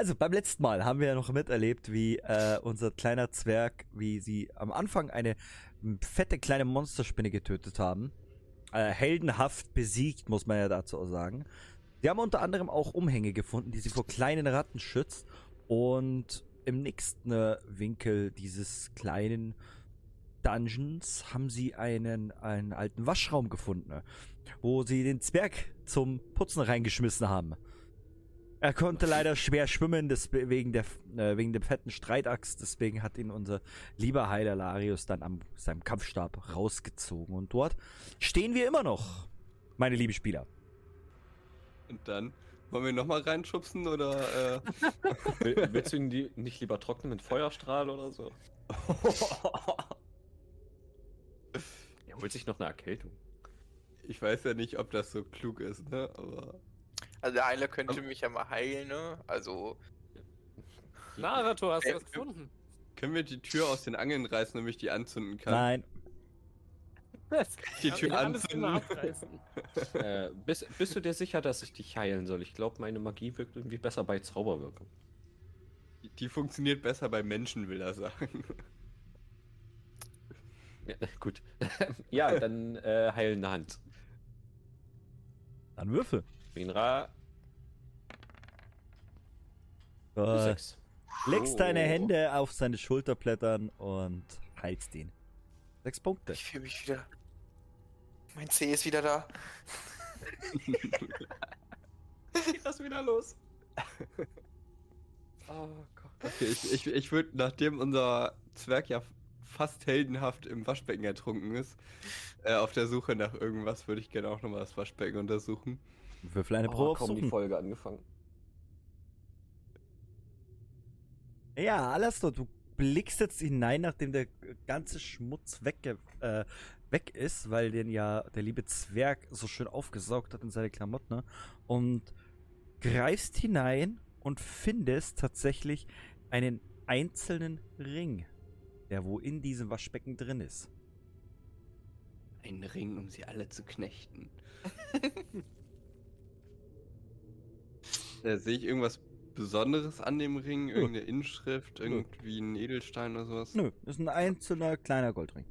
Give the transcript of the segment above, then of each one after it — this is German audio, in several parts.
Also beim letzten Mal haben wir ja noch miterlebt, wie äh, unser kleiner Zwerg, wie sie am Anfang eine fette kleine Monsterspinne getötet haben. Äh, heldenhaft besiegt, muss man ja dazu auch sagen. Sie haben unter anderem auch Umhänge gefunden, die sie vor kleinen Ratten schützt. Und im nächsten äh, Winkel dieses kleinen Dungeons haben sie einen, einen alten Waschraum gefunden, wo sie den Zwerg zum Putzen reingeschmissen haben. Er konnte leider schwer schwimmen, wegen, der, äh, wegen dem fetten Streitachs. Deswegen hat ihn unser lieber Heiler Larius dann am seinem Kampfstab rausgezogen. Und dort stehen wir immer noch, meine lieben Spieler. Und dann wollen wir ihn nochmal reinschubsen oder. Äh... Willst du ihn nicht lieber trocknen mit Feuerstrahl oder so? er holt sich noch eine Erkältung. Ich weiß ja nicht, ob das so klug ist, ne? Aber. Also der Heiler könnte mich ja mal heilen, ne? Also. Narator, hast du was gefunden? Können wir die Tür aus den Angeln reißen, damit ich die anzünden kann? Nein. Was? Die Tür anzünden. äh, bist, bist du dir sicher, dass ich dich heilen soll? Ich glaube, meine Magie wirkt irgendwie besser bei Zauberwirkung. Die, die funktioniert besser bei Menschen, will er sagen. Ja, gut. ja, dann äh, heilende Hand. Dann Würfel. Minra. Äh, Sechs. legst Oh. deine Hände auf seine Schulterblättern und heilst ihn. Sechs Punkte. Ich fühle mich wieder. Mein C ist wieder da. Geht das wieder los? Oh Gott. Okay, ich, ich, ich würde, nachdem unser Zwerg ja fast heldenhaft im Waschbecken ertrunken ist, äh, auf der Suche nach irgendwas, würde ich gerne auch nochmal das Waschbecken untersuchen. Würfel eine Probe Oh, auf kaum die Suchen. Folge angefangen. Ja, Alastor, du blickst jetzt hinein, nachdem der ganze Schmutz weg, äh, weg ist, weil den ja der liebe Zwerg so schön aufgesaugt hat in seine Klamotten ne? und greifst hinein und findest tatsächlich einen einzelnen Ring, der wo in diesem Waschbecken drin ist. Ein Ring, um sie alle zu knechten. äh, sehe ich irgendwas Besonderes an dem Ring? Irgendeine Inschrift? Irgendwie ein Edelstein oder sowas? Nö, ist ein einzelner kleiner Goldring.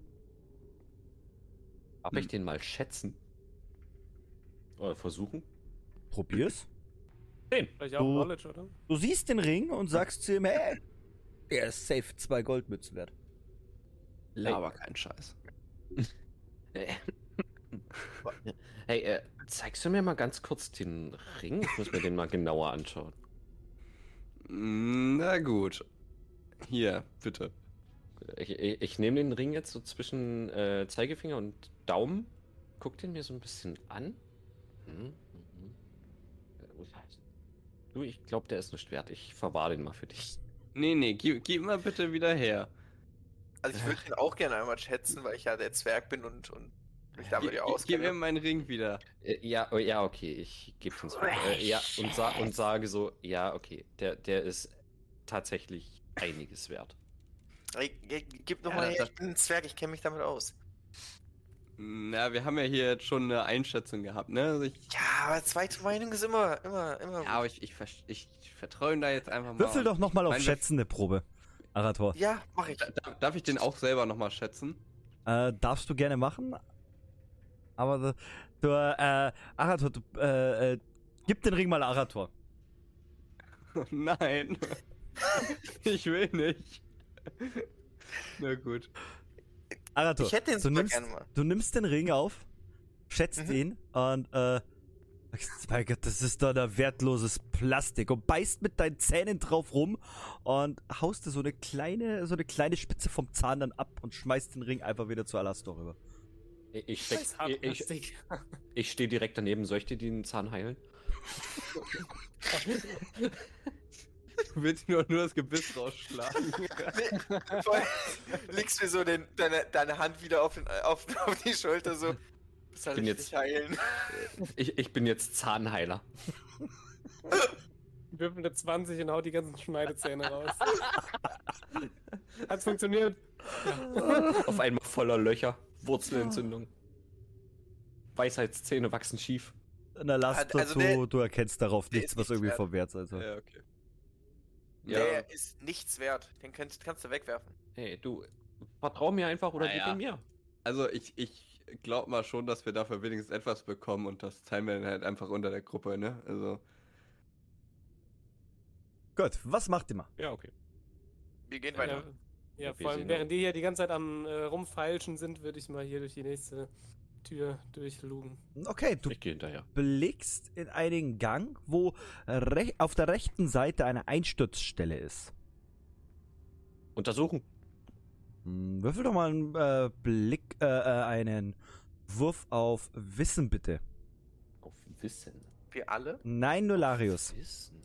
Darf ich den mal schätzen? Oder versuchen? Probier's. Den. Vielleicht auch Du- Knowledge, oder? Du siehst den Ring und sagst zu ihm, hey, der ist safe zwei Goldmützen wert. Laber kein Scheiß. Hey, äh, zeigst du mir mal ganz kurz den Ring? Ich muss mir den mal genauer anschauen. Na gut. Hier, bitte. Ich, ich, ich nehme den Ring jetzt so zwischen äh, Zeigefinger und Daumen, guck den mir so ein bisschen an. Hm, mhm. Äh, Du, ich glaube, der ist nicht wert. Ich verwahre den mal für dich. Nee, nee, gib, gib mal bitte wieder her. Also ich würde ihn auch gerne einmal schätzen, weil ich ja der Zwerg bin und, und mich damit ja Gib, gib mir meinen Ring wieder. Äh, ja, oh, ja, okay, ich gebe den zurück. Äh, ja, und, sa und sage so, ja, okay, der, der ist tatsächlich einiges wert. Gib doch Ja, mal das- her, ich bin ein Zwerg, ich kenne mich damit aus. Na, wir haben ja hier jetzt schon eine Einschätzung gehabt, ne? Also ich, Ja, aber zweite Meinung ist immer, immer, immer. ja, aber ich, ich, ich, ich vertraue ihm da jetzt einfach mal. Würfel doch nochmal auf Mein- schätzende Probe, Arator. ja, mach ich. Da- Darf ich den auch selber nochmal schätzen? Äh, darfst du gerne machen. Aber du, du äh, Arator, du, äh, äh, gib den Ring mal Arator. Nein. ich will nicht. Na gut. Arator, Ich hätte den du, nimmst, gerne mal. du nimmst den Ring auf, schätzt Mhm. ihn und äh, mein Gott, das ist doch ein wertloses Plastik und beißt mit deinen Zähnen drauf rum und haust dir so eine kleine, so eine kleine Spitze vom Zahn dann ab und schmeißt den Ring einfach wieder zu Alastor rüber. Ich, steck, ich, ich, ich stehe direkt daneben. Soll ich dir den Zahn heilen? Du willst nur, nur das Gebiss rausschlagen. Legst mir so den, deine, deine Hand wieder auf, den, auf, auf die Schulter, so. Das soll Bin ich jetzt- heilen. Ich, ich bin jetzt Zahnheiler. Würfel eine 20 und haut die ganzen Schneidezähne raus. Hat's funktioniert? Auf einmal voller Löcher, Wurzelentzündung. Weisheitszähne wachsen schief. Na, Alastor, Also du, der- du erkennst darauf nichts, was nicht irgendwie wert. vom Wert ist. Also. ja, okay. Ja. Der ist nichts wert. Den kannst, kannst du wegwerfen. Hey, du, vertrau mir einfach oder gib ihn mir. Also ich, ich glaube mal schon, dass wir dafür wenigstens etwas bekommen und das teilen wir dann halt einfach unter der Gruppe, ne? Also. Gut, was macht ihr mal? Ja, okay. Wir gehen weiter. ja wir vor allem, sehen während die hier die ganze Zeit am äh, Rumfeilschen sind, würde ich mal hier durch die nächste Tür durchlugen. Okay, du Ich gehe hinterher. blickst in einen Gang, wo auf der rechten Seite eine Einsturzstelle ist. Untersuchen. Hm, Würfel doch mal einen äh, Blick, äh, äh, einen Wurf auf Wissen bitte. Auf Wissen. Wir alle? Nein, nur Larius. Wissen.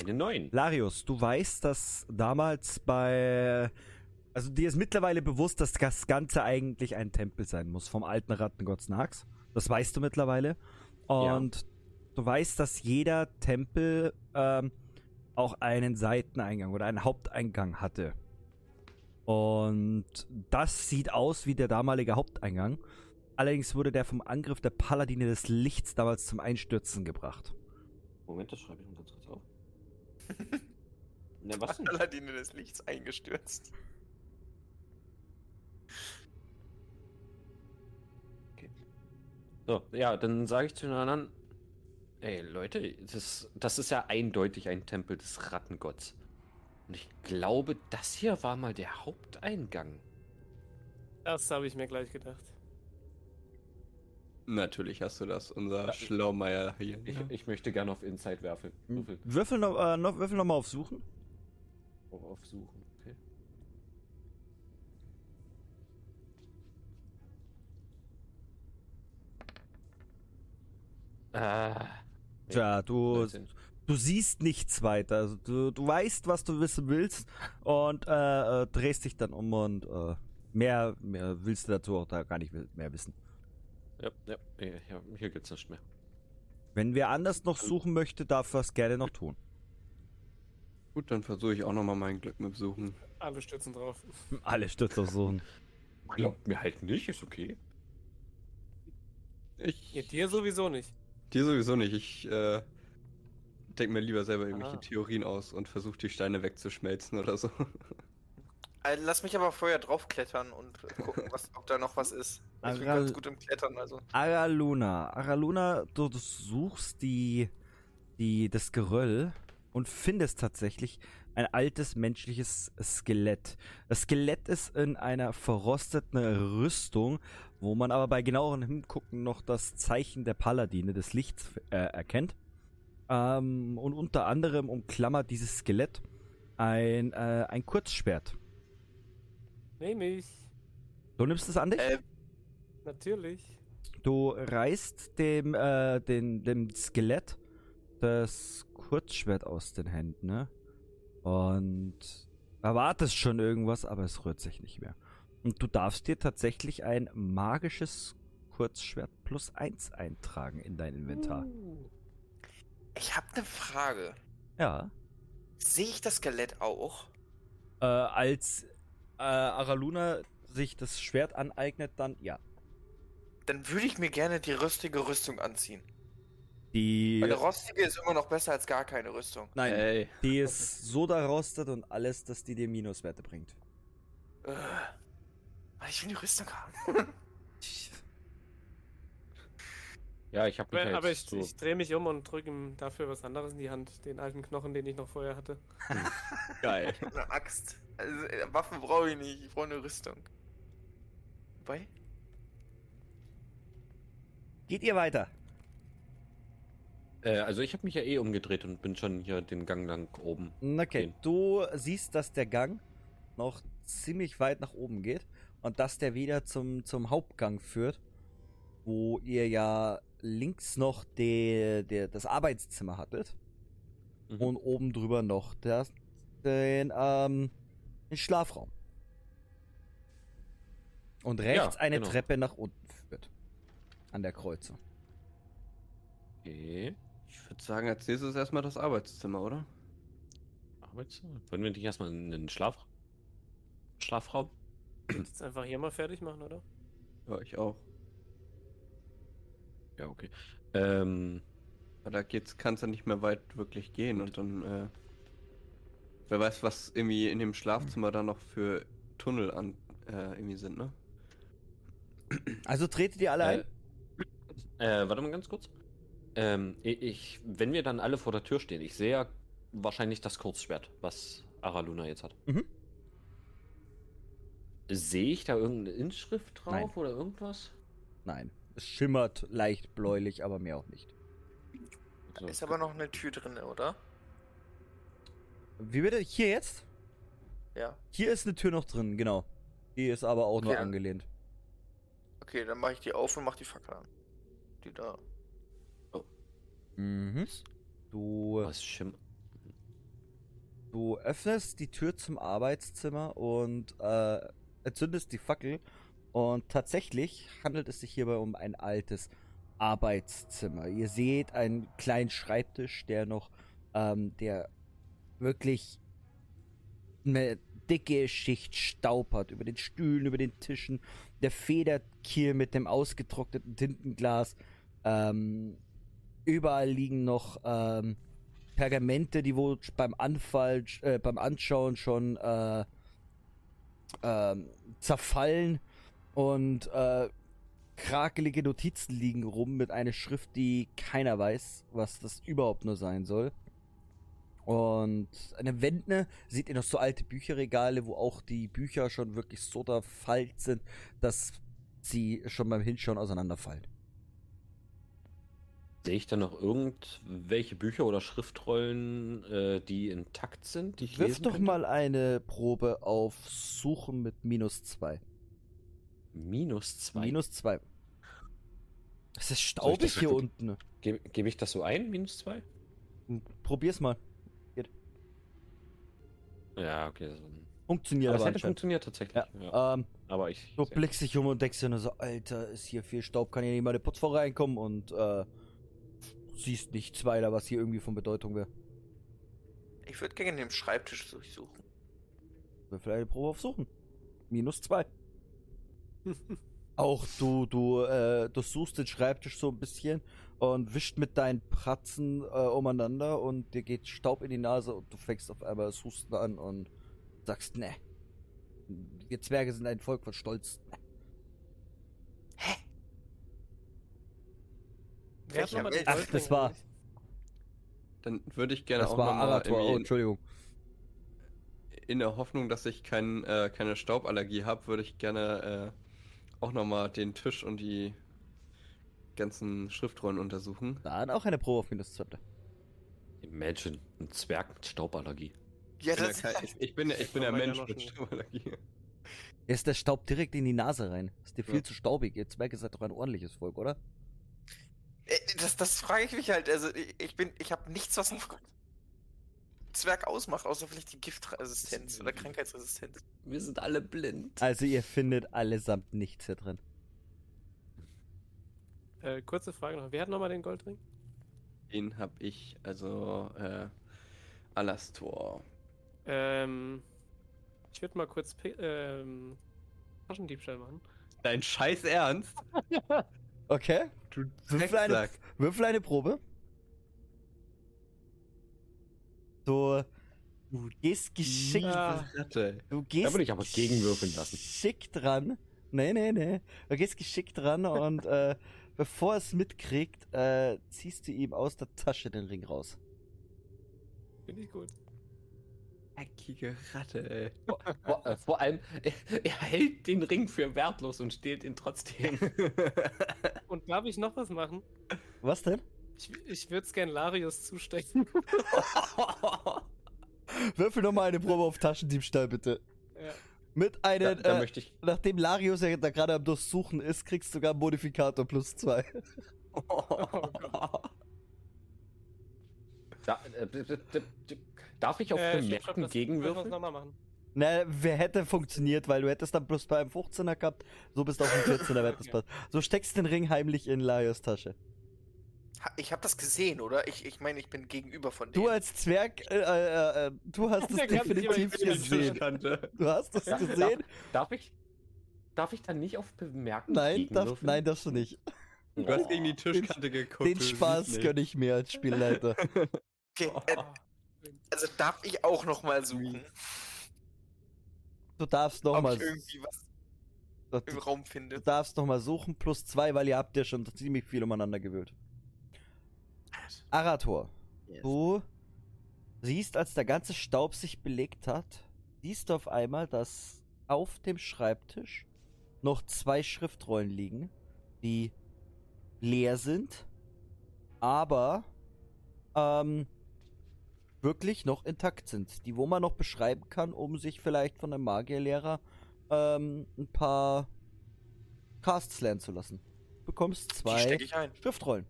Eine 9. Larius, du weißt, dass damals bei. Also dir ist mittlerweile bewusst, dass das Ganze eigentlich ein Tempel sein muss vom alten Rattengott Snax. Das weißt du mittlerweile. Und du weißt, dass jeder Tempel ähm, auch einen Seiteneingang oder einen Haupteingang hatte. Und das sieht aus wie der damalige Haupteingang. Allerdings wurde der vom Angriff der Paladine des Lichts damals zum Einstürzen gebracht. Moment, das schreibe ich kurz auf. Na, was denn? Paladine des Lichts eingestürzt. So, ja, dann sage ich zu den anderen, ey Leute, das, das ist ja eindeutig ein Tempel des Rattengotts. Und ich glaube, das hier war mal der Haupteingang. Das habe ich mir gleich gedacht. Natürlich hast du das, unser Ja, Schlaumeier hier. Ich, ich möchte gerne auf Inside werfen. Würfel. Würfel noch, äh, noch, Würfel noch mal auf Suchen. Oh, auf Suchen, okay. Ah. nee, Tja, du, 19. du siehst nichts weiter. Also du, du weißt, was du wissen willst und äh, äh, drehst dich dann um und äh, mehr, mehr willst du dazu auch da gar nicht mehr wissen. Ja, ja, ja, hier gibt's nichts mehr. Wenn wer anders noch suchen möchte, darf er es gerne noch tun. Gut, dann versuche ich auch nochmal mein Glück mit Suchen. Alle stürzen drauf. Alle Stütze suchen. Glaubt mir halt nicht, ist okay. Ich. Ja, dir sowieso nicht. Dir sowieso nicht. Ich äh, denke mir lieber selber irgendwelche Ah. Theorien aus und versuche die Steine wegzuschmelzen oder so. Äh, lass mich aber vorher draufklettern und gucken, was, ob da noch was ist. Ich bin Aral- ganz gut im Klettern, also. Araluna. Araluna, du, du suchst die, die, das Geröll und findest tatsächlich ein altes menschliches Skelett. Das Skelett ist in einer verrosteten Rüstung, wo man aber bei genauerem Hingucken noch das Zeichen der Paladine des Lichts äh, erkennt. Ähm, und unter anderem umklammert dieses Skelett ein, äh, ein Kurzschwert. Nehme ich. Du nimmst es an dich? Äh, Natürlich. Du reißt dem, äh, den, dem Skelett das Kurzschwert aus den Händen, ne? Und erwartest schon irgendwas, aber es rührt sich nicht mehr. Und du darfst dir tatsächlich ein magisches Kurzschwert plus eins eintragen in dein Inventar. Uh. ich habe eine Frage. Ja. Sehe ich das Skelett auch? Äh, als äh, Araluna sich das Schwert aneignet, dann ja. Dann würde ich mir gerne die rüstige Rüstung anziehen. Die. Eine rostige ist immer noch besser als gar keine Rüstung. Nein, Ey. die ist so da rostet und alles, dass die dir Minuswerte bringt. Äh, ich will die Rüstung haben. Ja, ich habe mich Aber, halt aber ich, so... ich drehe mich um und drücke ihm dafür was anderes in die Hand. Den alten Knochen, den ich noch vorher hatte. Geil. Eine Axt. Also, äh, Waffen brauche ich nicht, ich brauche eine Rüstung. Wobei? Geht ihr weiter? Äh, also ich habe mich ja eh umgedreht und bin schon hier den Gang lang oben. Okay, gehen. du siehst, dass der Gang noch ziemlich weit nach oben geht und dass der wieder zum, zum Hauptgang führt, wo ihr ja links noch de, de, das Arbeitszimmer hattet Mhm. und oben drüber noch das, den, ähm, den Schlafraum. Und rechts Ja, eine genau. Treppe nach unten führt. An der Kreuzung. Okay. Ich würde sagen, als nächstes erstmal das Arbeitszimmer, oder? Arbeitszimmer. Wollen wir nicht erstmal in den Schlaf... Schlafraum? Jetzt einfach hier mal fertig machen, oder? Ja, ich auch. Ja, okay. Ähm, Weil da geht's, kann's ja nicht mehr weit wirklich gehen und dann, äh, wer weiß, was irgendwie in dem Schlafzimmer da noch für Tunnel an, äh, irgendwie sind, ne? Also tretet ihr alle ein? Äh, warte mal ganz kurz. Ähm, ich, wenn wir dann alle vor der Tür stehen, ich sehe ja wahrscheinlich das Kurzschwert, was Araluna jetzt hat. Mhm. Sehe ich da irgendeine Inschrift drauf Nein. oder irgendwas? Nein. Es schimmert leicht bläulich, aber mehr auch nicht. So, Ist aber noch eine Tür drin, oder? Wie bitte? Hier jetzt? Ja. Hier ist eine Tür noch drin, genau. Die ist aber auch nur Okay. angelehnt. Okay, dann mache ich die auf und mache die Fackel an. Die da. Mhm. Du, was Schim du öffnest die Tür zum Arbeitszimmer und äh, entzündest die Fackel. Und tatsächlich handelt es sich hierbei um ein altes Arbeitszimmer. Ihr seht einen kleinen Schreibtisch, der noch, ähm, der wirklich eine dicke Schicht Staub hat. Über den Stühlen, über den Tischen. Der Federkiel mit dem ausgetrockneten Tintenglas. Ähm, überall liegen noch ähm, Pergamente, die wohl beim Anfall, äh, beim Anschauen schon äh, ähm, zerfallen und äh, krakelige Notizen liegen rum mit einer Schrift, die keiner weiß, was das überhaupt nur sein soll. Und an den Wänden seht ihr noch so alte Bücherregale, wo auch die Bücher schon wirklich so verfallt sind, dass sie schon beim Hinschauen auseinanderfallen. Sehe ich da noch irgendwelche Bücher oder Schriftrollen, äh, die intakt sind, die ich Wirf doch könnte? mal eine Probe auf Suchen mit minus zwei. Minus zwei. Minus zwei. Es ist staubig das hier unten. Gebe gebe ich das so ein? Minus zwei? Probier's mal. Ja, okay. So. Funktioniert Aber aber hätte funktioniert tatsächlich. Ja, Ja. Ähm, Aber ich. du blickst dich um und denkst dir nur so, Alter, ist hier viel Staub, kann hier nicht mal eine Putzfrau reinkommen und äh, siehst nichts weiter, was hier irgendwie von Bedeutung wäre. Ich würde gerne den Schreibtisch durchsuchen. Würfel eine Probe auf Suchen. Minus zwei. Auch du, du, äh, du suchst den Schreibtisch so ein bisschen und wischt mit deinen Pratzen äh, umeinander und dir geht Staub in die Nase und du fängst auf einmal das Husten an und sagst, ne. Wir Zwerge sind ein Volk von Stolz. Wer hat Welcher Welt? Ach, das war-? Dann würde ich gerne Das auch war nochmal. Oh, Entschuldigung. in der Hoffnung, dass ich kein, äh, keine Stauballergie habe, würde ich gerne äh, auch nochmal den Tisch und die ganzen Schriftrollen untersuchen. Dann auch eine Probe auf minus zwei. bitte. Imagine, ein Zwerg mit Stauballergie. Ja, Ich bin, das ja kein, ich, ich bin, ich bin der Mensch mit. Stauballergie. Ist der Staub direkt in die Nase rein? Ist dir viel Ja. zu staubig. Ihr Zwerge seid doch ein ordentliches Volk, oder? Äh, Das, das frage ich mich halt. Also, ich- bin, ich habe nichts, was ein Zwerg ausmacht, außer vielleicht die Giftresistenz oder Krankheitsresistenz. Wir sind alle blind. Also ihr findet allesamt nichts hier drin. Äh, kurze Frage noch. Wer hat nochmal den Goldring? Den habe ich, also äh, Alastor. Ähm, ich würde mal kurz ähm, Taschendiebstahl machen. Dein Scheiß Ernst? Okay. Du Würfel eine, würfel eine Probe. Du, du gehst geschickt. Ja. Ratte. Du gehst Da würde ich aber gegenwürfeln lassen. geschickt dran. Nee, nee, nee. Du gehst geschickt dran und äh, bevor es mitkriegt, äh, ziehst du ihm aus der Tasche den Ring raus. Finde ich gut. Eckige Ratte, ey. Vor, äh, vor allem, er, er hält den Ring für wertlos und stiehlt ihn trotzdem. Und darf ich noch was machen? Was denn? Ich, ich würde es gern Larius zustechen. Würfel nochmal eine Probe auf Taschendiebstahl, bitte. ja. Mit da, einem, da äh, möchte ich. nachdem Larius ja da gerade am Durchsuchen ist, kriegst du sogar einen Modifikator plus zwei. Da, äh, d- d- d- d- darf ich auf Äh, Bemerken gegenwürfeln? nochmal machen. Na, wer hätte funktioniert, weil du hättest dann bloß bei einem 15er gehabt, so bist du auf dem 14er wird das Okay. passt. So steckst den Ring heimlich in Larios Tasche. Ich habe das gesehen, oder? Ich, ich meine, ich bin gegenüber von Du denen. als Zwerg, äh, äh, äh, du hast es definitiv gesehen. Du hast es Ja, gesehen? Darf ich, darf ich dann nicht auf Bemerken Nein, darf, nein, darfst du nicht. Du hast gegen die Tischkante geguckt. Den du Spaß siehst gönn ich mir als Spielleiter. Okay, äh, also darf ich auch noch mal suchen, Du darfst ob nochmal ich irgendwie was im du, Raum du finde. darfst noch mal suchen, plus zwei, weil ihr habt ja schon ziemlich viel umeinander gewühlt. Arator, du siehst, als der ganze Staub sich belegt hat, siehst du auf einmal, dass auf dem Schreibtisch noch zwei Schriftrollen liegen, die leer sind, aber ähm, wirklich noch intakt sind. Die, wo man noch beschreiben kann, um sich vielleicht von einem Magierlehrer ähm, ein paar Casts lernen zu lassen. Du bekommst zwei stecke ich ein. Schriftrollen.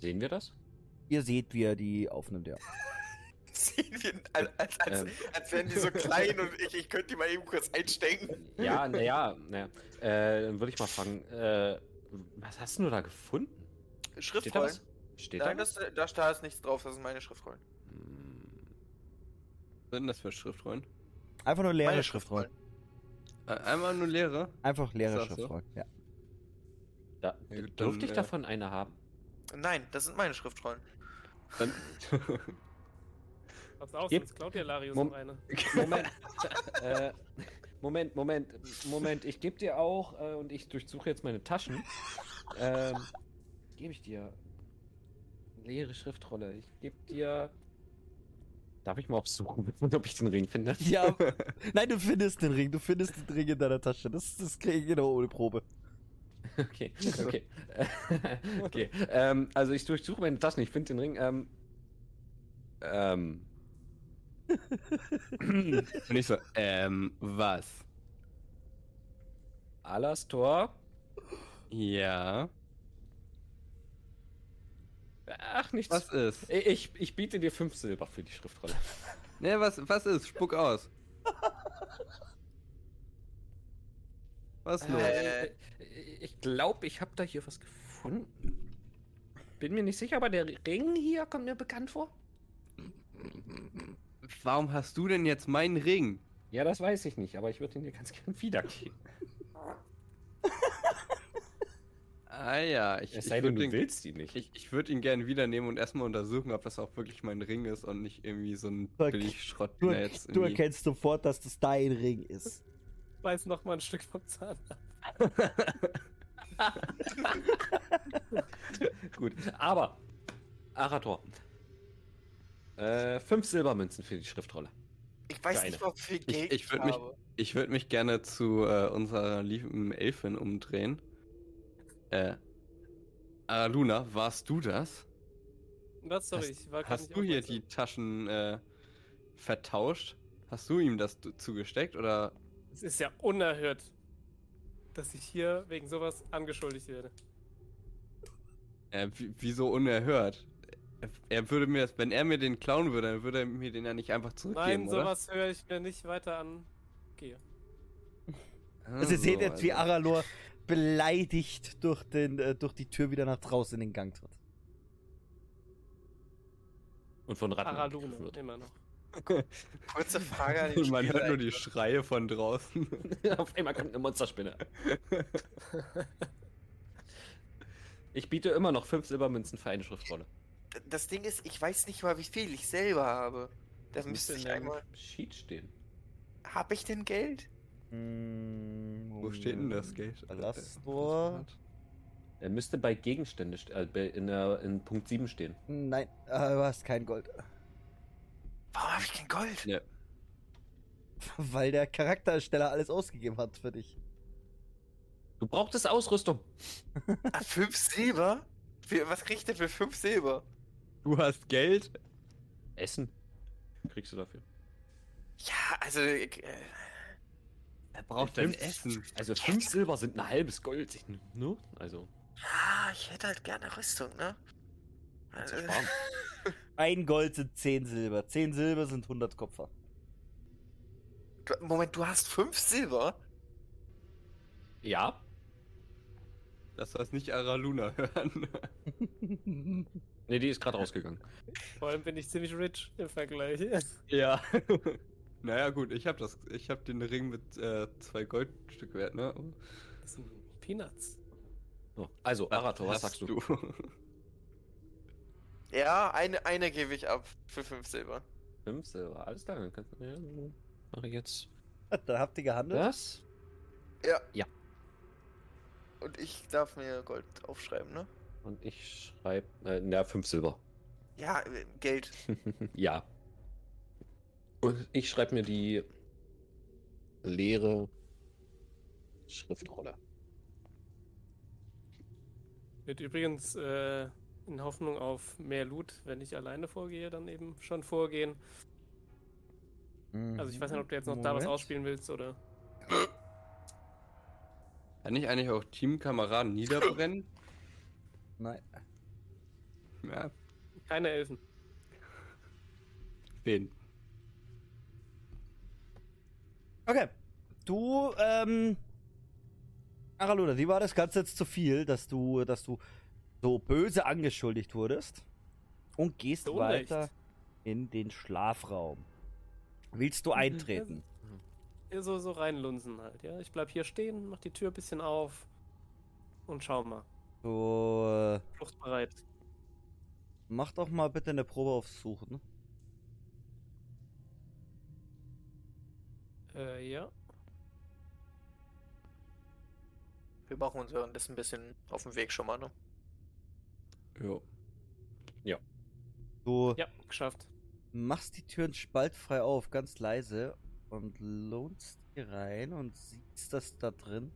Sehen wir das? Ihr seht, wie er die aufnimmt, ja. Sehen wir, als, als, als, Ähm. als wären die so klein und ich, ich könnte die mal eben kurz einstecken. Ja, naja, naja. Äh, dann würde ich mal fragen, äh, was hast du da gefunden? Steht da Schriftrollen? Steht Nein, da das, da, da ist nichts drauf, das sind meine Schriftrollen. Hm, Was sind das für Schriftrollen? Einfach nur leere Meine Schriftrollen. Äh, Einmal nur leere. Einfach leere das so? Schriftrollen, ja. Da, Ja, gut, durfte dann, ich äh, davon eine haben? Nein, das sind meine Schriftrollen. Dann Pass auf, Gib- sonst klaut dir Larius Mom- noch eine. Moment. äh, Moment, Moment, Moment. Ich gebe dir auch, äh, und ich durchsuche jetzt meine Taschen. Ähm, gebe ich dir. Leere Schriftrolle. Ich gebe dir. Darf ich mal aufsuchen, ob ich den Ring finde? Ja, nein, du findest den Ring, du findest den Ring in deiner Tasche. Das, das kriege ich genau ohne Probe. Okay, okay. okay. Ähm, also ich durchsuche meine Taschen, ich finde den Ring. Ähm, ähm, Und ich so, ähm, was? Alastor. Ja. Ach, nichts. Was ist? Ich, ich biete dir fünf Silber für die Schriftrolle. Ne, was, was ist? Spuck aus. Was los? Äh, ich glaube, ich habe da hier was gefunden. Bin mir nicht sicher, aber der Ring hier kommt mir bekannt vor. Warum hast du denn jetzt meinen Ring? Ja, das weiß ich nicht, aber ich würde ihn dir ganz gern wiedergeben. Ah ja, ich, Es ich denn, würde du ihn, willst ihn nicht. ich, ich würd ihn gerne wiedernehmen und erstmal untersuchen, ob das auch wirklich mein Ring ist und nicht irgendwie so ein Billigschrott, Du, jetzt du erkennst sofort, dass das dein Ring ist. Beiß noch mal ein Stück vom Zahn ab. Gut, aber Arator. Äh, fünf Silbermünzen für die Schriftrolle. ich weiß Für nicht, ob viel Geld ich würd mich-. Ich würde mich gerne zu äh, unserer lieben Elfin umdrehen. Äh, Araluna, warst du das? Was, sorry, hast ich war hast nicht du hier die Taschen äh, vertauscht? Hast du ihm das zugesteckt oder? Es ist ja unerhört, dass ich hier wegen sowas angeschuldigt werde. Äh, wieso unerhört? Er- würde mir das, wenn er mir den klauen würde, dann würde er mir den ja nicht einfach zurückgeben, Nein, oder? sowas höre ich mir nicht weiter an. Gehe. Also ihr seht jetzt, wie also- Aralor beleidigt durch, den, äh, durch die Tür wieder nach draußen in den Gang tritt. Und von Ratten Araluna, angeführt. immer noch. Kurze Frage an den Man hört nur die. Schreie von draußen. Auf einmal kommt eine Monsterspinne. ich biete immer noch fünf Silbermünzen für eine Schriftrolle. Das Ding ist, ich weiß nicht mal, wie viel ich selber habe. Das müsste ich einmal. Sheet stehen. Habe ich denn Geld? Wo steht denn das Geld? Alastor. Er müsste bei Gegenstände st- äh, in, der, in Punkt 7 stehen. Nein, äh, du hast kein Gold. Warum habe ich kein Gold? Ja. Weil der Charakterersteller alles ausgegeben hat für dich. Du brauchtest Ausrüstung. Ah, fünf Silber? Was krieg ich denn für fünf Silber? Du hast Geld? Essen. Kriegst du dafür. Ja, also. Äh, Er braucht denn denn Essen. Also fünf Silber sind ein halbes Gold. Ich- Ne? Also, ah, ich hätte halt gerne Rüstung, ne? Also, sparen. Ein Gold sind 10 Silber. 10 Silber sind 100 Kupfer. Moment, du hast fünf Silber? Ja. Lass das nicht Araluna hören. Ne, die ist gerade rausgegangen. Vor allem bin ich ziemlich rich im Vergleich. ja. naja, gut, ich hab das. Ich hab den Ring mit äh, zwei Goldstück wert, ne? Peanuts. So, also, Arator, was sagst du? Ja, eine, eine gebe ich ab für 5 Silber. Fünf Silber, alles klar, dann kannst du. Ja, mache ich jetzt Da habt ihr gehandelt. das. Ja. Ja. Und ich darf mir Gold aufschreiben, ne? Und ich schreibe, äh, na, fünf Silber. Ja, äh, Geld. ja. Und ich schreibe mir die leere Schriftrolle. Wird übrigens äh, in Hoffnung auf mehr Loot, wenn ich alleine vorgehe, dann eben schon vorgehen. Also ich weiß nicht, ob du jetzt noch da was Moment. ausspielen willst oder. Kann ich eigentlich auch Teamkameraden niederbrennen? Nein. Ja, Keine Elfen. wen? Okay. Du, ähm. Araluna, wie war das Ganze jetzt zu viel, dass du, dass du so böse angeschuldigt wurdest? Und gehst Unrecht. weiter in den Schlafraum. Willst du eintreten? Ja, so, so reinlunsen halt, ja. Ich bleib hier stehen, mach die Tür ein bisschen auf und schau mal. So, äh, Fluchtbereit. mach doch mal bitte eine Probe aufs Suchen. Äh, ja. Wir machen uns währenddessen ein bisschen auf dem Weg schon mal, ne? Jo. Du Ja, geschafft. machst die Türen spaltfrei auf, ganz leise, und lohnst hier rein und siehst, dass da drin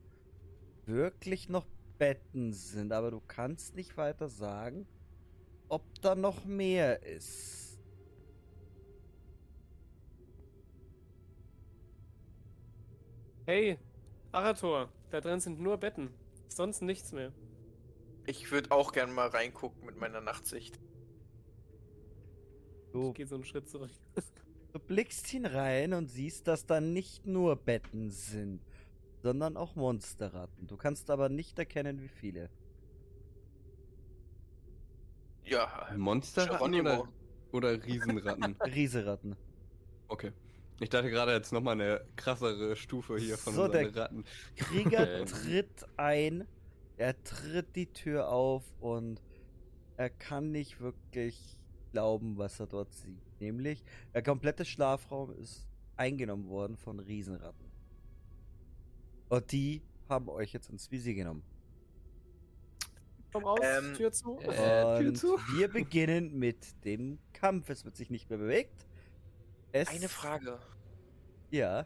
wirklich noch Betten sind, aber du kannst nicht weiter sagen, ob da noch mehr ist. Hey, Arator, da drin sind nur Betten. Sonst nichts mehr. Ich würde auch gern mal reingucken mit meiner Nachtsicht. Du, Ich gehe so einen Schritt zurück. du blickst hinein und siehst, dass da nicht nur Betten sind, sondern auch Monsterratten. Du kannst aber nicht erkennen, wie viele. Ja, Monsterratten oder, oder Riesenratten? Rieseratten. Okay. Ich dachte gerade jetzt nochmal eine krassere Stufe hier von So, unseren der- Ratten. Krieger tritt ein, er tritt die Tür auf und er kann nicht wirklich glauben, was er dort sieht. Nämlich, der komplette Schlafraum ist eingenommen worden von Riesenratten. Und die haben euch jetzt ins Visier genommen. Komm raus, Ähm, Tür zu. Äh, Tür und zu. wir beginnen mit dem Kampf. Es wird sich nicht mehr bewegt. Es, eine Frage. Ja.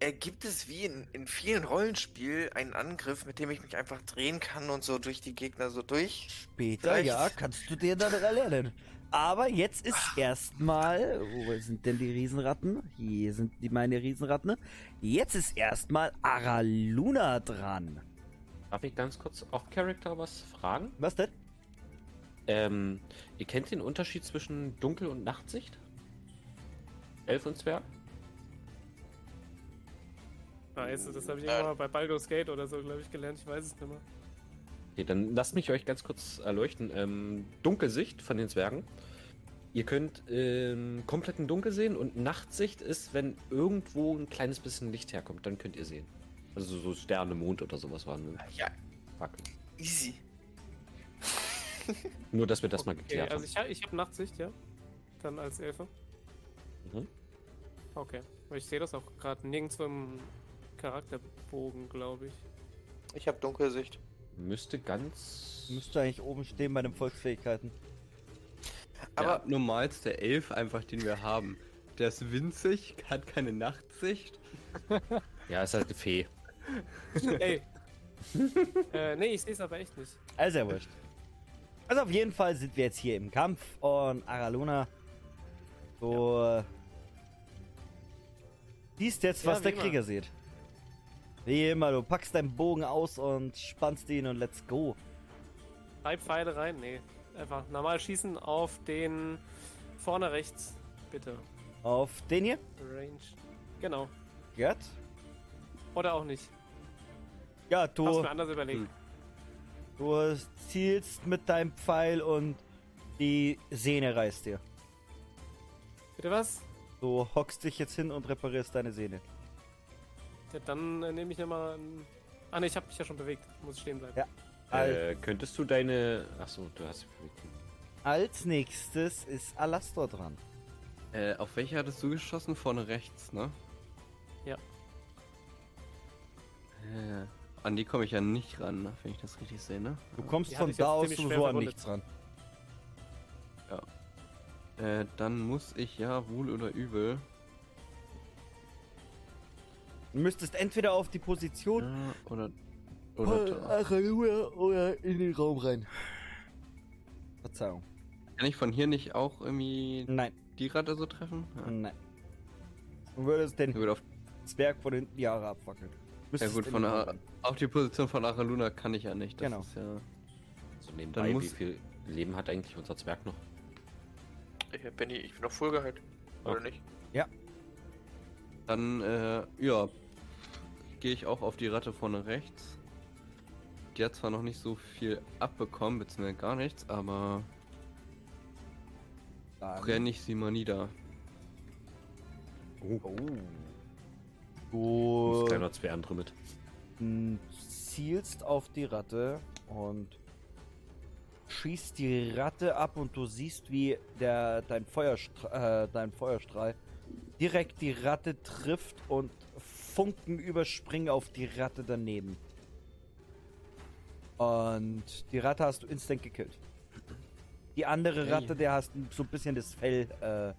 Äh, gibt es wie in, in vielen Rollenspielen einen Angriff, mit dem ich mich einfach drehen kann und so durch die Gegner so durch? Später, Vielleicht- ja, kannst du dir dann erlernen. Aber jetzt ist erstmal, wo sind denn die Riesenratten? Hier sind die meine Riesenratten. Jetzt ist erstmal Araluna dran. Darf ich ganz kurz off-Character was fragen? Was denn? Ähm, ihr kennt den Unterschied zwischen Dunkel- und Nachtsicht? Elf und Zwerg? Weißt du, das habe ich Äh. irgendwann mal bei Baldur's Gate oder so, glaube ich, gelernt. Ich weiß es nicht mehr. Okay, dann lasst mich euch ganz kurz erleuchten. Ähm, Dunkelsicht von den Zwergen. Ihr könnt ähm, komplett in Dunkel sehen und Nachtsicht ist, wenn irgendwo ein kleines bisschen Licht herkommt, dann könnt ihr sehen. Also so Sterne, Mond oder sowas waren. Ja, Fackeln. easy. Nur, dass wir das mal Okay, geklärt also haben. ich, ha- ich habe Nachtsicht, ja. Dann als Elfe. Mhm. Okay. Ich sehe das auch gerade nirgendwo im Charakterbogen, glaube ich. Ich habe Dunkelsicht. Müsste ganz. Müsste eigentlich oben stehen bei den Volksfähigkeiten. Aber der normalste Elf einfach, den wir haben. Der ist winzig, hat keine Nachtsicht. Ja, ist halt eine Fee. Ey. äh, nee, ich sehe es aber echt nicht. Also ja wurscht. Also auf jeden Fall sind wir jetzt hier im Kampf und Araluna so äh, siehst jetzt, Ja, was wie der immer. Krieger sieht. Wie immer, du packst deinen Bogen aus und spannst ihn und let's go. Drei Pfeile rein? Nee. Einfach normal schießen auf den vorne rechts. Bitte. Auf den hier. Range. Genau. Gerd. Oder auch nicht. Ja, du, mir anders überlegt. Hm. du zielst mit deinem Pfeil und die Sehne reißt dir. Bitte was? Du hockst dich jetzt hin und reparierst deine Sehne. Ja, dann äh, nehme ich nochmal einen Ah ne, ich habe mich ja schon bewegt. Muss stehen bleiben. Ja. Äh, könntest du deine. Achso, du hast. als nächstes ist Alastor dran. Äh, auf welche hattest du geschossen? Vorne rechts, ne? Ja. Äh, an die komme ich ja nicht ran, ne? wenn ich das richtig sehe, ne? Du kommst Die von da aus sowieso an nichts ran. Äh, dann muss ich ja wohl oder übel. Du müsstest entweder auf die Position Ja, oder. Oder da. oder, oder in den Raum rein. Verzeihung. Kann ich von hier nicht auch irgendwie Nein, die Ratte so treffen? Ja. nein. Du würdest den Ja, gut, auf, Zwerg von hinten die Haare abfackeln. ja Müsstest gut, in von der, auf die Position von Araluna kann ich ja nicht. Das Genau. Ist ja, So nebenbei, muss- wie viel Leben hat eigentlich unser Zwerg noch? Äh, Benny, ich bin noch voll geheilt. Oder Okay. nicht? dann, äh, ja. Gehe ich auch auf die Ratte vorne rechts. Die hat zwar noch nicht so viel abbekommen, beziehungsweise gar nichts, aber Dann- brenne ich sie mal nieder. Oh. Du Kleiner Zwerg andere mit. m, zielst auf die Ratte und schießt die Ratte ab und du siehst, wie der, dein, Feuerstra äh, dein Feuerstrahl direkt die Ratte trifft und Funken überspringen auf die Ratte daneben. Und die Ratte hast du instant gekillt. Die andere Hey. Ratte, der hast so ein bisschen das Fell äh,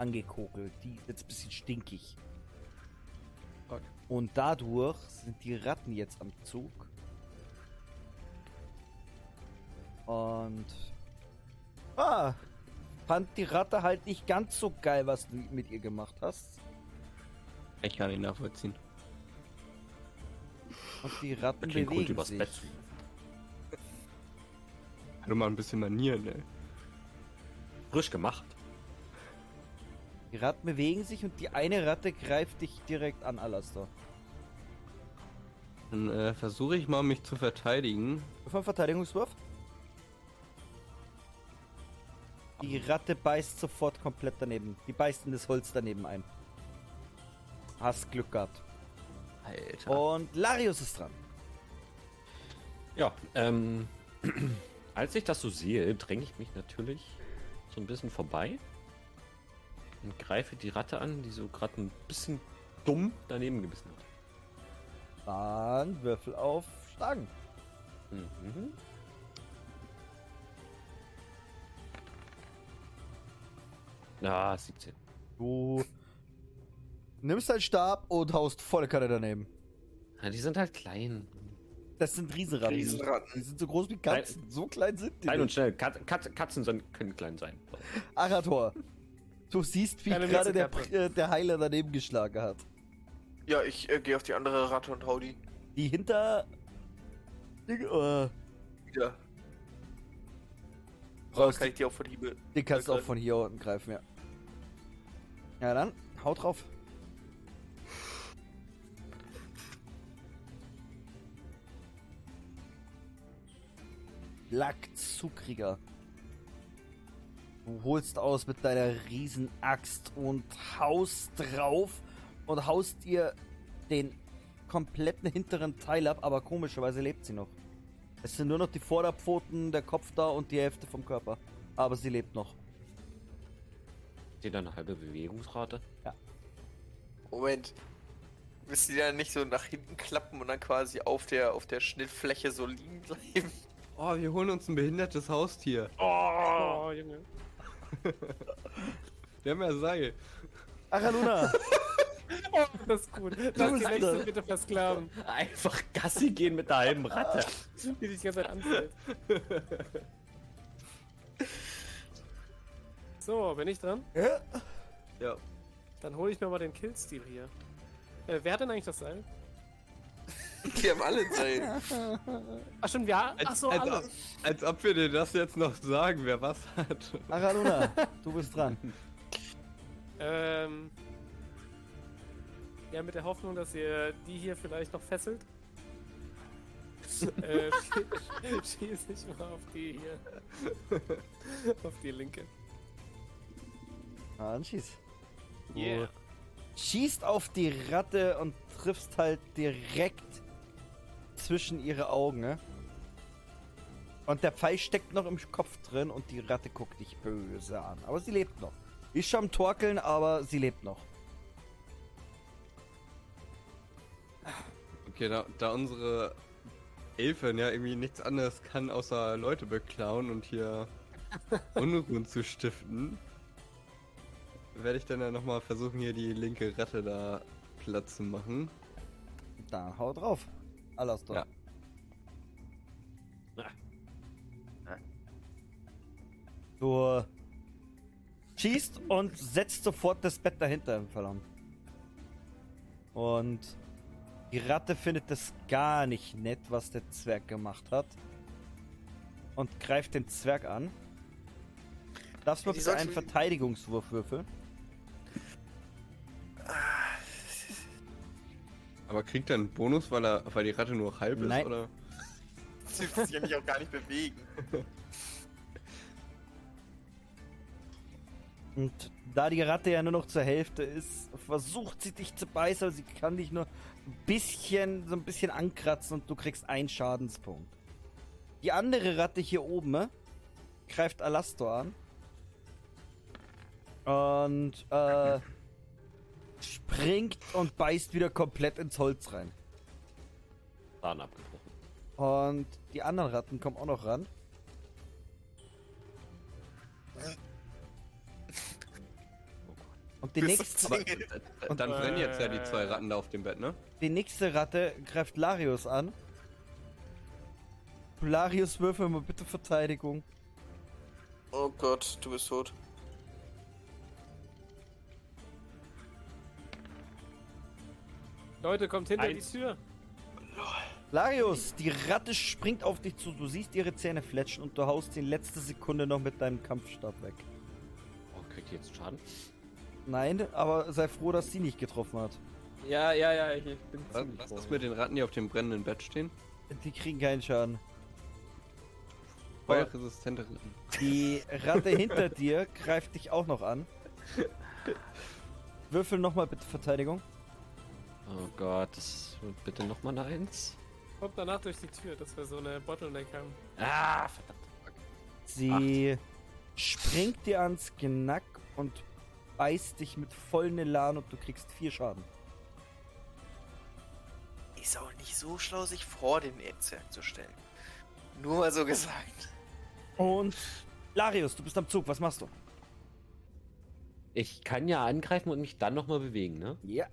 angekokelt. Die ist jetzt ein bisschen stinkig. Fuck. Und dadurch sind die Ratten jetzt am Zug. Und. Ah! Fand die Ratte halt nicht ganz so geil, was du mit ihr gemacht hast. Ich kann ihn nachvollziehen. Und die Ratten gut bewegen übers sich. Bett. Nur mal ein bisschen Manieren, ey. Frisch gemacht. Die Ratten bewegen sich und die eine Ratte greift dich direkt an, Alastair. Dann äh, versuche ich mal, mich zu verteidigen. Einen Verteidigungswurf. Die Ratte beißt sofort komplett daneben. Die beißt in das Holz daneben ein. Hast Glück gehabt. Alter. Und Larius ist dran. Ja, ähm. als ich das so sehe, dränge ich mich natürlich so ein bisschen vorbei und greife die Ratte an, die so gerade ein bisschen dumm daneben gebissen hat. Dann Würfel auf Schlagen. Mhm. Ah, 17. Du nimmst deinen Stab und haust volle Kanne daneben. Ja, die sind halt klein. Das sind Riesenratten. Riesenratten. Die sind so groß wie Katzen. So klein sind die. Klein und schnell. Kat Kat Katzen sind, können klein sein. Arator. Du siehst, wie Keine gerade der, äh, der Heiler daneben geschlagen hat. Ja, ich äh, gehe auf die andere Ratte und hau die Die hinter. Äh, wieder. raus. Kann ich die auch von Hiebe. Den kannst du auch von hier unten greifen, ja. Ja, dann, haut drauf. Lackzukrieger. Du holst aus mit deiner Riesenaxt und haust drauf und haust ihr den kompletten hinteren Teil ab, aber komischerweise lebt sie noch. Es sind nur noch die Vorderpfoten, der Kopf da und die Hälfte vom Körper. Aber sie lebt noch. Die dann eine halbe Bewegungsrate. Moment. Willst du die dann nicht so nach hinten klappen und dann quasi auf der, auf der Schnittfläche so liegen bleiben? Oh, wir holen uns ein behindertes Haustier. Oh, Junge. Wir haben ja Seil. Araluna! Oh, das ist gut. Lass die nächste bitte versklaven, Einfach Gassi gehen mit der halben Ratte. die sich die ganze Zeit anfällt. So, bin ich dran? Ja. Ja. Dann hole ich mir mal den Killstil hier. Äh, wer hat denn eigentlich das Seil? Die haben alle Seil. Ach stimmt, ja. Ach so, als, alle. ob, als ob wir dir das jetzt noch sagen, wer was hat. Araluna, du bist dran. Ähm. Ja, mit der Hoffnung, dass ihr die hier vielleicht noch fesselt. äh, schieße ich mal auf die hier. auf die linke. Ah, dann schieß. Du Yeah. Schießt auf die Ratte und triffst halt direkt zwischen ihre Augen. ne? Und der Pfeil steckt noch im Kopf drin und die Ratte guckt dich böse an. Aber sie lebt noch. Ist schon am Torkeln, aber sie lebt noch. Okay, da, da unsere Elfin ja irgendwie nichts anderes kann, außer Leute beklauen und hier Unruhen zu stiften, werde ich dann ja nochmal versuchen, hier die linke Ratte da Platz zu machen. Dann hau drauf. Alastor. Ja. Du schießt und setzt sofort das Bett dahinter im Verlangen. Und die Ratte findet es gar nicht nett, was der Zwerg gemacht hat. Und greift den Zwerg an. Darfst du Die bitte einen Verteidigungswurf würfeln? Aber kriegt er einen Bonus, weil, er, weil die Ratte nur halb ist? Nein. Oder? Sie will sich ja nicht auch gar nicht bewegen. Und da die Ratte ja nur noch zur Hälfte ist, versucht sie dich zu beißen, aber sie kann dich nur ein bisschen, so ein bisschen ankratzen und du kriegst einen Schadenspunkt. Die andere Ratte hier oben äh, greift Alastor an. Und äh, springt und beißt wieder komplett ins Holz rein. Zahn abgebrochen. Und die anderen Ratten kommen auch noch ran. Und die nächste. Aber, äh, dann brennen jetzt ja die zwei Ratten da auf dem Bett, ne? Die nächste Ratte greift Larius an. Larius, würfel mal bitte Verteidigung. Oh Gott, du bist tot. Leute, kommt hinter Eins. die Tür. Larius, die Ratte springt auf dich zu. Du siehst ihre Zähne fletschen und du haust sie in letzter Sekunde noch mit deinem Kampfstab weg. Oh, kriegt die jetzt Schaden? Nein, aber sei froh, dass sie nicht getroffen hat. Ja, ja, ja, ich bin Was, was ist mit den Ratten, die auf dem brennenden Bett stehen? Die kriegen keinen Schaden. Feuerresistente Ratten. Die Ratte hinter dir greift dich auch noch an. Würfel nochmal bitte Verteidigung. Oh Gott, das wird bitte nochmal eine Eins. Kommt danach durch die Tür, dass wir so eine Bottleneck haben. Ah, verdammt. Sie springt dir ans Genack und beißt dich mit vollen Elan und du kriegst vier Schaden. Ist auch nicht so schlau, sich vor den Netzwerk zu stellen. Nur mal so gesagt. Und Larius, du bist am Zug, was machst du? Ich kann ja angreifen und mich dann nochmal bewegen, ne? Ja.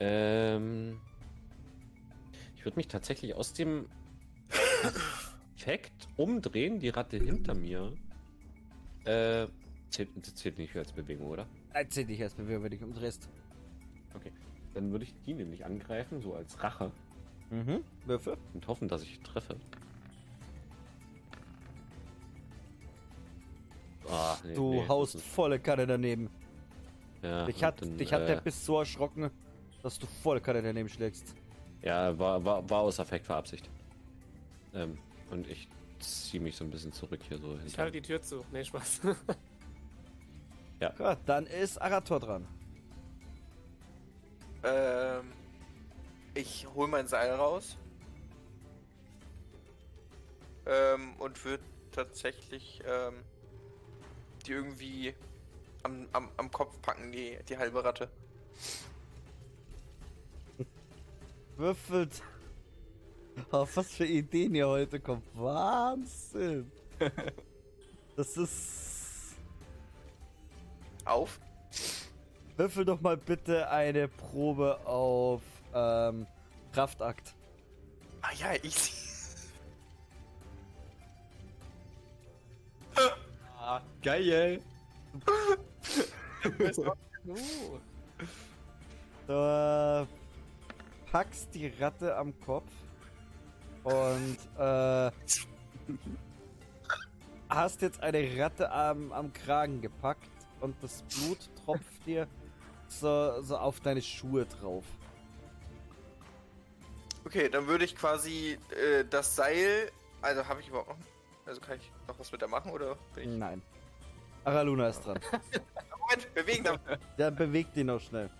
Ähm. Ich würde mich tatsächlich aus dem Effekt umdrehen, die Ratte hinter mir. Äh, zählt, das zählt nicht als Bewegung, oder? Erzähl dich erst, bevor wir dich umdrehst. Okay. Dann würde ich die nämlich angreifen, so als Rache. Mhm. Würfel. Und hoffen, dass ich treffe. Ah, nee, Du nee, haust das volle Kanne daneben. Ja, und hat, dann, dich hat der äh, Biss so erschrocken, dass du volle Kanne daneben schlägst. Ja, war, war, war aus Affekt für Absicht. Ähm, und ich ziehe mich so ein bisschen zurück hier so Ich hinter. halte die Tür zu. Nee, Spaß. Gut, dann ist Arator dran. Ähm, ich hol mein Seil raus. Ähm, und würde tatsächlich ähm, die irgendwie am, am, am Kopf packen, die, die halbe Ratte. Würfelt. Auf was für Ideen ihr heute kommt. Wahnsinn. Das ist. Auf. Würfel doch mal bitte eine Probe auf ähm, Kraftakt. Ah ja, easy. Geil! uh, Du äh, packst die Ratte am Kopf und äh, hast jetzt eine Ratte am, am Kragen gepackt und das Blut tropft dir so, so auf deine Schuhe drauf. Okay, dann würde ich quasi äh, das Seil. Also habe ich überhaupt noch. Also kann ich noch was mit der machen oder? Bin ich... Nein. Araluna ist dran. Moment, bewegen dann. Der bewegt ihn noch schnell.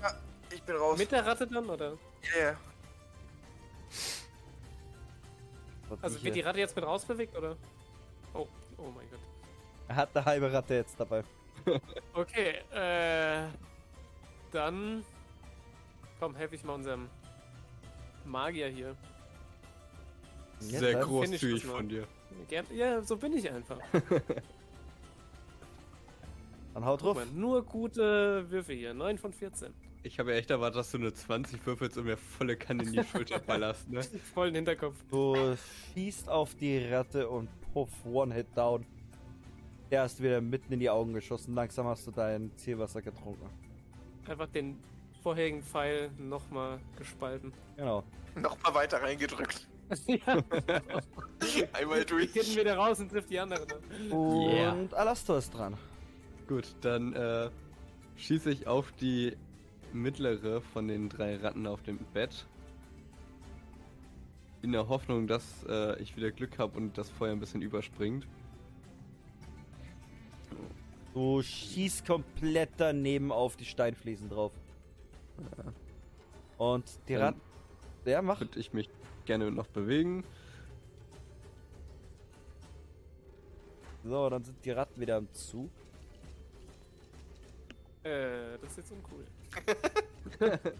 Ja, ich bin raus. Mit der Ratte dann, oder? Ja, yeah. Also wird die Ratte jetzt mit rausbewegt, oder? Oh, oh mein Gott. Er hat eine halbe Ratte jetzt dabei. okay, äh. Dann. Komm, helfe ich mal unserem Magier hier. Sehr ja, großzügig von dir. Ja, so bin ich einfach. Dann haut drauf. Mal, nur gute Würfe hier. 9 von 14. Ich habe ja echt erwartet, dass du eine 20 würfelst und mir volle Kanne in die Schulter ballerst, ne? Vollen Hinterkopf. Du schießt auf die Ratte und puff, One-Hit down. Der ist wieder mitten in die Augen geschossen. Langsam hast du dein Zielwasser getrunken. Einfach den vorherigen Pfeil nochmal gespalten. Genau. Nochmal weiter reingedrückt. ja, Einmal durch. kitten wieder raus und trifft die andere. ne? Und Yeah. Alastor ist dran. Gut, dann äh, schieße ich auf die mittlere von den drei Ratten auf dem Bett. In der Hoffnung, dass äh, ich wieder Glück habe und das Feuer ein bisschen überspringt. Du schießt komplett daneben auf die Steinfliesen drauf. Und die Dann- Ratte. Ja, mach. Würde ich mich gerne noch bewegen. So, dann sind die Ratten wieder am Zug. Äh, das ist jetzt uncool.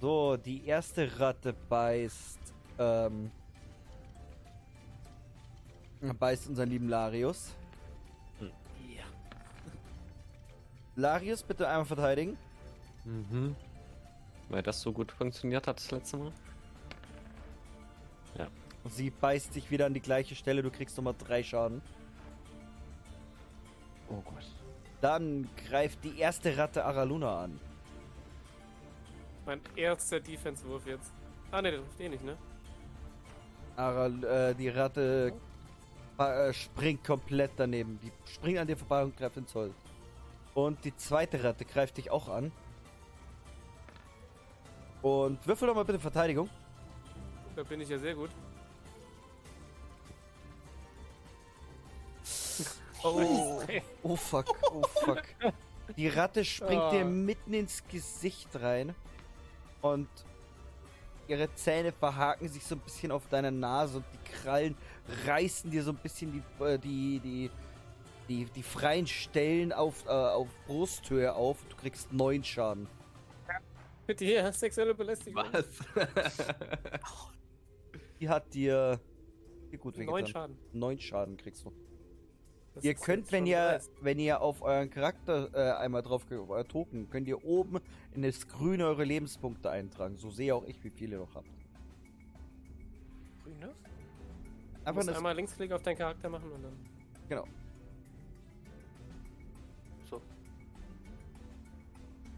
So, die erste Ratte beißt. Ähm, beißt unseren lieben Larius. Ja. Larius, bitte einmal verteidigen. Mhm. Weil das so gut funktioniert hat das letzte Mal. Sie beißt sich wieder an die gleiche Stelle. Du kriegst nochmal drei Schaden. Oh Gott. Dann greift die erste Ratte Araluna an. Mein erster Defense-Wurf jetzt. Ah, ne, der trifft eh nicht, ne? Aral, äh, die Ratte äh, springt komplett daneben. Die springt an dir vorbei und greift ins Holz. Und die zweite Ratte greift dich auch an. Und würfel doch mal bitte Verteidigung. Da bin ich ja sehr gut. Oh, oh fuck, oh fuck. Die Ratte springt dir Ah. mitten ins Gesicht rein und ihre Zähne verhaken sich so ein bisschen auf deiner Nase und die Krallen reißen dir so ein bisschen die, äh, die, die, die, die freien Stellen auf, äh, auf Brusthöhe auf. Du kriegst neun Schaden. Bitte hier, sexuelle Belästigung. Was? Die hat dir, dir gut Neun. Schaden. Neun Schaden kriegst du. Das Ihr könnt, wenn ihr, dreist. wenn ihr auf euren Charakter äh, einmal drauf ge- äh, Token, könnt ihr oben in das Grüne eure Lebenspunkte eintragen. So sehe auch ich, wie viele ihr noch habt. Grün, ne? Du Einfach musst einmal Linksklick auf deinen Charakter machen und dann. genau. So.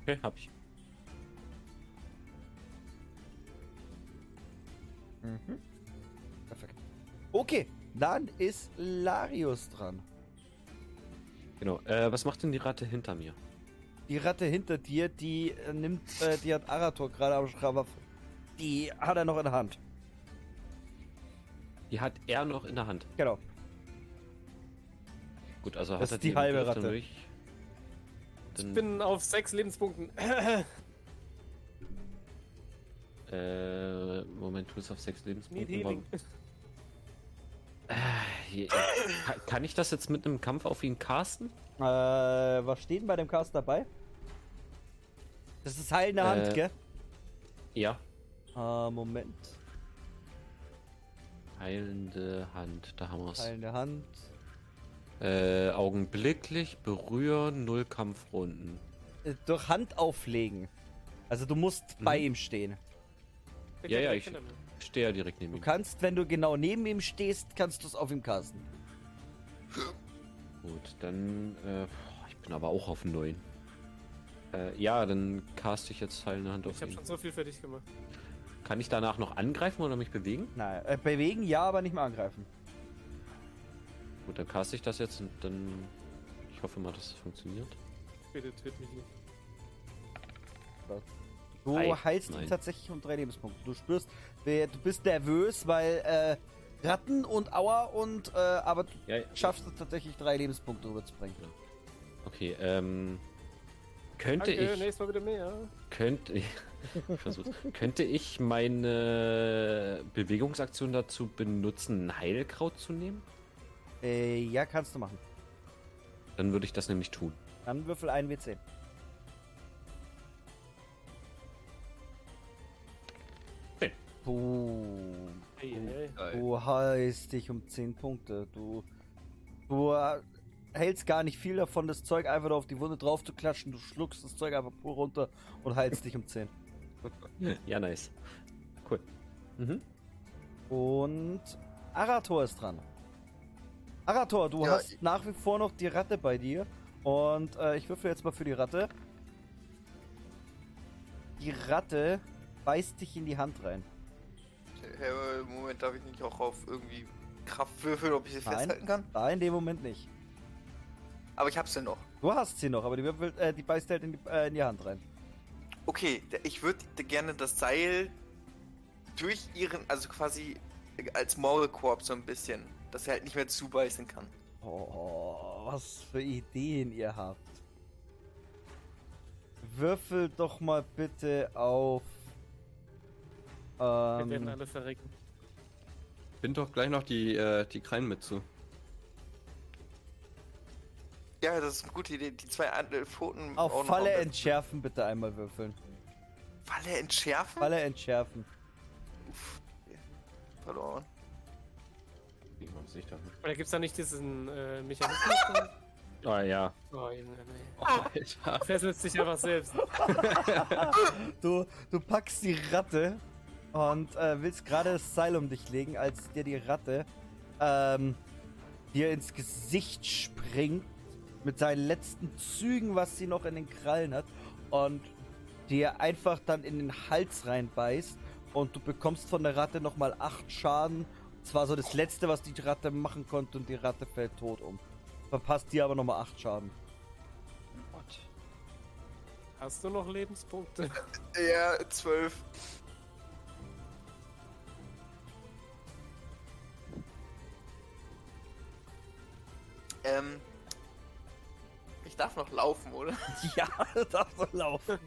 Okay, hab ich. Mhm. Perfekt. Okay, dann ist Larius dran. Genau. Äh, was macht denn die Ratte hinter mir? Die Ratte hinter dir, die äh, nimmt, äh, die hat Arator gerade am Schraber. Die hat er noch in der Hand. Die hat er noch in der Hand. Genau. Gut, also Das hat er ist die im halbe Griff, dann Ratte. würde Ich Ich dann, bin auf sechs Lebenspunkten. äh, Moment, du bist auf sechs Need Lebenspunkten. Healing. Äh, hier, kann, ich das jetzt mit einem Kampf auf ihn casten? Äh, was steht denn bei dem Cast dabei? Das ist heilende Hand, Äh, gell? Ja. Äh, Moment. Heilende Hand, da haben wir es. Heilende Hand. Äh, augenblicklich berühren, null Kampfrunden. Äh, durch Hand auflegen. Also du musst Mhm. bei ihm stehen. Ja, ja, ich-. Stehe ja direkt neben Du ihm. kannst, wenn du genau neben ihm stehst, kannst du es auf ihm casten. Gut, dann, äh, ich bin aber auch auf 9. Äh, ja, dann cast ich jetzt heilende Hand auf Ich habe ihn. schon so viel für dich gemacht. Kann ich danach noch angreifen oder mich bewegen? Nein, äh, bewegen ja, aber nicht mehr angreifen. Gut, dann cast ich das jetzt und dann. Ich hoffe mal, dass es funktioniert. Bitte töt mich nicht. Du Drei. heilst ihn tatsächlich um drei Lebenspunkte. Du spürst, du bist nervös, weil äh, Ratten und Aua und äh, aber du Ja, ja. schaffst es tatsächlich drei Lebenspunkte rüberzubringen. Okay, ähm. Könnte Danke, ich, nächstes Mal bitte mehr. könnte, ich versuch's. könnte ich meine Bewegungsaktion dazu benutzen, ein Heilkraut zu nehmen? Äh, ja, kannst du machen. Dann würde ich das nämlich tun. Dann würfel ein W10. Du heißt dich um 10 Punkte. Du, du äh, hältst gar nicht viel davon, das Zeug einfach nur auf die Wunde drauf zu klatschen. Du schluckst das Zeug einfach pur runter und heilst dich um 10. Ja, nice. Cool. Mhm. Und Arator ist dran. Arator, du Ja, hast nach wie vor noch die Ratte bei dir. Und äh, ich würfel jetzt mal für die Ratte. Die Ratte beißt dich in die Hand rein. Hey, Moment, darf ich nicht auch auf irgendwie Kraft würfeln, ob ich sie Nein. festhalten kann? Da in dem Moment nicht. Aber ich hab's ja noch. Du hast sie noch, aber die, würfelt, äh, die beißt halt in die, äh, in die Hand rein. Okay, ich würde gerne das Seil durch ihren, also quasi als Maulkorb so ein bisschen, dass er halt nicht mehr zubeißen kann. Oh, was für Ideen ihr habt. Würfel doch mal bitte auf. Wir werden Ähm, alle verrecken. Bind doch gleich noch die, äh, die Kreien mit zu. Ja, das ist eine gute Idee. Die zwei Pfoten auf auch noch Falle am- entschärfen bitte einmal würfeln. Falle entschärfen? Falle entschärfen. Uff, verloren. Wie man sich da- Oder gibt's da nicht diesen äh, Mechanismus? Ah ja. oh, Junge, nee. Oh, Alter. Fesselt sich einfach selbst. Du, du packst die Ratte und äh, willst gerade das Seil um dich legen, als dir die Ratte ähm, dir ins Gesicht springt mit seinen letzten Zügen, was sie noch in den Krallen hat und dir einfach dann in den Hals reinbeißt und du bekommst von der Ratte nochmal acht Schaden. Das war so das letzte, was die Ratte machen konnte und die Ratte fällt tot um. Verpasst dir aber nochmal acht Schaden. Hast du noch Lebenspunkte? Ja, zwölf. Ähm. Ich darf noch laufen, oder? Ja, darf so laufen.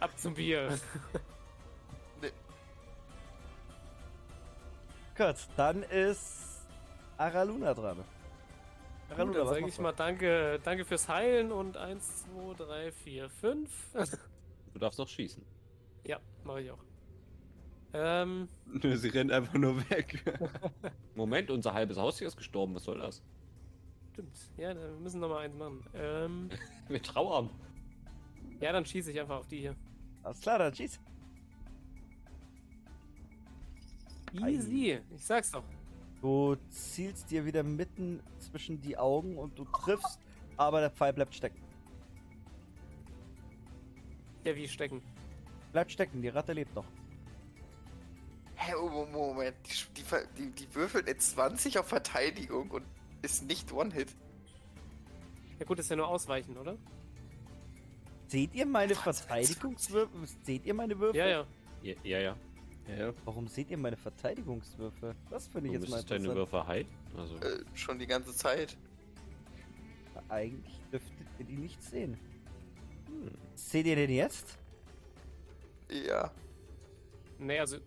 Ab zum Bier. Gut, dann ist Araluna dran. Gut, Araluna, dann was sage ich du? mal danke, danke fürs Heilen und 1, 2, 3, 4, 5. Du darfst noch schießen. ja, mache ich auch. Ähm, Nö, sie rennt einfach nur weg. Moment, unser halbes Haustier ist gestorben. Was soll das? stimmt. Ja, dann- wir müssen noch mal eins machen. Ähm, Wir trauern. ja, dann schieße ich einfach auf die hier. Alles klar, dann schieß. Easy. Ich sag's doch. Du zielst dir wieder mitten zwischen die Augen und du triffst, aber der Pfeil bleibt stecken. Ja, wie stecken. Bleibt stecken, die Ratte lebt noch. Hä, oh, Mo- Moment. Die, die, ver- die, die würfelt jetzt 20 auf Verteidigung und ist nicht One-Hit. Ja gut, ist ja nur ausweichen, oder? Seht ihr meine Verteidigungswürfel? Seht ihr meine Würfel? Ja, ja. Ja, ja. ja. ja, ja. Warum seht ihr meine Verteidigungswürfel? Das finde Du ich jetzt mal müsstest deine interessant. Würfe heilen. Also, Äh, schon die ganze Zeit. Eigentlich dürftet ihr die nicht sehen. Seht ihr den jetzt? Ja. Nee, also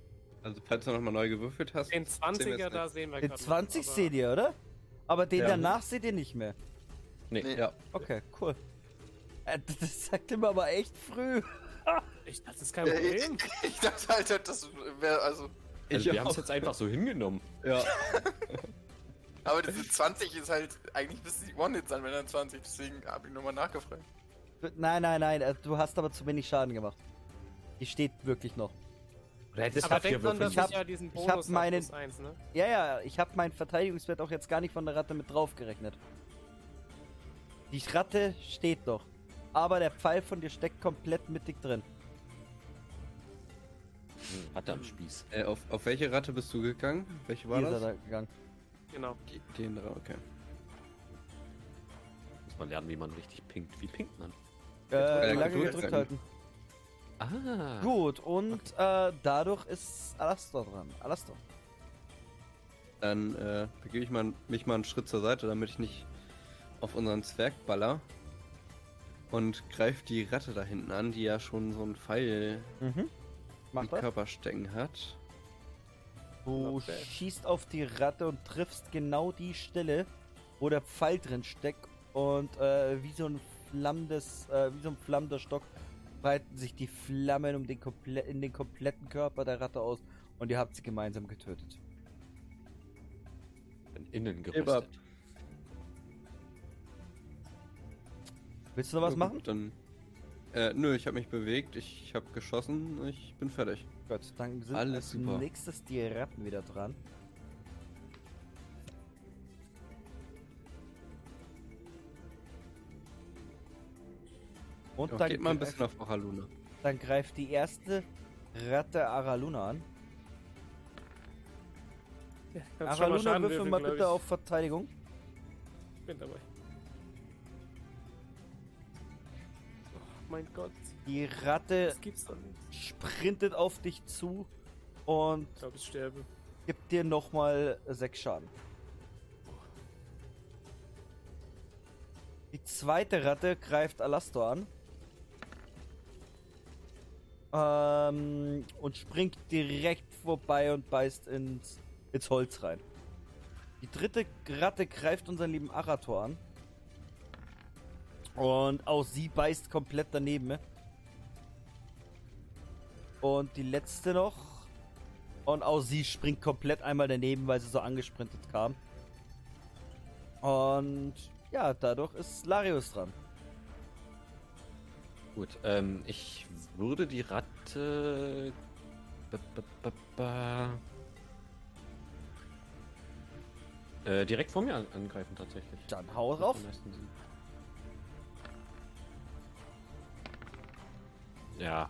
Also, falls du nochmal neu gewürfelt hast. den sehen wir 20er jetzt da sehen wir Den grad noch, 20 aber- seht ihr, oder? Aber den Ja. danach seht ihr nicht mehr. nee. Nee. Ja. Okay, cool. Äh, Das sagt immer aber echt früh. Ich, das ist kein Äh, ich, Problem. ich dachte halt, das wäre also. Also, Ich wir haben es jetzt einfach so hingenommen. Ja. Aber diese 20 ist halt. Eigentlich müsste die One-Hit sein, wenn dann 20. Deswegen habe ich nochmal nachgefragt. Nein, nein, nein, äh, du hast aber zu wenig Schaden gemacht. Die steht wirklich noch. Oder hättest Aber du vier denk dran, Würfel. dass Ich ich, hab- ja diesen ich Bonus hab hab meinen- plus eins, ne? Ja, ja, ich habe meinen Verteidigungswert auch jetzt gar nicht von der Ratte mit draufgerechnet. Die Ratte steht noch. Aber der Pfeil von dir steckt komplett mittig drin. Hm, Hat er am Spieß. Äh, auf, auf welche Ratte bist du gegangen? Welche war Hier ist er das? da gegangen. Genau. Die, den da, okay. Muss man lernen, wie man richtig pinkt. Wie pinkt man? Äh, Äh, lange gedrückt gedrückt halten. Ah. Gut, und äh, dadurch ist Alastor dran. Alastor. Dann äh, begebe ich mal, mich mal einen Schritt zur Seite, damit ich nicht auf unseren Zwerg baller. Und greift die Ratte da hinten an, die ja schon so einen Pfeil Mhm. Im das. Körper stecken hat. Du schießt auf die Ratte und triffst genau die Stelle, wo der Pfeil drin steckt. Und äh, wie so ein flammendes, äh, wie so ein flammender Stock breiten sich die Flammen um den komple in den kompletten Körper der Ratte aus und ihr habt sie gemeinsam getötet. Bin innen Eber. gerüstet. Willst du noch was Ja, machen? gut, Dann. Äh, nö, ich habe mich bewegt, ich habe geschossen, ich bin fertig. Gut, dann sind Alles als super. nächstes die Ratten wieder dran. Und Ja, dann, geht mal ein bisschen auf Oraluna. dann greift die erste Ratte Araluna an. Ja, Araluna, würfel mal glaub bitte ich. auf Verteidigung. Ich bin dabei. Oh mein Gott, Die Ratte sprintet auf dich zu und Ich glaube, ich sterbe. gibt dir nochmal sechs Schaden. Die zweite Ratte greift Alastor an. Ähm, und springt direkt vorbei und beißt ins, ins Holz rein. Die dritte Ratte greift unseren lieben Arator an. Und auch sie beißt komplett daneben. Und die letzte noch. Und auch sie springt komplett einmal daneben, weil sie so angesprintet kam. Und ja, dadurch ist Larius dran. Gut, ähm, ich würde die Ratte. Ba, ba, ba. Äh, direkt vor mir an angreifen tatsächlich. Dann hau drauf. Sinn. Ja,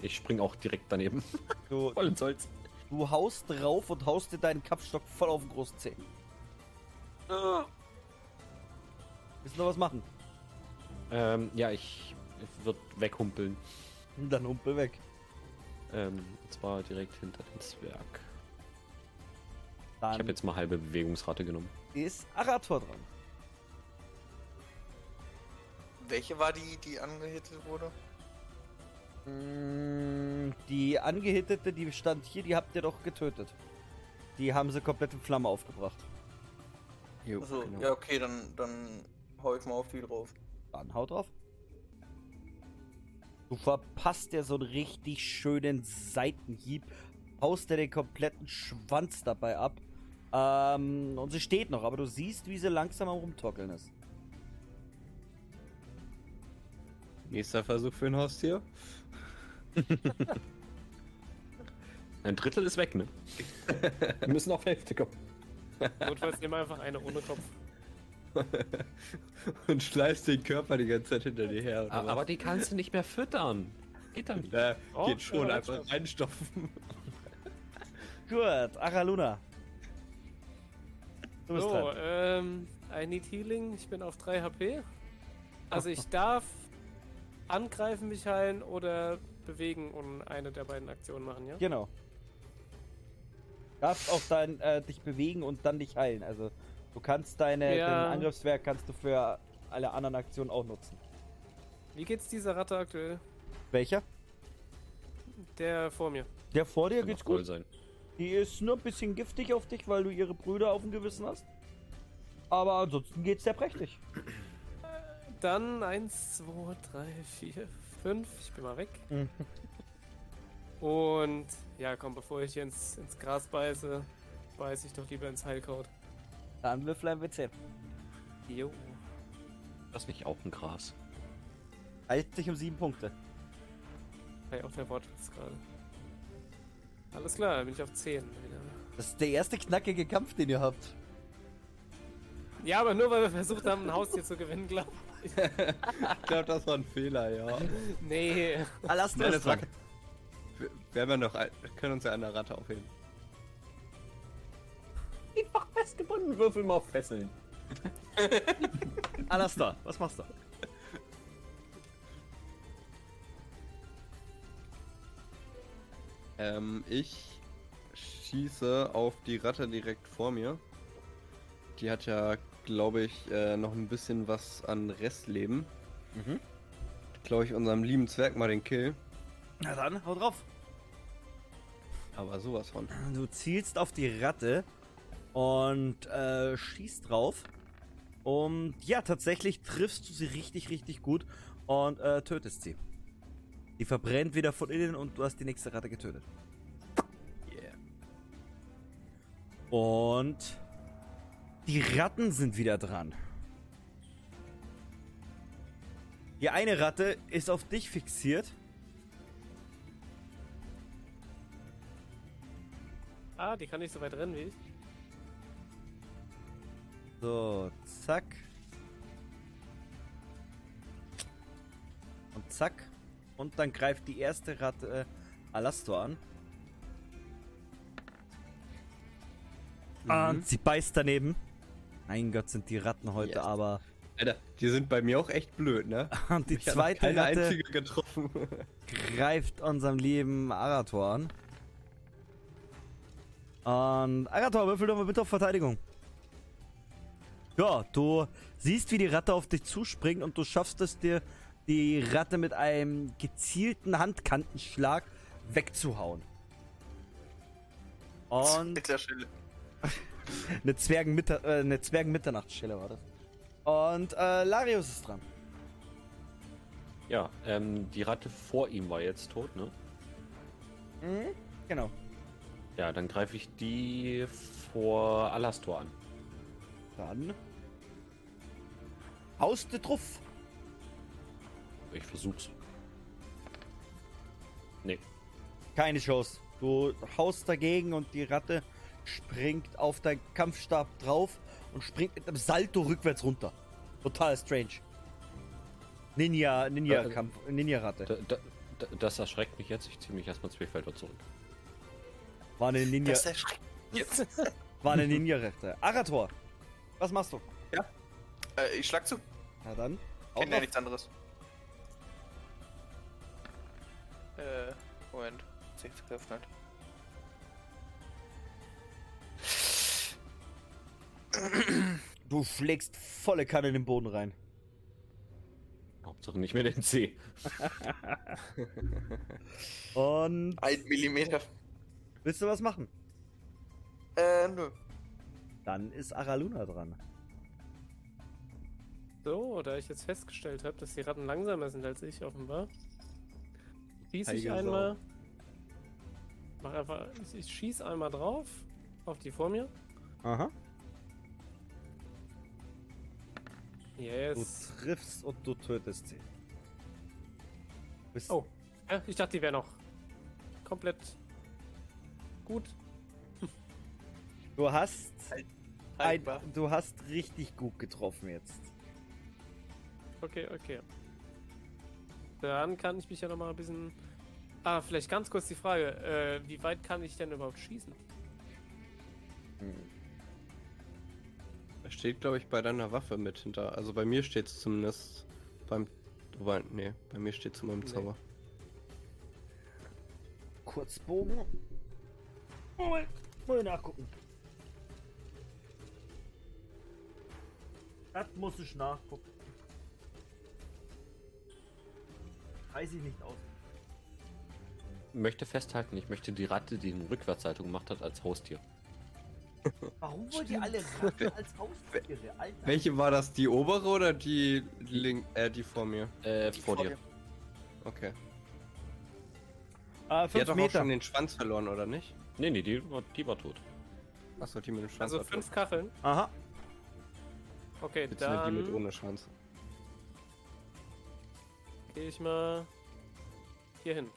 ich spring auch direkt daneben. Du, Voll ins Holz. du haust drauf und haust dir deinen Kampfstock voll auf den großen Zeh. Willst du noch was machen? Ähm, ja, ich wird weghumpeln. Dann humpel weg. Ähm, und zwar direkt hinter den Zwerg. Ich Dann habe jetzt mal halbe Bewegungsrate genommen. ist Arator dran. Welche war die, die angehittet wurde? Mm, Die angehittete, die stand hier, die habt ihr doch getötet. Die haben sie komplett in Flamme aufgebracht. Jo, Achso, genau. ja, okay, dann, dann hau ich mal auf die drauf. Dann haut drauf. Du verpasst dir so einen richtig schönen Seitenhieb, haust dir den kompletten Schwanz dabei ab. Ähm, und sie steht noch, aber du siehst, wie sie langsam am Rumtockeln ist. Nächster Versuch für ein Haustier. Ein Drittel ist weg, ne? Wir müssen auf Hälfte kommen. Notfalls nehmen wir einfach eine ohne Kopf. Und schleißt den Körper die ganze Zeit hinter dir her. Oder A- was? Aber die kannst du nicht mehr füttern. Geht dann nicht. Ja, Oh, geht schon, ja, einfach reinstopfen. Gut, Araluna. Du bist So, dran. ähm, I need healing. Ich bin auf 3 HP. Also ich darf angreifen, mich heilen oder bewegen und eine der beiden Aktionen machen, ja? Genau. Darfst auch dann äh, dich bewegen und dann dich heilen. Also du kannst deine Ja. den Angriffswerk kannst du für alle anderen Aktionen auch nutzen. Wie geht's dieser Ratte aktuell? Welcher? Der vor mir. Der vor dir Kann geht's gut. sein. Die ist nur ein bisschen giftig auf dich, weil du ihre Brüder auf dem Gewissen hast. Aber ansonsten geht's sehr prächtig. Dann 1, 2, 3, 4, 5. Ich bin mal weg. Mhm. Und ja, komm, bevor ich hier ins, ins Gras beiße, beiße ich doch lieber ins Heilkraut. Dann würfel ein W10. Jo. Das ist nicht auch ein Gras. Heilt dich um sieben Punkte. Hey, auch der Wortwitz gerade. Alles klar, dann bin ich auf 10 wieder. Das ist der erste knackige Kampf, den ihr habt. Ja, aber nur weil wir versucht haben, ein Haustier zu gewinnen, glaub ich. Ich glaube, das war ein Fehler, ja. Nee. Alastor Nein, das war. Wir, wir haben ja noch, ein, können uns ja an der Ratte aufheben. Einfach festgebunden, würfel mal auf Fesseln. Alastor, was machst du? Ähm, ich schieße auf die Ratte direkt vor mir. Die hat ja, glaube ich, äh, noch ein bisschen was an Restleben. Mhm. glaube ich, unserem lieben Zwerg mal den Kill. Na dann, hau drauf. Aber sowas von. Du zielst auf die Ratte und äh, schießt drauf. Und ja, tatsächlich triffst du sie richtig, richtig gut und äh, tötest sie. Die verbrennt wieder von innen und du hast die nächste Ratte getötet. Yeah. Und die Ratten sind wieder dran. Die eine Ratte ist auf dich fixiert. Ah, die kann nicht so weit rennen wie ich. So, zack. Und zack. Und dann greift die erste Ratte äh, Alastor an. Und sie beißt daneben. Mein Gott, sind die Ratten heute Yes. aber. Alter, die sind bei mir auch echt blöd, ne? Und die Ich hab noch zweite keine Ratte einzige getroffen. greift unserem lieben Arator an. Und Arator, würfel doch mal bitte auf Verteidigung. Ja, du siehst, wie die Ratte auf dich zuspringt und du schaffst es dir, die Ratte mit einem gezielten Handkantenschlag wegzuhauen. Und eine Zwergenmitter äh, eine Zwergenmitternachtsstelle war das. Und äh, Larius ist dran. Ja, ähm, die Ratte vor ihm war jetzt tot, ne? Mhm, genau. Ja, dann greife ich die vor Alastor an. Dann. Haust du drauf. Ich versuch's. Nee. Keine Chance. Du haust dagegen und die Ratte springt auf deinen Kampfstab drauf und springt mit einem Salto rückwärts runter. Total strange. Ninja, Ninja Äh, Kampf, Ninja Ratte. Da, da, da, das erschreckt mich jetzt. Ich ziehe mich erstmal zwei Felder zurück. War eine Ninja, Das ist erschreckend. Jetzt. war eine Ninja Ratte. Arator, was machst du? äh, ich schlag zu. Na dann. Auch Kennt ja nichts anderes. Äh, Moment. Sechs geöffnet. Du schlägst volle Kanne in den Boden rein. Hauptsache nicht mehr den C. Und Ein Millimeter. willst du was machen? Äh, nö. Dann ist Araluna dran. So, da ich jetzt festgestellt habe, dass die Ratten langsamer sind als ich offenbar, schieße ich einmal. Mach einfach. Ich, ich schieße einmal drauf. Auf die vor mir. Aha. Du Yes. triffst und du tötest sie. Bist Oh. Ja, ich dachte, die wäre noch komplett gut. Du hast ein, du hast richtig gut getroffen jetzt. Okay, okay. Dann kann ich mich ja noch mal ein bisschen. Ah, vielleicht ganz kurz die Frage: äh, Wie weit kann ich denn überhaupt schießen? Das steht, glaube ich, bei deiner Waffe mit hinter. Also bei mir steht es zumindest beim. Wobei, nee, bei mir steht es in meinem Nee. Zauber. Kurzbogen. Moment, mal nachgucken. Das muss ich nachgucken. Weiß ich nicht aus. Möchte festhalten, ich möchte die Ratte, die eine Rückwärtshaltung gemacht hat, als Haustier. Warum wollt ihr alle Ratten als Haustiere? Alter. Welche war das? Die obere oder die link, äh, die vor mir? Äh, Die vor vor dir. mir. Okay. Äh, Die hat doch auch Meter. schon den Schwanz verloren, oder nicht? Nee, nee, die war, die war tot. Achso, die mit dem Schwanz. Also fünf tot. Kacheln. Aha. Okay, Beziehungsweise die mit dann ohne Schwanz. gehe ich mal hier hin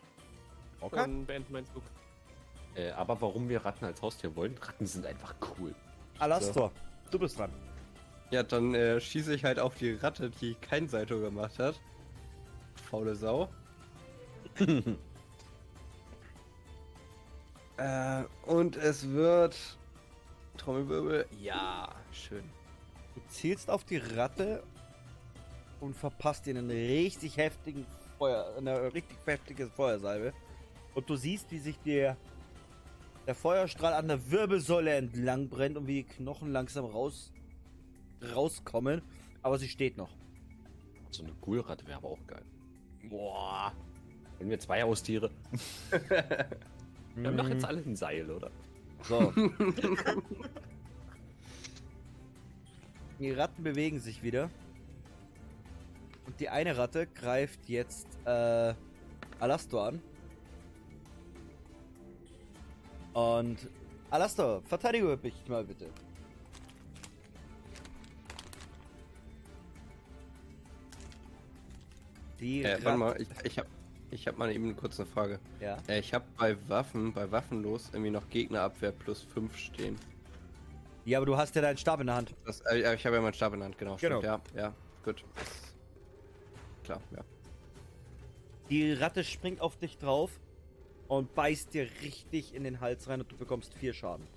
Okay. und beende meinen Zug. Äh, aber warum wir Ratten als Haustier wollen? Ratten sind einfach cool. Alastor, du bist dran. Ja, dann äh, schieße ich halt auf die Ratte, die kein Salto gemacht hat. Faule Sau. äh, und es wird. Trommelwirbel. Ja, schön. Du zielst auf die Ratte und verpasst ihr einen richtig heftigen Feuer, eine richtig heftige Feuersalbe. Und du siehst, wie sich der, der Feuerstrahl an der Wirbelsäule entlang brennt und wie die Knochen langsam raus, rauskommen. Aber sie steht noch. So eine Ghoulratte wäre aber auch geil. Boah. Wenn wir zwei Haustiere. Wir haben doch jetzt alle ein Seil, oder? So. Die Ratten bewegen sich wieder. Und die eine Ratte greift jetzt äh, Alastor an. Und Alastor, verteidige mich mal bitte. Die Äh, warte mal, ich, ich hab, ich hab mal eben kurz eine Frage. Ja. Äh, ich hab bei Waffen, bei Waffenlos irgendwie noch Gegnerabwehr plus 5 stehen. Ja, aber du hast ja deinen Stab in der Hand. Das, äh, ich habe ja meinen Stab in der Hand, genau. Genau. Stimmt, ja, ja, gut. Das, klar, ja. Die Ratte springt auf dich drauf und beißt dir richtig in den Hals rein und du bekommst vier Schaden.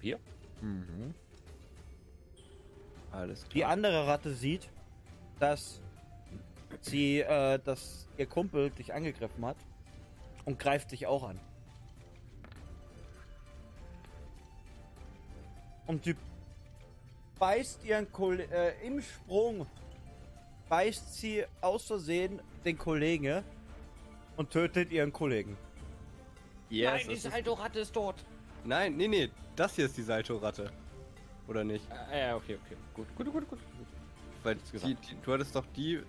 Wir? Mhm. Alles klar. Die andere Ratte sieht, dass sie, äh, dass ihr Kumpel dich angegriffen hat und greift dich auch an. Und sie beißt ihren Kollegen, äh, im Sprung beißt sie aus Versehen den Kollegen und tötet ihren Kollegen. Yes, Nein, die Salto-Ratte ist tot. Nein, nee, nee, das hier ist die Salto-Ratte. Oder nicht? Äh, ja, okay, okay. Gut, gut, gut, gut. Weil Nichts die, gesagt. die, du hattest doch die,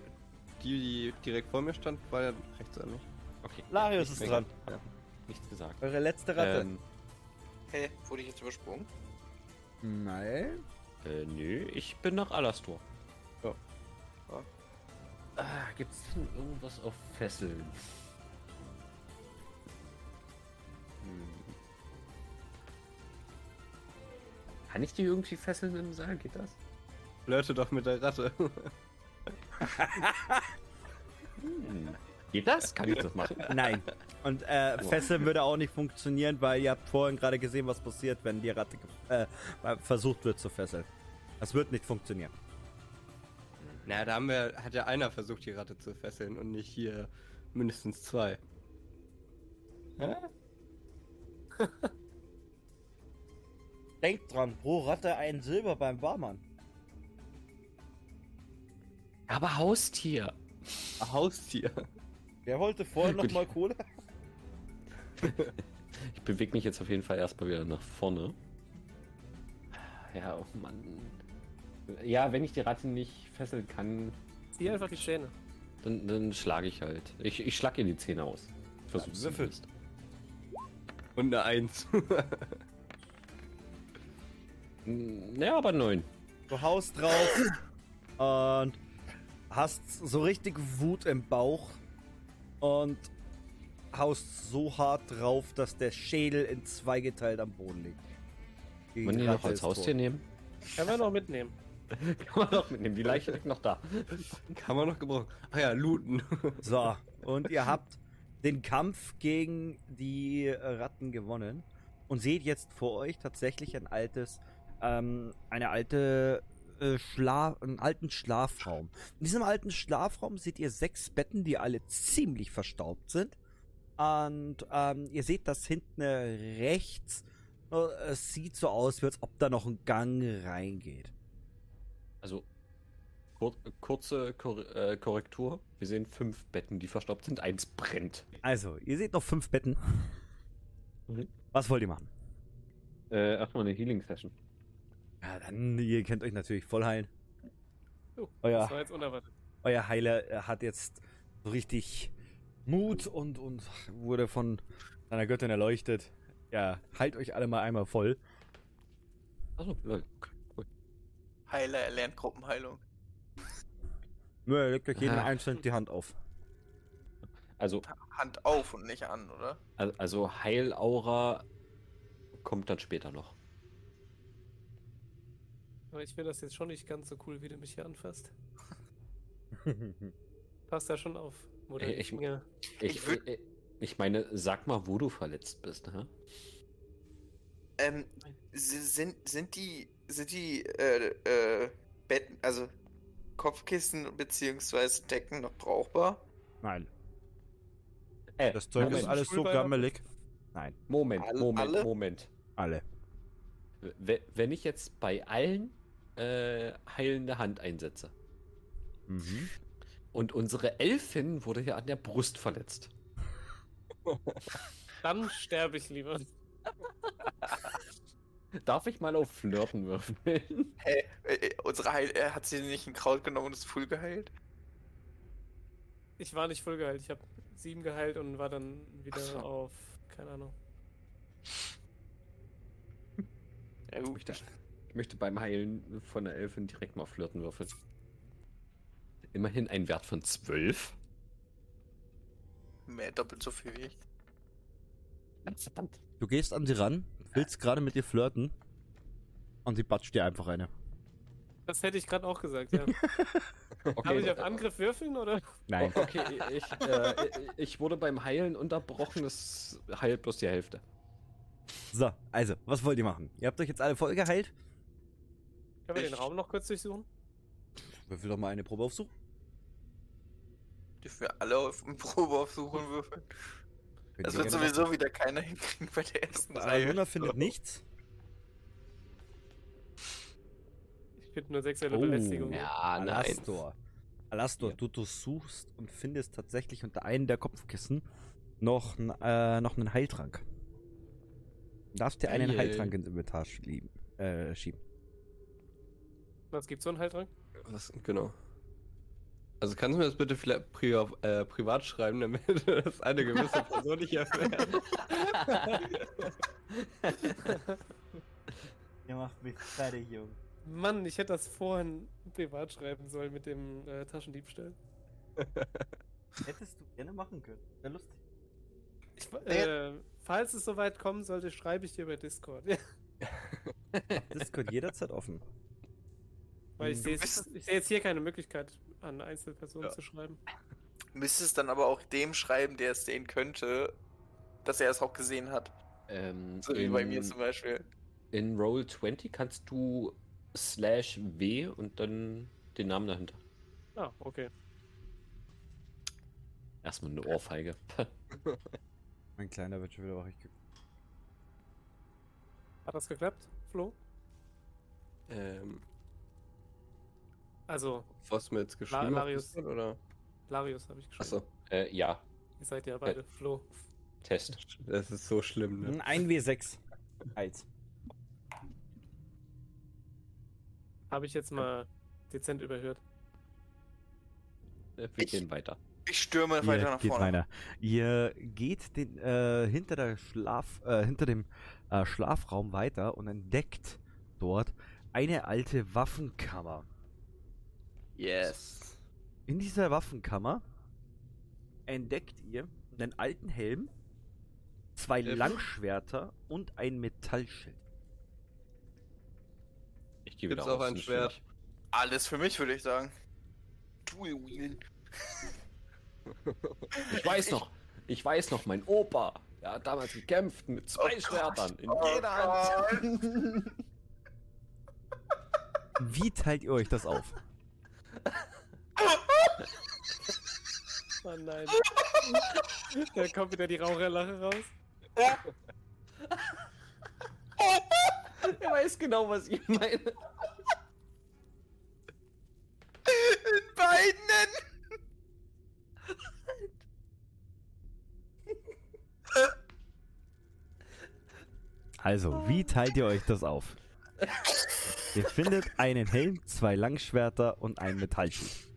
die, die direkt vor mir stand, war ja rechts oder nicht? Okay. Larius ist dran. Ja. Nichts gesagt. Eure letzte Ratte. Ähm, Hä, wurde ich jetzt übersprungen? Nein. äh, nö, ich bin nach Alastor. Ja. Ja. Ah, gibt's denn irgendwas auf Fesseln? Hm. Kann ich die irgendwie fesseln im Saal? Geht das? Flirte doch mit der Ratte. Hm. Geht das? Kann ich das machen? Nein. Und äh, Fesseln würde auch nicht funktionieren, weil ihr habt vorhin gerade gesehen, was passiert, wenn die Ratte äh, versucht wird zu fesseln. Das wird nicht funktionieren. Na, da haben wir, hat ja einer versucht, die Ratte zu fesseln und nicht hier mindestens zwei. Hä? Denkt dran, pro Ratte ein Silber beim Barmann. Aber Haustier. Haustier. Wer wollte vorher noch Gut. mal Kohle? Ich bewege mich jetzt auf jeden Fall erstmal wieder nach vorne. Ja, oh Mann. Ja, wenn ich die Ratte nicht fesseln kann, Zieh einfach die Zähne. dann, dann schlage ich halt. Ich, ich schlage ihr die Zähne aus. Versuch's würfel. zumindest. Und eine Eins. Mm, Ja, aber neun. Du haust drauf und hast so richtig Wut im Bauch und haust so hart drauf, dass der Schädel in zwei geteilt am Boden liegt. Die Wollen die noch als Haustier nehmen? Können wir noch mitnehmen. Kann man doch mitnehmen. Die Leiche liegt noch da. Kann man noch gebrauchen. Ach ja, looten. So, und ihr habt den Kampf gegen die Ratten gewonnen und seht jetzt vor euch tatsächlich ein altes, ähm, eine alte äh, Schlaf, einen alten Schlafraum. In diesem alten Schlafraum seht ihr sechs Betten, die alle ziemlich verstaubt sind. Und ähm, ihr seht, dass hinten rechts äh, es sieht so aus, wie als ob da noch ein Gang reingeht. Also, kur kurze Kor äh, Korrektur. Wir sehen fünf Betten, die verstaubt sind. Eins brennt. Also, ihr seht noch fünf Betten. Mhm. Was wollt ihr machen? Äh, erstmal eine Healing-Session. Ja, dann, ihr könnt euch natürlich voll heilen. Oh, ja. Das war jetzt unerwartet. Euer Heiler äh, hat jetzt so richtig Mut und, und wurde von seiner Göttin erleuchtet. Ja, heilt euch alle mal einmal voll. Achso. Cool. Heiler erlernt Gruppenheilung. Nö, er legt euch jeden Ah. einzeln die Hand auf. Also, Hand auf und nicht an, oder? al- also Heilaura kommt dann später noch. Aber ich finde das jetzt schon nicht ganz so cool, wie du mich hier anfasst. Passt da schon auf. Oder Ey, ich-. Ich, Ich würd- ich, ich meine, sag mal, wo du verletzt bist, ne? Ähm, si- sind, sind die, sind die, äh, äh, Betten, also Kopfkissen beziehungsweise Decken noch brauchbar? Nein, Äh, das Zeug Moment, ist alles so gammelig. Nein, Moment, Alle- Moment, alle? Moment. alle. We- Wenn ich jetzt bei allen äh, heilende Hand einsetze, Mhm. Und unsere Elfin wurde hier an der Brust verletzt. Dann sterbe ich lieber. Darf ich mal auf Flirten würfeln? Hä? Äh, äh, unsere Heil äh, hat sie nicht ein Kraut genommen und ist full geheilt? Ich war nicht voll geheilt. Ich habe sieben geheilt und war dann wieder so. auf, keine Ahnung. Ja Ich gut. Möchte, ich möchte beim Heilen von der Elfin direkt mal Flirten würfeln. Immerhin ein Wert von 12. Mehr doppelt so viel wie ich. Verdammt. Du gehst an sie ran, willst gerade mit ihr flirten und sie batscht dir einfach eine. Das hätte ich gerade auch gesagt, ja. Darf ich auf Angriff würfeln oder? Nein. Okay, ich, äh, ich wurde beim Heilen unterbrochen, es heilt bloß die Hälfte. So, also, was wollt ihr machen? Ihr habt euch jetzt alle voll geheilt? Können wir den Raum noch kurz durchsuchen? Würfel doch mal eine Probe aufsuchen. Dürfen wir alle auf eine Probe aufsuchen würfeln? Könnt Das wird sowieso wieder keiner hinkriegen bei der ersten machen. Reihe. Aluna findet nichts. Ich finde nur sexuelle Oh, Belästigung. Ja, Alastor. Alastor, Ja. du durchsuchst und findest tatsächlich unter einem der Kopfkissen noch, äh, noch einen Heiltrank. Du darfst dir einen. Heiltrank ins Inventar schieben. Was gibt's so einen Heiltrank? Was, genau. Also kannst du mir das bitte vielleicht pri äh, privat schreiben, damit das eine gewisse Person nicht erfährt? Ihr macht mich fertig, Junge. Mann, ich hätte das vorhin privat schreiben sollen mit dem äh, Taschendiebstahl. Hättest du gerne machen können. Wäre lustig. Ich, äh, falls es soweit kommen sollte, schreibe ich dir bei Discord. Discord jederzeit offen. Weil ich Du sehe jetzt- ich sehe jetzt hier keine Möglichkeit, an Einzelpersonen Ja. zu schreiben. Müsstest dann aber auch dem schreiben, der es sehen könnte, dass er es auch gesehen hat. Ähm, So wie in, bei mir zum Beispiel. in Roll 20 kannst du slash W und dann den Namen dahinter. Ah, okay. Erstmal eine Ohrfeige. Mein Kleiner wird schon wieder wach. Hat das geklappt, Flo? ähm, Also, was mir jetzt geschrieben. Discord, oder? Larius habe ich geschrieben. Achso, äh, ja, Ihr seid ja beide Flo. Test. das ist so schlimm, ne? Ein 1W6. Heiz. Habe ich jetzt mal dezent überhört. Äh, Wir Ich- gehen weiter. Ich stürme weiter Ihr nach geht vorne. weiter. Ihr geht den, äh, hinter, der Schlaf, äh, hinter dem äh, Schlafraum weiter und entdeckt dort eine alte Waffenkammer. Yes. In dieser Waffenkammer entdeckt ihr einen alten Helm, zwei Äh, Langschwerter und ein Metallschild. Ich gehe Gibt's wieder auch raus ein Schwert? schwör. Alles für mich, würde ich sagen. Dual Wheel. Ich weiß noch, ich weiß noch, mein Opa, der hat damals gekämpft mit zwei Oh Schwertern in Oh jeder Hand. Wie teilt ihr euch das auf? Oh nein. da kommt wieder die Raucherlache raus. Er weiß genau, was ich meine. In beiden. Also, wie teilt ihr euch das auf? ihr findet einen Helm, zwei Langschwerter und ein Metallschild.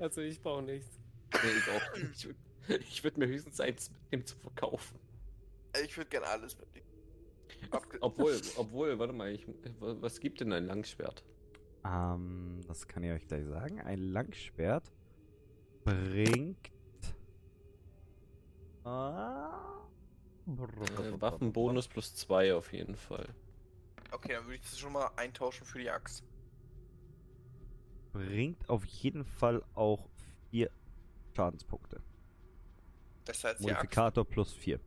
Also ich brauche nichts. Nee, ich auch nicht. Ich würd- Ich würde mir höchstens eins mitnehmen zu verkaufen. Ich würde gerne alles mitnehmen. Abge Obwohl, obwohl, warte mal, ich, was gibt denn ein Langschwert? Ähm, das kann ich euch gleich sagen. Ein Langschwert bringt. Ah, Äh, Waffenbonus plus zwei auf jeden Fall. Okay, dann würde ich das schon mal eintauschen für die Axt. Bringt auf jeden Fall auch vier Schadenspunkte. Besser als die Axt. Modifikator plus vier.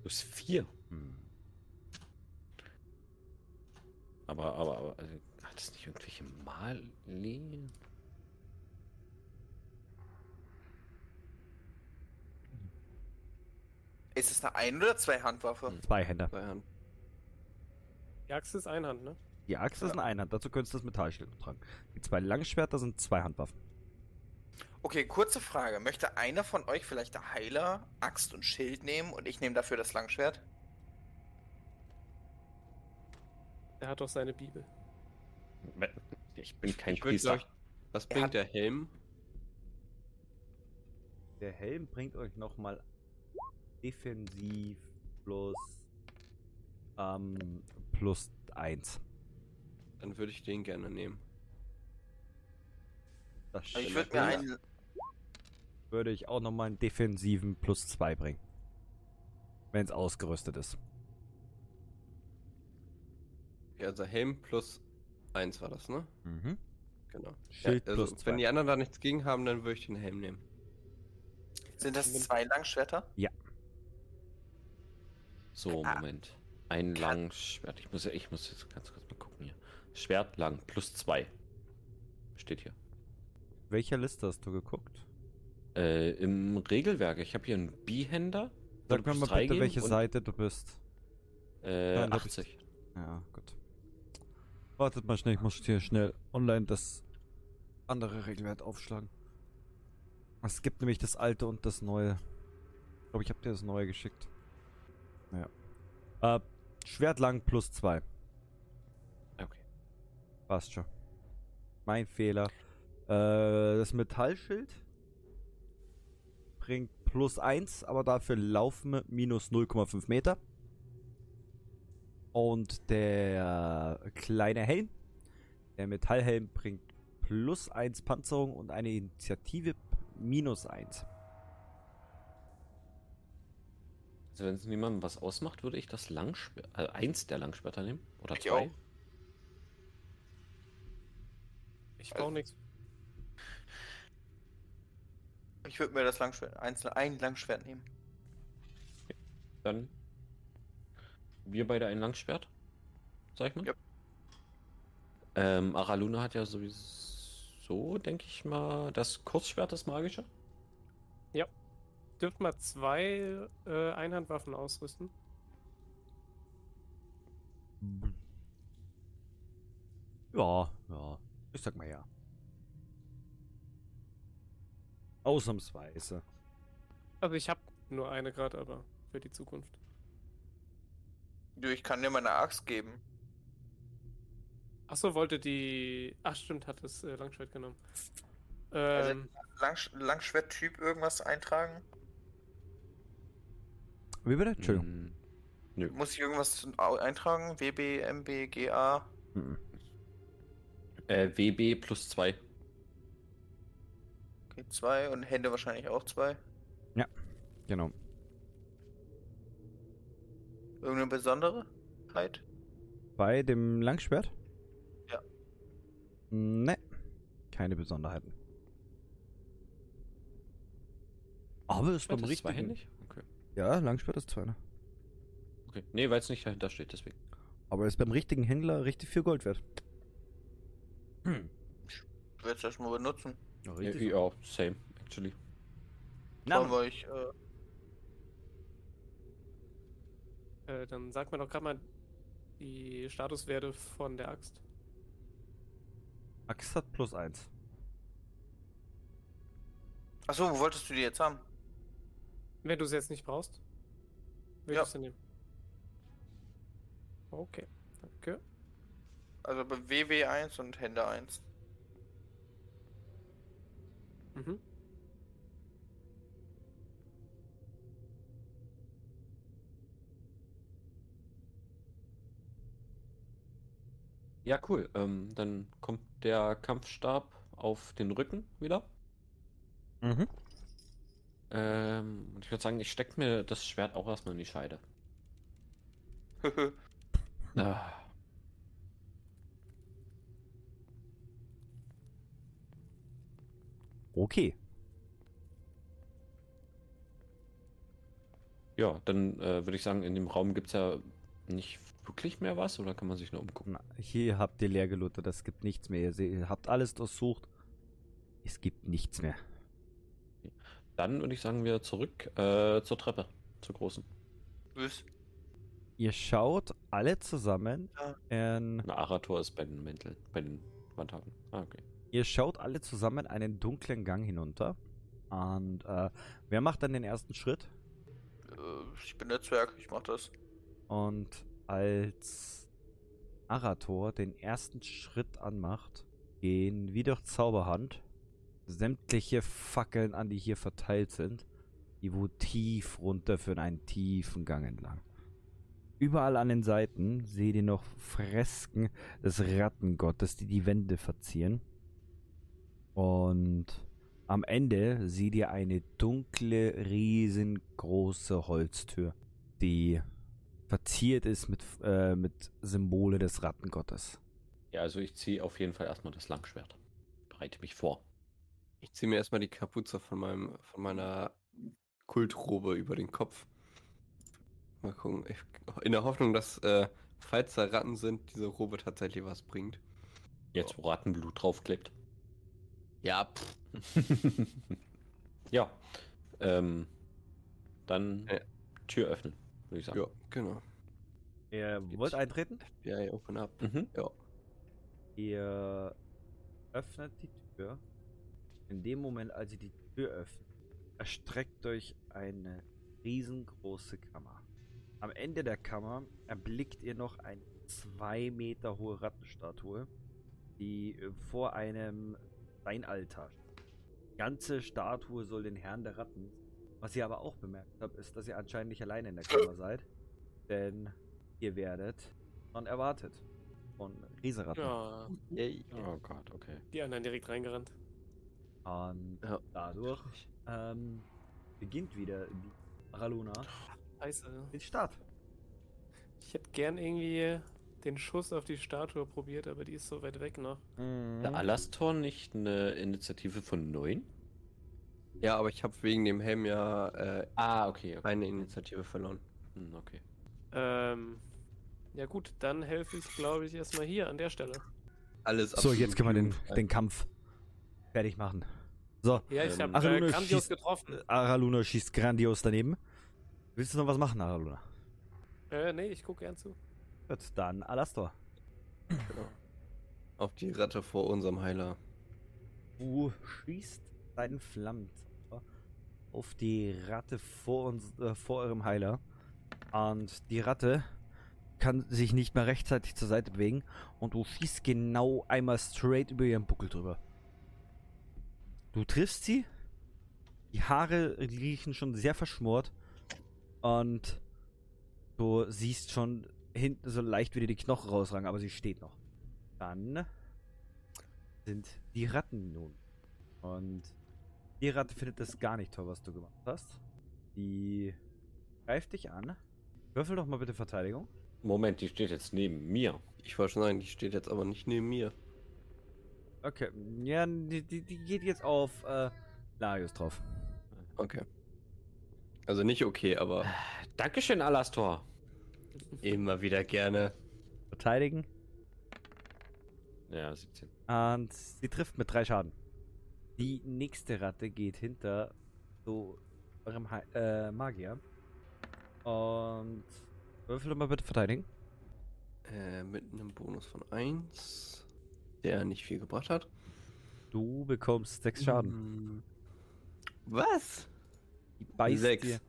Plus vier. Hm. Aber, aber, aber, also, hat das nicht irgendwelche Mali? Ist es eine Ein- oder zwei Handwaffe? Hm. Zwei Hände. Bei Hand. Die Axt ist Einhand, ne? Die Axt ist eine Einhand, dazu könntest du das Metallschild tragen. Die zwei Langschwerter sind zwei Handwaffen. Okay, kurze Frage. Möchte einer von euch vielleicht der Heiler Axt und Schild nehmen und ich nehme dafür das Langschwert? Er hat doch seine Bibel. Ich bin kein Ich Priester. ich, was Er bringt hat- der Helm? Der Helm bringt euch nochmal defensiv plus ähm, plus 1. Dann würde ich den gerne nehmen. Das Also ich würde mir einen. würde ich auch nochmal einen defensiven plus 2 bringen. Wenn es ausgerüstet ist. Okay, also Helm plus 1 war das, ne? Mhm. Genau. Schild also, plus wenn zwei. die anderen da nichts gegen haben, dann würde ich den Helm nehmen. Sind das zwei Langschwerter? So. Moment. Ein Langschwert. Ich muss, ich muss jetzt ganz kurz mal gucken hier. Schwert lang plus zwei. Steht hier. Welcher Liste hast du geguckt? Äh, Im Regelwerk. Ich habe hier einen Bihänder. Sag mir mal bitte, welche Seite du bist. Äh, Nein, da hab ich- 80. Ja, gut. Wartet mal schnell, ich muss hier schnell online das andere Regelwert aufschlagen. Es gibt nämlich das alte und das neue. Ich glaube, ich habe dir das neue geschickt. Naja. Äh, Schwert lang plus 2. Okay. Passt schon. Mein Fehler. Äh, das Metallschild bringt plus 1, aber dafür laufen minus 0,5 Meter. Und der kleine Helm, der Metallhelm bringt plus 1 Panzerung und eine Initiative minus 1. Also wenn es niemandem was ausmacht, würde ich das Langschwert, äh, eins der Langschwerter nehmen. Oder Ich zwei. auch. Ich Also- baue nichts. Ich würde mir das Langschwert, einzeln, ein Langschwert nehmen. Dann wir beide ein Langschwert. Sag ich mal. Ja. Ähm, Araluna hat ja sowieso, denke ich mal, das Kurzschwert, das magische. Dürft mal zwei äh, Einhandwaffen ausrüsten. Ja, ja. Ich sag mal ja. Ausnahmsweise. Also ich habe nur eine gerade, aber für die Zukunft. Du, ich kann dir meine Axt geben. Achso, wollte die. Ach stimmt, hat das äh, Langschwert genommen. Also- Ähm, Langsch Langschwert-Typ irgendwas eintragen? Wie bitte? Entschuldigung. Hm, nö. Muss ich irgendwas eintragen? WB, MB, GA? Mhm. Äh, WB plus zwei. Okay, zwei und Hände wahrscheinlich auch zwei. Genau. Irgendeine Besonderheit? Bei dem Langschwert? Ja. Ne. Keine Besonderheiten. Aber ist beim richtigen. zweihändig? Ja, Langschwert ist zwei. Ne? okay. Nee, weil es nicht dahinter steht, deswegen. Aber ist beim richtigen Händler richtig viel Gold wert. Hm. Ich werde es erstmal benutzen. Ja, Ja, ja, same, actually. Allem, weil ich, äh, äh, dann sag mir doch gerade mal die Statuswerte von der Axt. Axt hat plus eins. Achso, wo wolltest du die jetzt haben? Wenn du es jetzt nicht brauchst, will Ja. ich sie nehmen. Okay, danke. Also bei WW 1 und Hände 1. Mhm. Ja, cool. Ähm, dann kommt der Kampfstab auf den Rücken wieder. Mhm. Ähm, ich würde sagen, ich stecke mir das Schwert auch erstmal in die Scheide. Ah. Okay. Ja, dann äh, würde ich sagen, in dem Raum gibt es ja nicht wirklich mehr was oder kann man sich nur umgucken? Na, hier habt ihr leer gelootet, es gibt nichts mehr. Ihr habt alles durchsucht. Es gibt nichts mehr. Dann würde ich sagen, wir zurück äh, zur Treppe, zur großen. Tschüss. Ihr schaut alle zusammen Ja. in, Ein Arator ist bei den Mänteln, bei den Wandhaken. Ah, okay. ihr schaut alle zusammen einen dunklen Gang hinunter. Und äh, wer macht dann den ersten Schritt? Äh, ich bin der Zwerg, ich mach das. Und als Arator den ersten Schritt anmacht, gehen wie durch Zauberhand sämtliche Fackeln an, die hier verteilt sind, die wo tief runterführen, einen tiefen Gang entlang. Überall an den Seiten seht ihr noch Fresken des Rattengottes, die die Wände verzieren. Und am Ende seht ihr eine dunkle, riesengroße Holztür, die verziert ist mit, äh, mit Symbole des Rattengottes. Ja, also ich ziehe auf jeden Fall erstmal das Langschwert. Bereite mich vor. Ich ziehe mir erstmal die Kapuze von meinem, von meiner Kultrobe über den Kopf. Mal gucken. Ich, in der Hoffnung, dass, äh, falls da Ratten sind, diese Robe tatsächlich was bringt. Jetzt, wo Rattenblut draufklebt. Ja, ja. Ähm, dann Ja. Tür öffnen, würde ich sagen. Ja, genau. Ihr wollt eintreten? FBI, open up. Mhm. Ja. Ihr öffnet die Tür. In dem Moment, als ihr die Tür öffnet, erstreckt euch eine riesengroße Kammer. Am Ende der Kammer erblickt ihr noch eine zwei Meter hohe Rattenstatue, die äh, vor einem Steinaltar steht. Die ganze Statue soll den Herrn der Ratten. Was ihr aber auch bemerkt habt, ist, dass ihr anscheinend nicht alleine in der Kammer seid. Denn ihr werdet schon erwartet von Riesenratten. Ja. Oh Gott, okay. die anderen direkt reingerannt. Und Ja. dadurch ähm, beginnt wieder die Araluna Scheiße. den Start. Ich hätte gern irgendwie den Schuss auf die Statue probiert, aber die ist so weit weg noch. Der Alastor nicht eine Initiative von 9? Ja, aber ich habe wegen dem Helm ja äh, Ah, okay. okay. eine Initiative verloren. Hm, okay. Ähm, ja gut, dann helfe ich, glaube ich, erstmal hier an der Stelle. Alles So, jetzt können wir den, den Kampf fertig machen. So, Ja, ich Ähm, habe Araluna äh, grandios schießt- getroffen. Araluna schießt grandios daneben. Willst du noch was machen, Araluna? Äh, nee, ich gucke gern zu. Gut, dann Alastor. Genau. Auf die Ratte vor unserem Heiler. Du schießt deinen Flammenzauber auf die Ratte vor, uns, äh, vor eurem Heiler. Und die Ratte kann sich nicht mehr rechtzeitig zur Seite bewegen. Und du schießt genau einmal straight über ihren Buckel drüber. Du triffst sie. Die Haare riechen schon sehr verschmort. Und du siehst schon hinten so leicht wieder die Knochen rausragen, aber sie steht noch. Dann sind die Ratten nun. Und die Ratte findet das gar nicht toll, was du gemacht hast. Die greift dich an. Würfel doch mal bitte Verteidigung. Moment, die steht jetzt neben mir. Ich wollte schon sagen, die steht jetzt aber nicht neben mir. Okay, ja, die, die, die geht jetzt auf äh, Larius drauf. Okay. Also nicht okay, aber Dankeschön, Alastor. immer wieder gerne. Verteidigen. Ja, 17. Und sie trifft mit drei Schaden. Die nächste Ratte geht hinter so eurem Hei- äh, Magier. Und würfel mal bitte verteidigen. Äh, mit einem Bonus von 1, der nicht viel gebracht hat. Du bekommst sechs Schaden. Hm. Was? Die beißt Sechs. dir,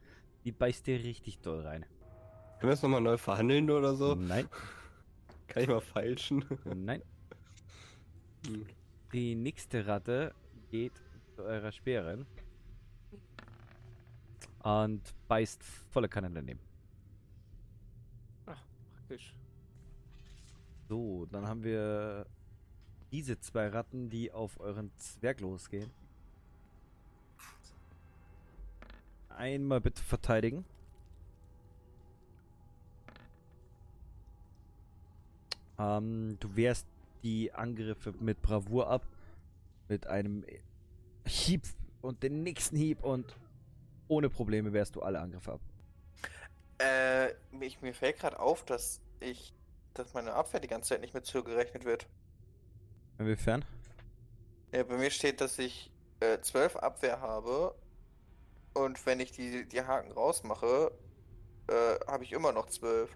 die beißt dir richtig doll rein. Können wir das nochmal neu verhandeln oder so? Nein, Kann ich mal feilschen? nein. Die nächste Ratte geht zu eurer Speerin und beißt volle Kanne daneben. Praktisch. So, dann haben wir diese zwei Ratten, die auf euren Zwerg losgehen. Einmal bitte verteidigen. Ähm, du wehrst die Angriffe mit Bravour ab. Mit einem Hieb und den nächsten Hieb und ohne Probleme wehrst du alle Angriffe ab. Äh, mich, mir fällt gerade auf, dass ich, dass meine Abwehr die ganze Zeit nicht mit zugerechnet wird. Inwiefern? Ja, bei mir steht, dass ich äh, 12 Abwehr habe und wenn ich die, die Haken rausmache, äh, habe ich immer noch 12.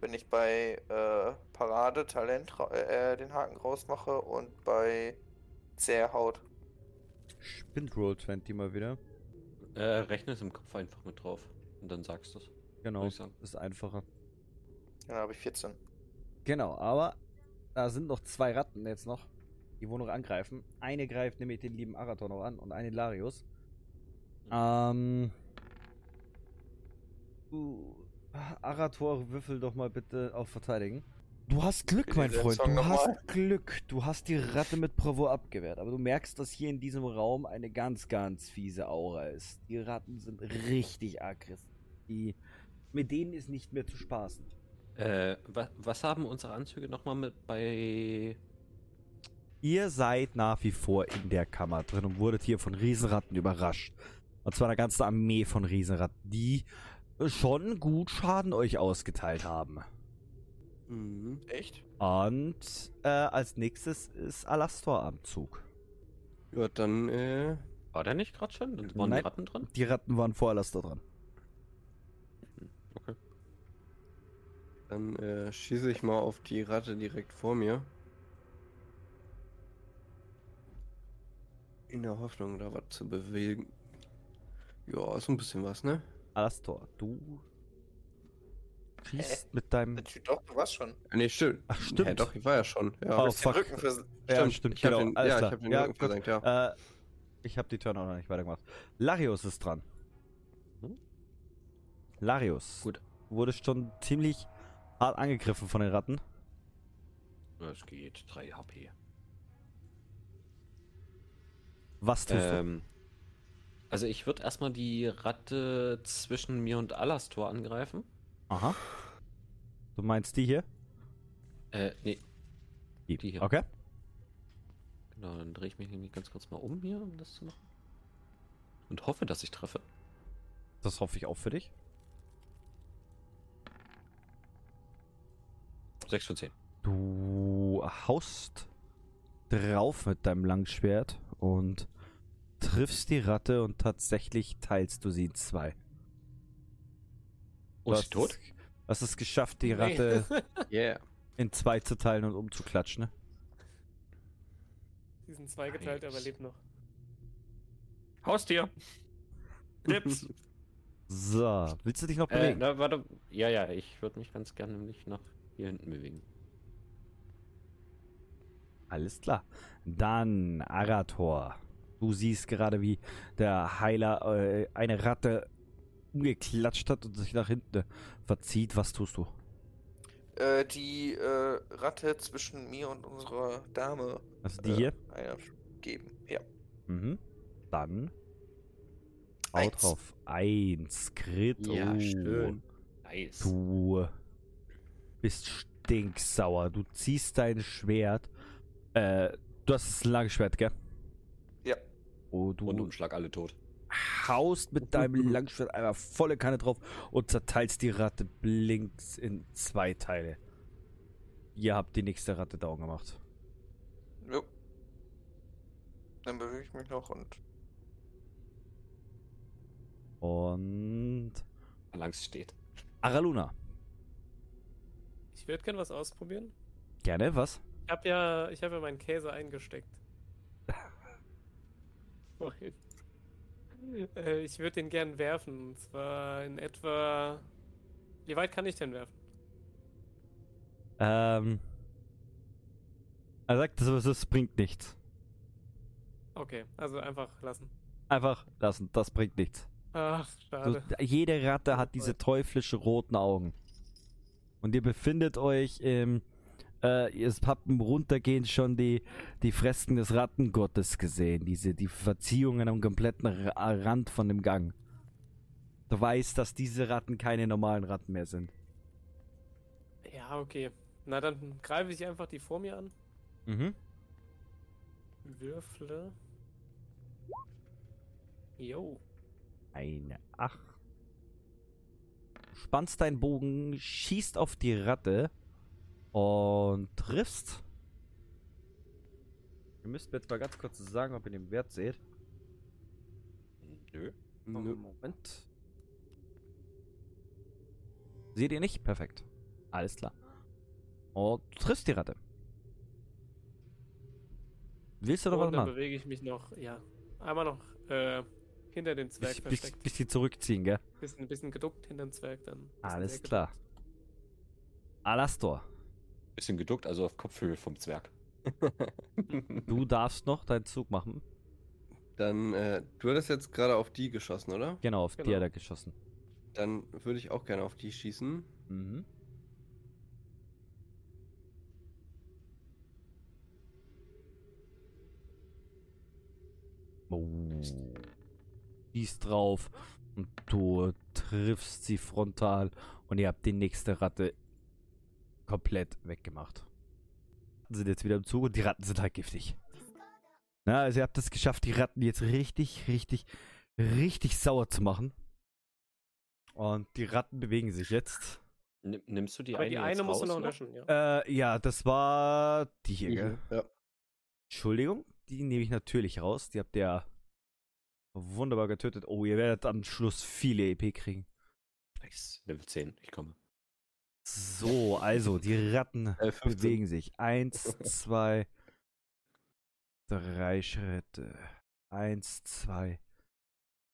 wenn ich bei äh, Parade Talent ra- äh, den Haken rausmache und bei Zerrhaut. Spinnt Roll 20 mal wieder. Äh, rechne es im Kopf einfach mit drauf. Und dann sagst du es. Genau, ist einfacher. Dann habe ich 14. Genau, aber da sind noch zwei Ratten jetzt noch, die wohl noch angreifen. Eine greift nämlich den lieben Arator noch an und eine Larius. Ähm. Du, Arator, würfel doch mal bitte auf Verteidigen. Du hast Glück, mein Freund. Du hast mal. Glück. Du hast die Ratte mit Bravour abgewehrt. Aber du merkst, dass hier in diesem Raum eine ganz, ganz fiese Aura ist. Die Ratten sind richtig aggressiv. Die, mit denen ist nicht mehr zu spaßen. Äh, wa was haben unsere Anzüge nochmal mit bei. Ihr seid nach wie vor in der Kammer drin und wurdet hier von Riesenratten überrascht. Und zwar eine ganze Armee von Riesenratten, die schon gut Schaden euch ausgeteilt haben. Mhm. Echt? Und äh, als nächstes ist Alastor am Zug. Ja, dann, äh, War der nicht gerade schon? Dann waren Nein. die Ratten dran? Die Ratten waren vor Alastor dran. Okay. Dann äh, schieße ich mal auf die Ratte direkt vor mir. In der Hoffnung, da was zu bewegen. Ja, ist ein bisschen was, ne? Alastor, du schießt mit deinem... Doch, du warst schon. Ne, stimmt. Ach, stimmt. Ja, doch, ich war ja schon. Ja, Oh, den fuck. Rücken vers Ja, stimmt, Ich hab genau. den, alles ja, klar. ich hab den ja, Rücken gut. versenkt, ja. Äh, ich habe die Turn auch noch nicht weitergemacht. Larius ist dran. Hm? Larius. Gut. Du wurdest schon ziemlich hart angegriffen von den Ratten. Es geht. 3 HP. Was tust Ähm, also ich würde erstmal die Ratte zwischen mir und Alastor angreifen. du? Aha. Du meinst die hier? Äh, nee. Die hier. Okay. Genau, dann drehe ich mich nämlich ganz kurz mal um hier, um das zu machen. Und hoffe, dass ich treffe. Das hoffe ich auch für dich. 6 von 10. Du haust drauf mit deinem Langschwert und triffst die Ratte und tatsächlich teilst du sie in zwei. Oh, ist hast sie tot? hast es geschafft, die Nee. Ratte Yeah. in zwei zu teilen und umzuklatschen. Ne? Die sind zweigeteilt, aber Nice. lebt noch. Haustier! Lips! So, willst du dich noch äh, bewegen? na, warte. Ja, ja, ich würde mich ganz gerne nämlich nach hier hinten bewegen. Alles klar. Dann Arator. Du siehst gerade, wie der Heiler äh, eine Ratte umgeklatscht hat und sich nach hinten verzieht. Was tust du? Äh, die äh, Ratte zwischen mir und unserer Dame Also die äh, hier? einer geben. Ja. Mhm. Dann haut drauf. Eins. Crit. Ja, Oh. schön. Nice. Du bist stinksauer. Du ziehst dein Schwert. Äh, du hast das lange Schwert, gell? Ja. Oh, du Rundumschlag alle tot. haust mit deinem Langschwert einmal volle Kanne drauf und zerteilst die Ratte blinks in zwei Teile. Ihr habt die nächste Ratte down gemacht. Jo. Dann bewege ich mich noch und. Und Langs steht. Araluna. Ich würde gern was ausprobieren. Gerne, was? Ich habe ja, ich habe ja meinen Käse eingesteckt. Äh, ich würde den gern werfen. Und zwar in etwa. Wie weit kann ich denn werfen? Ähm. Er sagt, das, das bringt nichts. Okay, also einfach lassen. Einfach lassen, das bringt nichts. Ach, Du, schade. jede Ratte hat diese teuflische roten Augen. Und ihr befindet euch im. Äh, ihr habt im Runtergehen schon die, die Fresken des Rattengottes gesehen. Diese, die Verziehungen am kompletten Ra Rand von dem Gang. Du weißt, dass diese Ratten keine normalen Ratten mehr sind. Ja, okay. Na, dann greife ich einfach die vor mir an. Mhm. Würfle. Jo. Eine Acht. Spannst deinen Bogen, schießt auf die Ratte und triffst. Ihr müsst mir jetzt mal ganz kurz sagen, ob ihr den Wert seht. Nö. Nö. Moment. Seht ihr nicht? Perfekt. Alles klar. Und du triffst die Ratte. Willst du noch was Und dann machen? bewege ich mich noch, ja, einmal noch äh, hinter den Zwerg Bisschen, bisschen, versteckt. bisschen zurückziehen, gell? Bisschen, bisschen geduckt hinter den Zwerg dann. Alles klar. Alastor, Bisschen geduckt, also auf Kopfhöhe vom Zwerg. du darfst noch deinen Zug machen. Dann, äh, du hattest jetzt gerade auf die geschossen, oder? Genau, auf die Genau. hat er geschossen. Dann würde ich auch gerne auf die schießen. Mhm. Oh. Schießt drauf und du triffst sie frontal und ihr habt die nächste Ratte komplett weggemacht. Sind jetzt wieder im Zug und die Ratten sind halt giftig. Na, also ihr habt es geschafft, die Ratten jetzt richtig, richtig, richtig sauer zu machen. Und die Ratten bewegen sich jetzt. Nimm- Nimmst du die Aber eine die jetzt eine musst du raus noch löschen, ja. Äh, ja, das war die hier, gell? Ja. Entschuldigung, die nehme ich natürlich raus. Die habt ihr ja wunderbar getötet. Oh, ihr werdet am Schluss viele EP kriegen. Nice. Level 10, ich komme. So, also, die Ratten Äh, 15. bewegen sich. Eins, zwei, drei Schritte. Eins, zwei,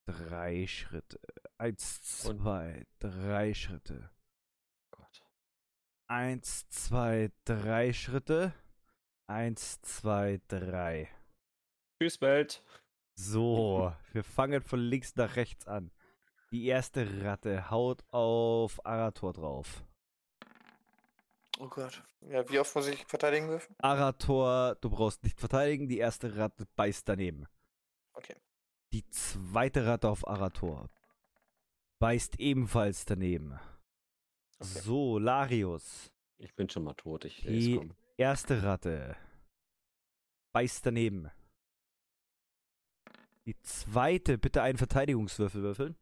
drei Schritte. Eins, zwei, drei Schritte. Gott. Eins, zwei, drei Schritte. Eins, zwei, drei. Tschüss, Welt. So, wir fangen von links nach rechts an. Die erste Ratte haut auf Arator drauf. Oh Gott. Ja, wie oft muss ich verteidigen dürfen? Arator, du brauchst nicht verteidigen, die erste Ratte beißt daneben. Okay. Die zweite Ratte auf Arator beißt ebenfalls daneben. Okay. So, Larius. Ich bin schon mal tot. Ich Die erste Ratte beißt daneben. Die zweite, bitte einen Verteidigungswürfel würfeln.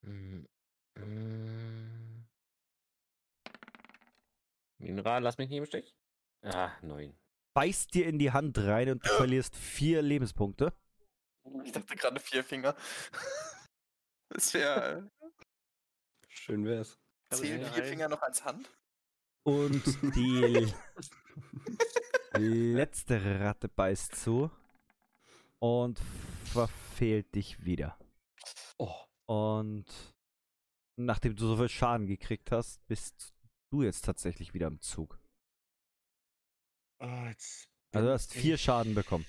Mm, mm. Minra, lass mich nicht im Stich. Ah, neun. Beißt dir in die Hand rein und du verlierst vier Lebenspunkte. Ich dachte gerade vier Finger. Das wäre. Schön wär's. Aber Zählen vier. Finger noch als Hand? Und die letzte Ratte beißt zu und verfehlt dich wieder. Oh. Und nachdem du so viel Schaden gekriegt hast, bist du jetzt tatsächlich wieder im Zug. Ah, jetzt Also du hast vier Schaden bekommen.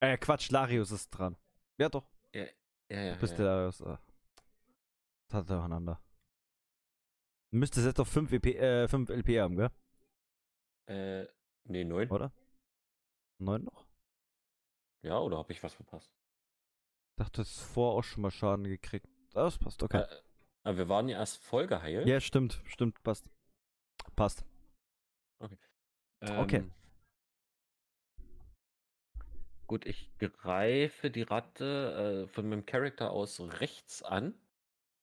Äh, Quatsch, Larius ist dran. Ja doch, Ja, ja, du bist ja. der Larius. Äh, das hat durcheinander. Du müsstest jetzt auf 5 EP, äh, 5 LP haben, gell? Äh, nee, neun. Oder? 9 noch? Ja, oder habe ich was verpasst? Ich dachte, hast vorher auch schon mal Schaden gekriegt. Das passt, okay. Äh, aber wir waren ja erst voll geheilt. Ja, stimmt, stimmt, passt. Passt. okay. Ähm, Gut, ich greife die Ratte äh, von meinem Charakter aus rechts an.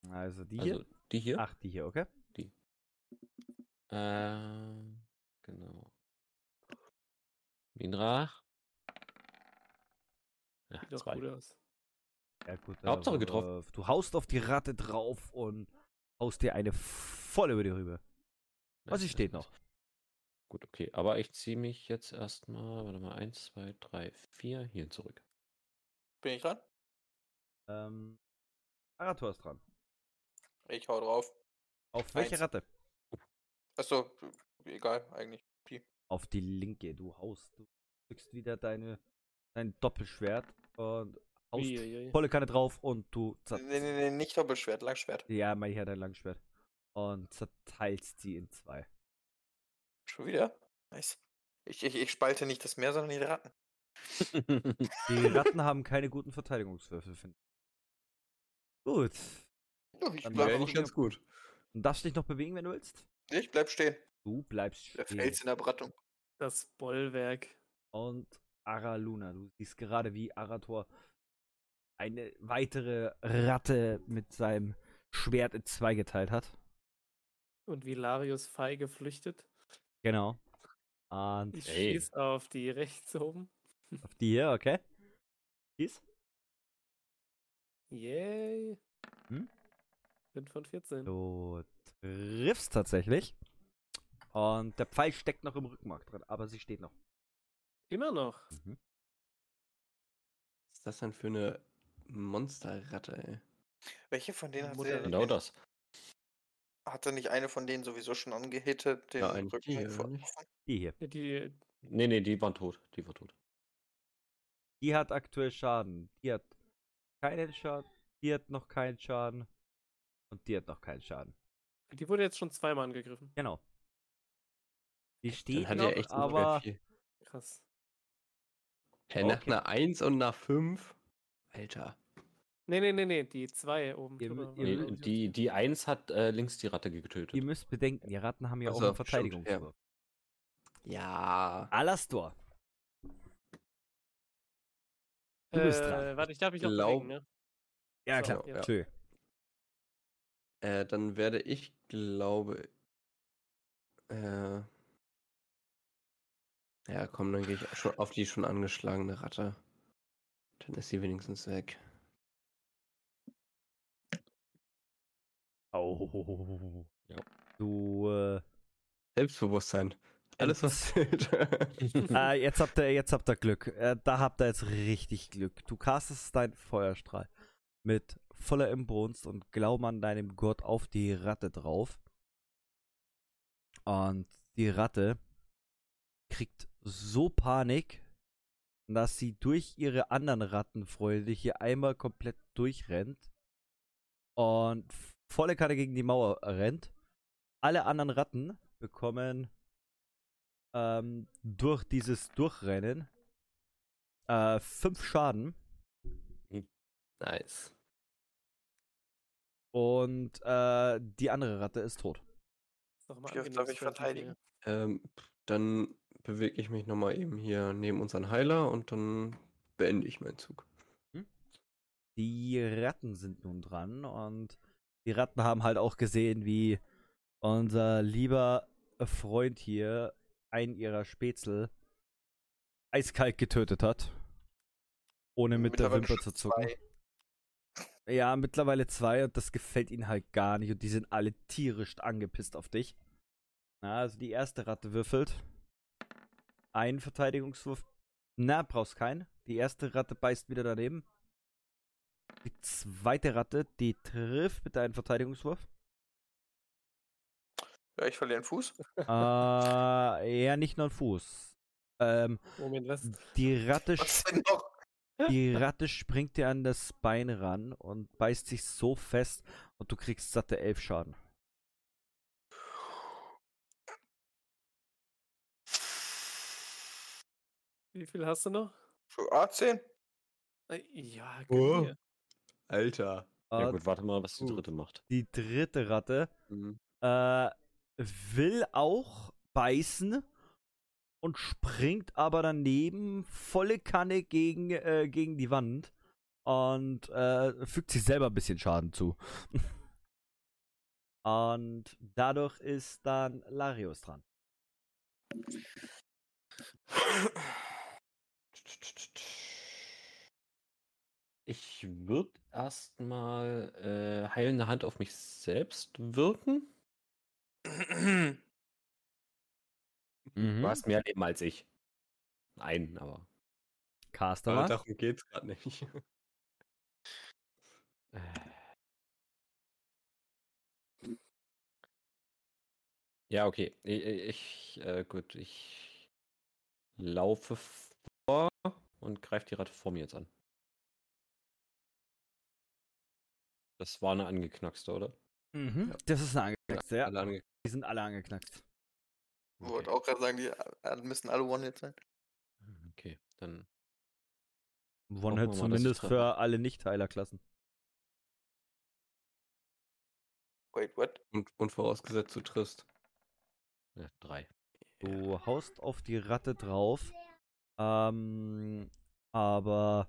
Also die also hier? die hier. Ach, die hier, okay. Ähm, genau. Minra. Ja, Sieht doch zwei. gut aus. Ja, gut. Hauptsache äh, getroffen. äh, Du haust auf die Ratte drauf und haust dir eine voll über die Rübe. Was Nice, sie steht noch. Gut, okay. Aber ich ziehe mich jetzt erstmal, warte mal, eins, zwei, drei, vier hierhin zurück. Bin ich dran? Ähm, Arator ist dran. Ich hau drauf. Auf welche Eins. Ratte? Achso, egal, eigentlich. Die. Auf die linke. Du haust. Du drückst wieder deine, dein Doppelschwert und haust Uiuiui. volle Kanne drauf und du Nee, nee, nee, nicht Doppelschwert, Langschwert. Ja, mein Herr, dein Langschwert. Und zerteilst sie in zwei. Schon wieder? Nice. Ich, ich, ich spalte nicht das Meer, sondern die Ratten. Die Ratten haben keine guten Verteidigungswürfel, finde ich. Gut. Ich bleib, nicht ganz gut. Du darfst dich noch bewegen, wenn du willst. ich bleib stehen. Du bleibst Der stehen. Fels in der Brattung. Das Bollwerk. Und Araluna, du siehst gerade, wie Arator eine weitere Ratte mit seinem Schwert in zwei geteilt hat. Und wie Larius feige flüchtet. Genau. Und Ich Ey. schieß auf die rechts oben. auf die hier, okay? Dies? Yay. Hm? 5 von 14. Du triffst tatsächlich. Und der Pfeil steckt noch im Rückenmark drin, aber sie steht noch. Immer noch. Mhm. Was ist das denn für eine Monsterratte, ey? Welche von denen hat Mutter- er, Genau das. Hatte nicht eine von denen sowieso schon angehittet? Den Ja, Rücken die, nicht? Die hier. Ja, Die, Nee, nee, die waren tot. Die war tot. Die hat aktuell Schaden. Die hat keinen Schaden. Die hat noch keinen Schaden. Und die hat noch keinen Schaden. die wurde jetzt schon zweimal angegriffen. Genau. Die steht hat noch, er aber. Krass. Hä, nach Okay. einer 1 und nach 5? Alter. Nee, nee, nee, nee, die zwei oben Ihr ihr die, die 1 hat äh, links die Ratte getötet. ihr müsst bedenken, die Ratten haben ja auch Also, einen stimmt, Verteidigungswurf. Ja. Alastor. Du bist äh, dran. Warte, ich darf mich noch Glaub- bewegen, ne? Ja, So, klar. ja. Entschuldigung. Äh, dann werde ich, glaube. Äh. Ja, komm, dann gehe ich schon auf die schon angeschlagene Ratte. Dann ist sie wenigstens weg. Oh. Ja. Du, äh, Selbstbewusstsein. Alles, was zählt. äh, jetzt habt ihr, jetzt habt ihr Glück. Äh, da habt ihr jetzt richtig Glück. Du castest deinen Feuerstrahl mit voller Imbrunst und Glauben an deinem Gott auf die Ratte drauf. Und die Ratte kriegt so Panik, dass sie durch ihre anderen Rattenfreunde hier einmal komplett durchrennt und volle Karte gegen die Mauer rennt. Alle anderen Ratten bekommen ähm, durch dieses Durchrennen äh, fünf Schaden nice. und äh, die andere Ratte ist tot. Wie oft darf ich verteidigen? Ähm, dann bewege ich mich nochmal eben hier neben unseren Heiler und dann beende ich meinen Zug. Die Ratten sind nun dran und die Ratten haben halt auch gesehen, wie unser lieber Freund hier einen ihrer Spätzle eiskalt getötet hat. Ohne mit der Wimper zu zucken. zwei. Ja, mittlerweile zwei und das gefällt ihnen halt gar nicht und die sind alle tierisch angepisst auf dich. Na, also die erste Ratte würfelt. Ein Verteidigungswurf. Na, brauchst keinen. Die erste Ratte beißt wieder daneben. Die zweite Ratte, die trifft mit einem Verteidigungswurf. Ja, ich verliere einen Fuß. äh, ja, nicht nur ein Fuß. Ähm, Moment, was? die Ratte Was denn noch? Die Ratte springt dir an das Bein ran und beißt sich so fest und du kriegst satte elf Schaden. Wie viel hast du noch? Für A10? Äh, Ja, Oh. Alter. Ja gut, warte mal, was die dritte macht. Die dritte Ratte Mhm. äh, will auch beißen und springt aber daneben volle Kanne gegen, äh, gegen die Wand und äh, fügt sich selber ein bisschen Schaden zu. und dadurch ist dann Larius dran. Ich würde erstmal äh, heilende Hand auf mich selbst wirken. Mhm. Du hast mehr Leben als ich. Nein, aber. Caster Aber darum geht's gerade nicht. Äh. Ja, okay. Ich, ich äh, gut, ich laufe vor und greife die Ratte vor mir jetzt an. Das war eine angeknackste, oder? Mhm. Das ist eine angeknackste, ja. Alle ange Die sind alle angeknackst. Ich wollte auch gerade sagen, die äh, müssen alle One-Hit sein. Okay, dann. One-Hit zumindest für alle Nicht-Heilerklassen. Wait, what? und, und vorausgesetzt, du triffst. Ja, drei. Du haust auf die Ratte drauf. Ähm, aber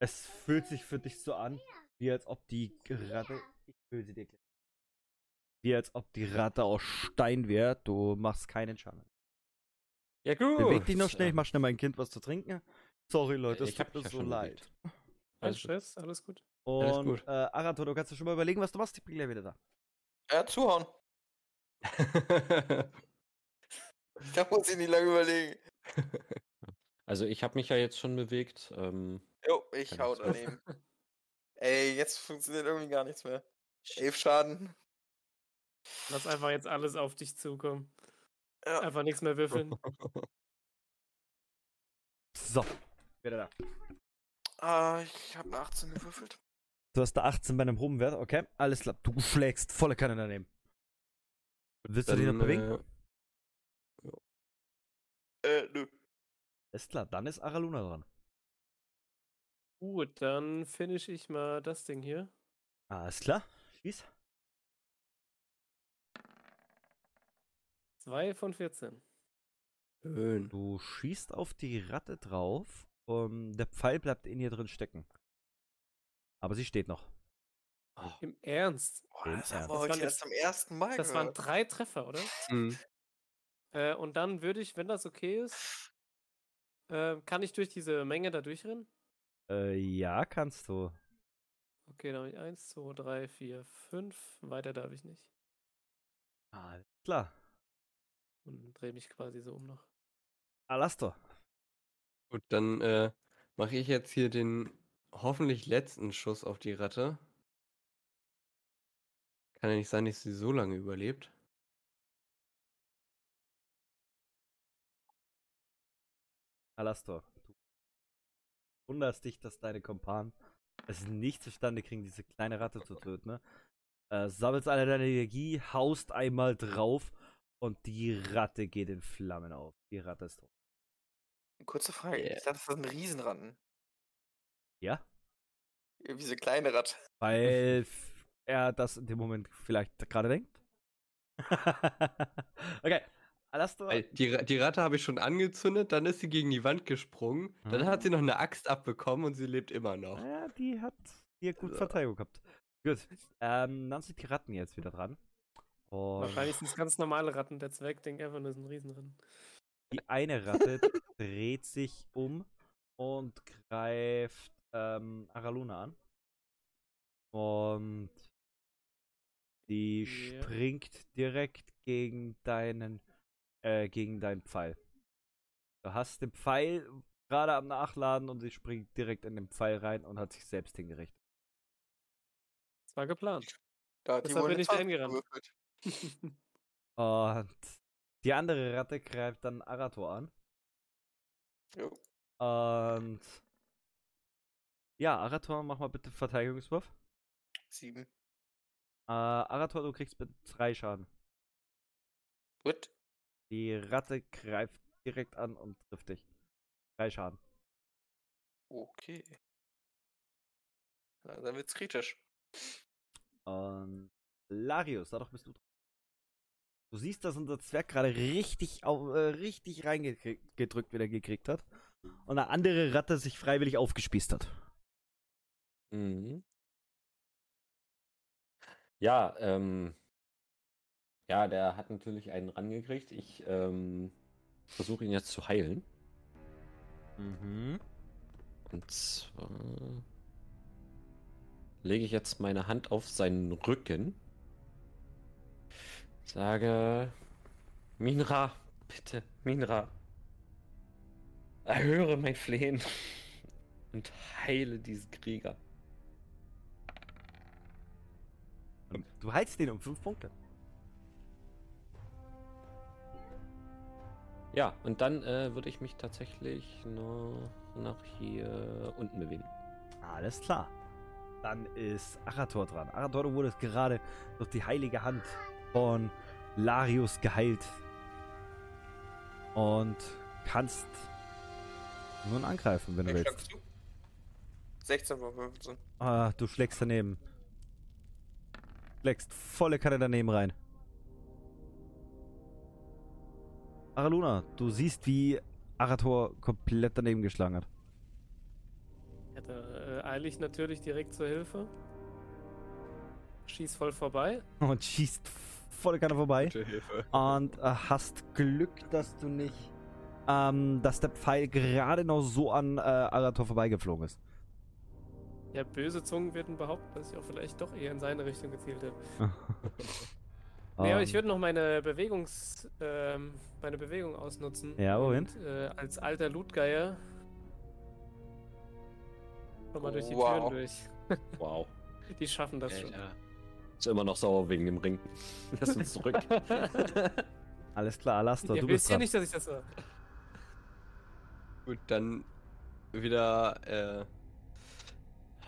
es fühlt sich für dich so an, wie als ob die Ratte. Ich will sie dir gleich. Wie als ob die Ratte aus Stein wäre. Du machst keinen Schaden. Ja, gut. Beweg dich noch schnell, ich mach schnell mein Kind was zu trinken. Sorry, Leute, es Ich hab tut mir mich ja so schon leid. Alles. Stress, alles gut. Alles Und gut. äh, Arator, du kannst dir schon mal überlegen, was du machst. Ich bin gleich wieder da. Ja, zuhauen. Da muss ich nicht lange überlegen. Also ich habe mich ja jetzt schon bewegt. Ähm, Jo, ich hau daneben. Ey, jetzt funktioniert irgendwie gar nichts mehr. Elf Schaden. Lass einfach jetzt alles auf dich zukommen. Ja. Einfach nichts mehr würfeln. So. Wieder da. Ah, ich habe eine 18 gewürfelt. Du hast da 18 bei einem hohen Wert, okay? Alles klar. Du schlägst volle Kanne daneben. Willst du dich noch Dann, bewegen? äh, Äh, nö. Alles klar, dann ist Araluna dran. Gut, dann finish ich mal das Ding hier. Alles klar. Schieß. 2 von 14. Schön. Du schießt auf die Ratte drauf und der Pfeil bleibt in ihr drin stecken. Aber sie steht noch. Im Ernst? Boah, Im das haben Ernst. wir Das heute waren erst zum ersten Mal Das waren gehört. drei Treffer, oder? Mhm. Äh, und dann würde ich, wenn das okay ist, äh, kann ich durch diese Menge da durchrennen? Äh, ja, kannst du. Okay, dann habe ich 1, 2, 3, 4, 5. Weiter darf ich nicht. Alles klar. Und drehe mich quasi so um noch. Alastor. Gut, dann äh, mache ich jetzt hier den hoffentlich letzten Schuss auf die Ratte. Kann ja nicht sein, dass sie so lange überlebt. Alastor. Du wunderst dich, dass deine Kompanen es nicht zustande kriegen, diese kleine Ratte zu töten. Ne? Äh, sammelst alle deine Energie, haust einmal drauf und die Ratte geht in Flammen auf. Die Ratte ist tot. Kurze Frage. Yeah. Ich dachte, das ist ein Riesenratten. Ja? Irgendwie so kleine Ratte. Weil er das in dem Moment vielleicht gerade denkt. okay. Weil Die, die Ratte habe ich schon angezündet, dann ist sie gegen die Wand gesprungen, dann Ah. hat sie noch eine Axt abbekommen und sie lebt immer noch. Ja, die hat hier gut Ja. Verteidigung gehabt. Gut. Ähm, dann sind die Ratten jetzt wieder dran. Und Wahrscheinlich sind es ganz normale Ratten. Der Zwerg denkt einfach, das ist ein Riesenrennen. die eine Ratte dreht sich um und greift ähm, Araluna an. Und die Ja. springt direkt gegen deinen, äh, gegen deinen Pfeil. Du hast den Pfeil gerade am Nachladen und sie springt direkt in den Pfeil rein und hat sich selbst hingerichtet. Das war geplant. Da hat Deshalb bin ich da 20 hingerannt. gewürfelt. Und die andere Ratte greift dann Arator an. Jo. Und ja, Arator, mach mal bitte Verteidigungswurf. Sieben. Äh, Arator, du kriegst bitte drei Schaden. Gut. Die Ratte greift direkt an und trifft dich. Drei Schaden. Okay. Na, dann wird's kritisch. Und Larius, dadurch bist du dran. Du siehst, dass unser Zwerg gerade richtig, äh, richtig reingedrückt wieder gekriegt hat. Und eine andere Ratte sich freiwillig aufgespießt hat. Mhm. Ja, ähm. Ja, der hat natürlich einen rangekriegt. Ich ähm, versuche ihn jetzt zu heilen. Mhm. Und zwar lege ich jetzt meine Hand auf seinen Rücken. Sage, Minra, bitte, Minra, erhöre mein Flehen und heile diesen Krieger. Und du heilst den um fünf Punkte. Ja, und dann äh, würde ich mich tatsächlich noch nach hier unten bewegen. Alles klar. Dann ist Arator dran. Arator, du wurdest gerade durch die heilige Hand von Larius geheilt. Und kannst nun angreifen, wenn du Wer willst. schlagst du? 16 von 15. Ah, du schlägst daneben. Schlägst volle Kanne daneben rein. Araluna, du siehst, wie Arator komplett daneben geschlagen hat. Ja, da äh, eile ich natürlich direkt zur Hilfe. Schieß voll vorbei. Und schießt volle Kanne vorbei. Gute Hilfe. Und äh, hast Glück, dass du nicht, ähm, dass der Pfeil gerade noch so an äh, Arator vorbeigeflogen ist. Ja, böse Zungen werden behaupten, dass ich auch vielleicht doch eher in seine Richtung gezielt habe. Nee, aber Ähm, ich würde noch meine Bewegungs, ähm, meine Bewegung ausnutzen. Ja, wohin? Und, äh, als alter Lootgeier. Komm mal durch die Wow. Türen durch. Wow. Die schaffen das schon. Alter. Ist immer noch sauer wegen dem Ring. Lass uns zurück. Alles klar, Alastor, Ihr du wisst bist ja dran. nicht, dass ich das war. Gut, dann wieder, äh,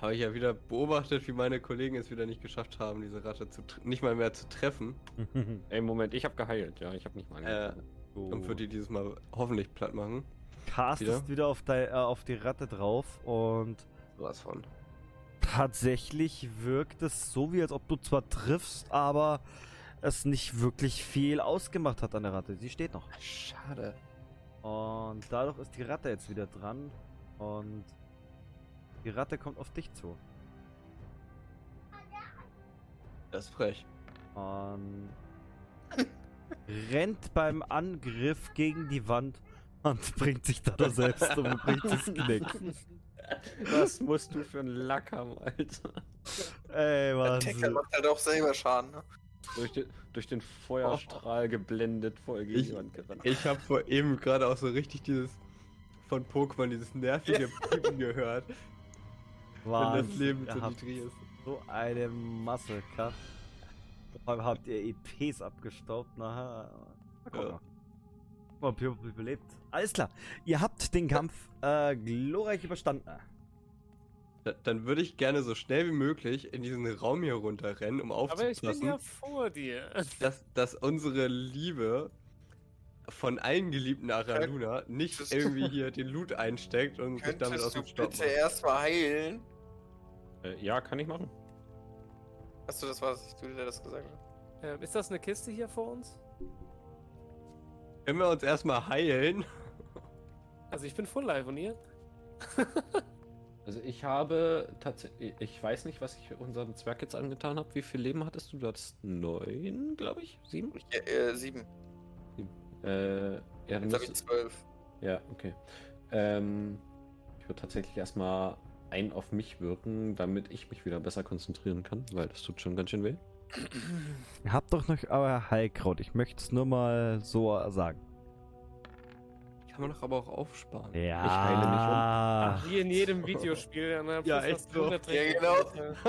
habe ich ja wieder beobachtet, wie meine Kollegen es wieder nicht geschafft haben, diese Ratte zu nicht mal mehr zu treffen. Ey, Moment, ich habe geheilt. Ja, ich habe nicht mal Äh, und würde die dieses Mal hoffentlich platt machen. castest wieder, auf, dei- äh, auf die Ratte drauf und Sowas von. tatsächlich wirkt es so, wie als ob du zwar triffst, aber es nicht wirklich viel ausgemacht hat an der Ratte. Sie steht noch. Schade. Und dadurch ist die Ratte jetzt wieder dran. Und die Ratte kommt auf dich zu. Das ist frech. Und rennt beim Angriff gegen die Wand und bringt sich da selbst um und bricht das Knick. Was musst du für einen Lack haben, Alter? Ey, Der Tacker macht halt auch selber Schaden, ne? Durch den, durch den Feuerstrahl geblendet, voll gegen Ich- die Wand gerannt. Ich habe vor eben gerade auch so richtig dieses von Pokémon, dieses nervige Piepen gehört, wenn das Wahnsinn. Leben Ihr so habt niedrig ist. so eine Muscle Cut. Vor allem habt ihr EPs abgestaubt. Na, na guck Ja. mal. Guck mal, überlebt. Alles klar. Ihr habt den Kampf äh, glorreich überstanden. Da, dann würde ich gerne so schnell wie möglich in diesen Raum hier runterrennen, um Aber ich bin aufzupassen, ja vor dir. dass, dass unsere Liebe von allen geliebten Araluna nicht Das- irgendwie hier den Loot einsteckt und sich damit aus Könntest du dem Staub bitte erstmal heilen? Äh, ja, kann ich machen. Achso, das war ich, du, der das gesagt hat. Ähm, ist das eine Kiste hier vor uns? Können wir uns erstmal heilen? Also ich bin full live und ihr? Also ich habe tatsächlich, ich weiß nicht, was ich unserem Zwerg jetzt angetan habe. Wie viel Leben hattest du? Du hattest neun, glaube ich? Sieben? Ja, äh, sieben. Äh, ja, dann Jetzt habe ich zwölf. Ja, okay. Ähm, ich würde tatsächlich erstmal ein auf mich wirken, damit ich mich wieder besser konzentrieren kann, weil das tut schon ganz schön weh. Ihr habt doch noch euer Heilkraut. Ich möchte es nur mal so sagen. Kann man doch aber auch aufsparen. Ja. Ich heile mich um. Ach, wie in jedem Videospiel. dann hab ich Ja, echt so. 100 Ja, genau.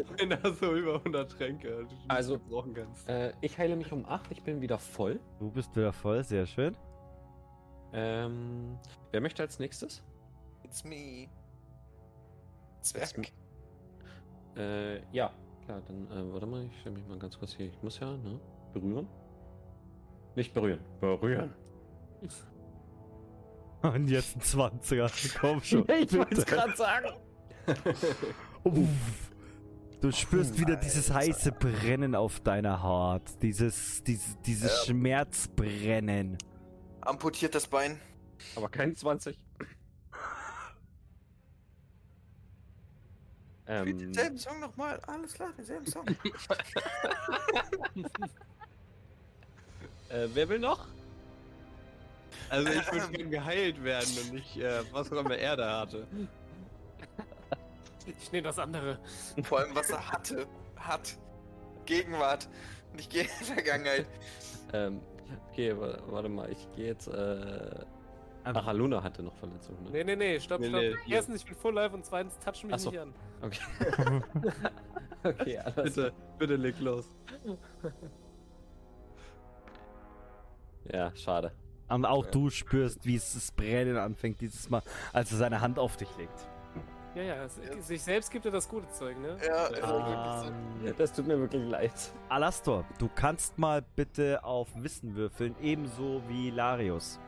Wenn da so über 100 Tränke Also- brauchen kannst. Äh, ich heile mich um 8, ich bin wieder voll. Du bist wieder voll, sehr schön. Ähm, wer möchte als nächstes? It's me. It's Zwerg. Äh, ja, klar, dann, äh, warte mal, ich stelle mich mal ganz kurz hier. Ich muss ja, ne? Berühren? Nicht berühren, berühren. Und jetzt ein 20er. Komm schon. ich wollte es gerade sagen. Uff. Du spürst wieder dieses heiße Brennen auf deiner Haut. Dieses, dieses, dieses Ähm. Schmerzbrennen. Amputiert das Bein. Aber kein 20. Spielt Ähm, denselben Song nochmal. Alles klar, denselben Song. äh, wer will noch? Also ich würde gerne geheilt werden und nicht, äh, was auch immer er da hatte. Ich nehme das andere. Vor allem, was er hatte. Hat. Gegenwart. Nicht Ge Vergangenheit. Ähm, okay, wa- warte mal, ich gehe jetzt, äh... Ach, Aluna hatte noch Verletzungen, ne? Nee, nee, nee, stopp, Nee, stopp. nee. Erstens, ich bin full live und zweitens, touch mich so. nicht an. Okay. okay, alles Bitte, bitte leg los. Ja, schade. Und auch du spürst, wie es das Brennen anfängt dieses Mal, als er seine Hand auf dich legt. Ja, ja, es, sich selbst gibt er das gute Zeug, ne? Ja, wirklich so. Ähm, Das tut mir wirklich leid. Alastor, du kannst mal bitte auf Wissen würfeln, ebenso wie Larius.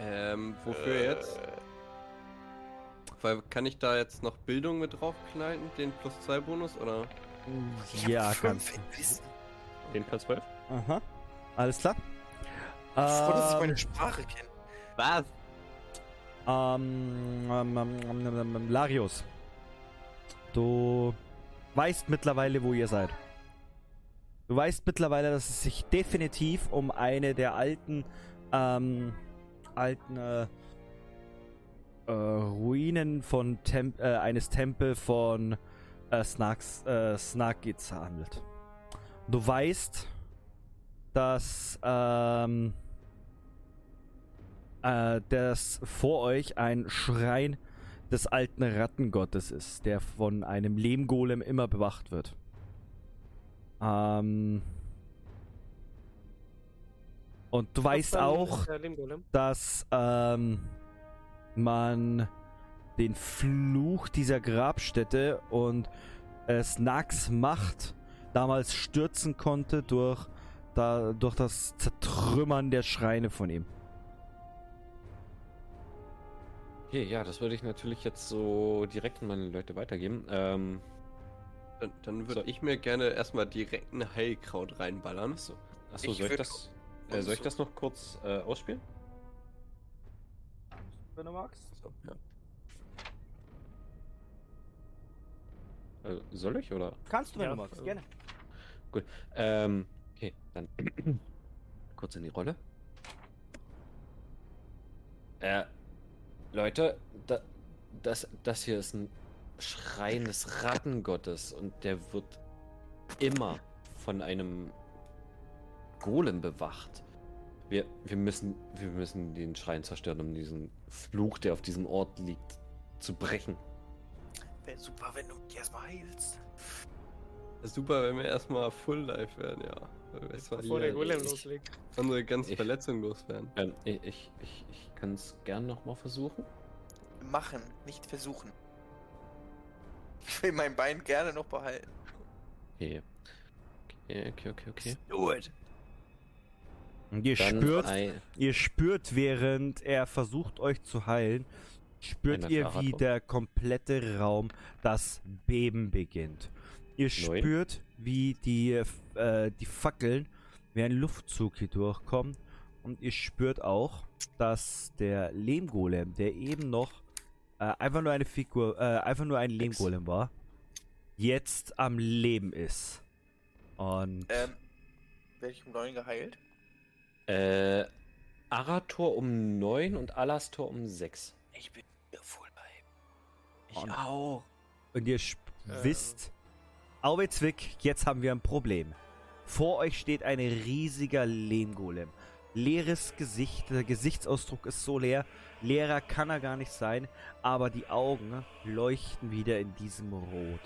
Ähm, wofür Äh, jetzt? Weil kann ich da jetzt noch Bildung mit draufknallen, den plus 2 Bonus oder? Ja, kannst in Wissen. Den Platz 12? Aha. Alles klar. Froh, dass ich Ähm, meine Sprache kenne. Was? Ähm, ähm, ähm, ähm, ähm, Larius. Du weißt mittlerweile, wo ihr seid. Du weißt mittlerweile, dass es sich definitiv um eine der alten, ähm, alten, äh, äh, Ruinen von Tem äh, eines Tempel von äh, Snarks, äh, Snarkits handelt. Du weißt, dass ähm, äh, dass vor euch ein Schrein des alten Rattengottes ist, der von einem Lehmgolem immer bewacht wird. Ähm, und du weißt auch, dass ähm, man den Fluch dieser Grabstätte und äh, Snacks Macht damals stürzen konnte durch, da, durch das Zertrümmern der Schreine von ihm. Okay, ja, das würde ich natürlich jetzt so direkt an meine Leute weitergeben. Ähm, Dann, dann würde So. ich mir gerne erstmal direkt ein Heilkraut reinballern. achso, achso Ich soll, ich das, äh, soll ich das noch kurz äh, ausspielen? Wenn du magst. So, ja. Äh, soll ich oder? Kannst du, wenn Ja, du magst, gerne. Ähm, okay, dann kurz in die Rolle. Äh, Leute, da, das, das hier ist ein Schrein des Rattengottes und der wird immer von einem Golem bewacht. Wir, wir, müssen, wir müssen den Schrein zerstören, um diesen Fluch, der auf diesem Ort liegt, zu brechen. Wäre super, wenn du dich erstmal heilst. Super, wenn wir erstmal Full Life werden, ja. Wir erstmal Bevor der hier Golem ich- loslegt. unsere ganzen Ich- Verletzungen loswerden. Ähm, ich ich, ich, ich kann es gern nochmal versuchen. Machen, nicht versuchen. Ich will mein Bein gerne noch behalten. Okay. Okay, okay, okay, okay. Do it. Und ihr Dann spürt, ein, ihr spürt, während er versucht euch zu heilen, spürt ihr, wie der komplette Raum das Beben beginnt. Ihr Neun. spürt, wie die, äh, die Fackeln wie ein Luftzug hier durchkommen. Und ihr spürt auch, dass der Lehmgolem, der eben noch äh, einfach nur eine Figur, äh, einfach nur ein Lehmgolem war, jetzt am Leben ist. Und Ähm, werde ich um 9 geheilt? äh, Arator um 9 und Alastor um 6. Ich bin wieder voll bei. Und- auch. Und ihr Ähm. wisst, Auwe Zwick, jetzt haben wir ein Problem. Vor euch steht ein riesiger Lehmgolem. Leeres Gesicht, der Gesichtsausdruck ist so leer. Leerer kann er gar nicht sein, aber die Augen leuchten wieder in diesem Rot.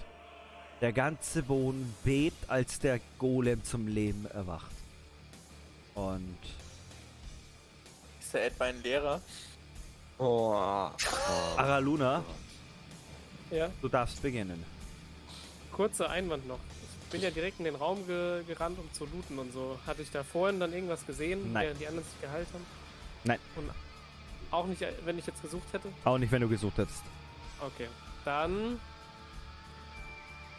Der ganze Boden bebt, als der Golem zum Leben erwacht. Und Ist der Ed ein Lehrer? Oh. Araluna, Ja, du darfst beginnen. kurzer Einwand noch. Ich bin ja direkt in den Raum ge gerannt, um zu looten und so. Hatte ich da vorhin dann irgendwas gesehen, Nein. während die anderen sich geheilt haben? Nein. Und auch nicht, wenn ich jetzt gesucht hätte? Auch nicht, wenn du gesucht hättest. Okay. Dann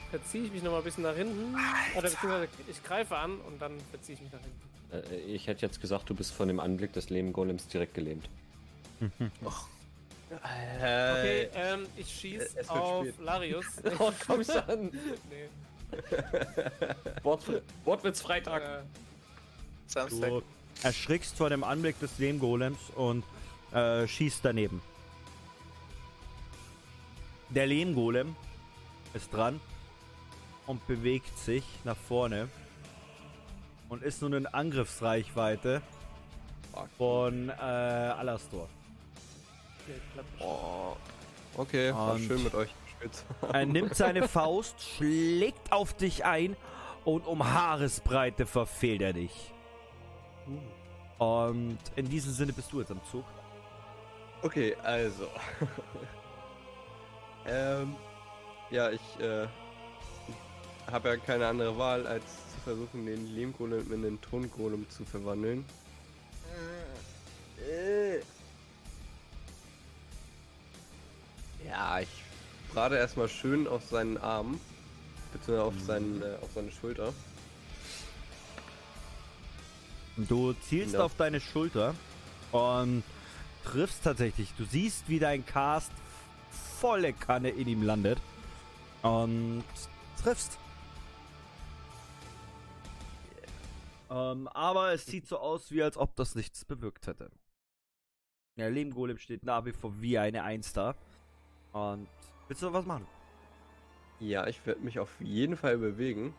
verziehe ich mich noch mal ein bisschen nach hinten. Oder beziehungsweise ich greife an und dann verziehe ich mich nach hinten. Äh, ich hätte jetzt gesagt, du bist von dem Anblick des Lehmgolems direkt gelähmt. Okay, ähm, ich schieße auf. Larius. Oh, komm schon! nee. Wort, Wortwitz Freitag. Äh, Samstag. Du erschrickst vor dem Anblick des Lehmgolems und äh, schießt daneben. Der Lehmgolem ist dran und bewegt sich nach vorne und ist nun in Angriffsreichweite von äh, Alastor. oh. Okay, war Und- schön mit euch Er nimmt seine Faust, schlägt auf dich ein und um Haaresbreite verfehlt er dich. Und in diesem Sinne bist du jetzt am Zug. Okay, also. ähm, ja, ich äh, habe ja keine andere Wahl, als zu versuchen, den Lehmgolem in den Tongolem zu verwandeln. Ja, ich brate erstmal schön auf seinen Arm, beziehungsweise auf, seinen, äh, auf seine Schulter. Du zielst Ja. auf deine Schulter und triffst tatsächlich. Du siehst, wie dein Cast volle Kanne in ihm landet und triffst. Ähm, aber es sieht so aus, wie als ob das nichts bewirkt hätte. Der Lehmgolem steht nach wie vor wie eine Eins da. Und willst du noch was machen? Ja, ich werde mich auf jeden Fall bewegen.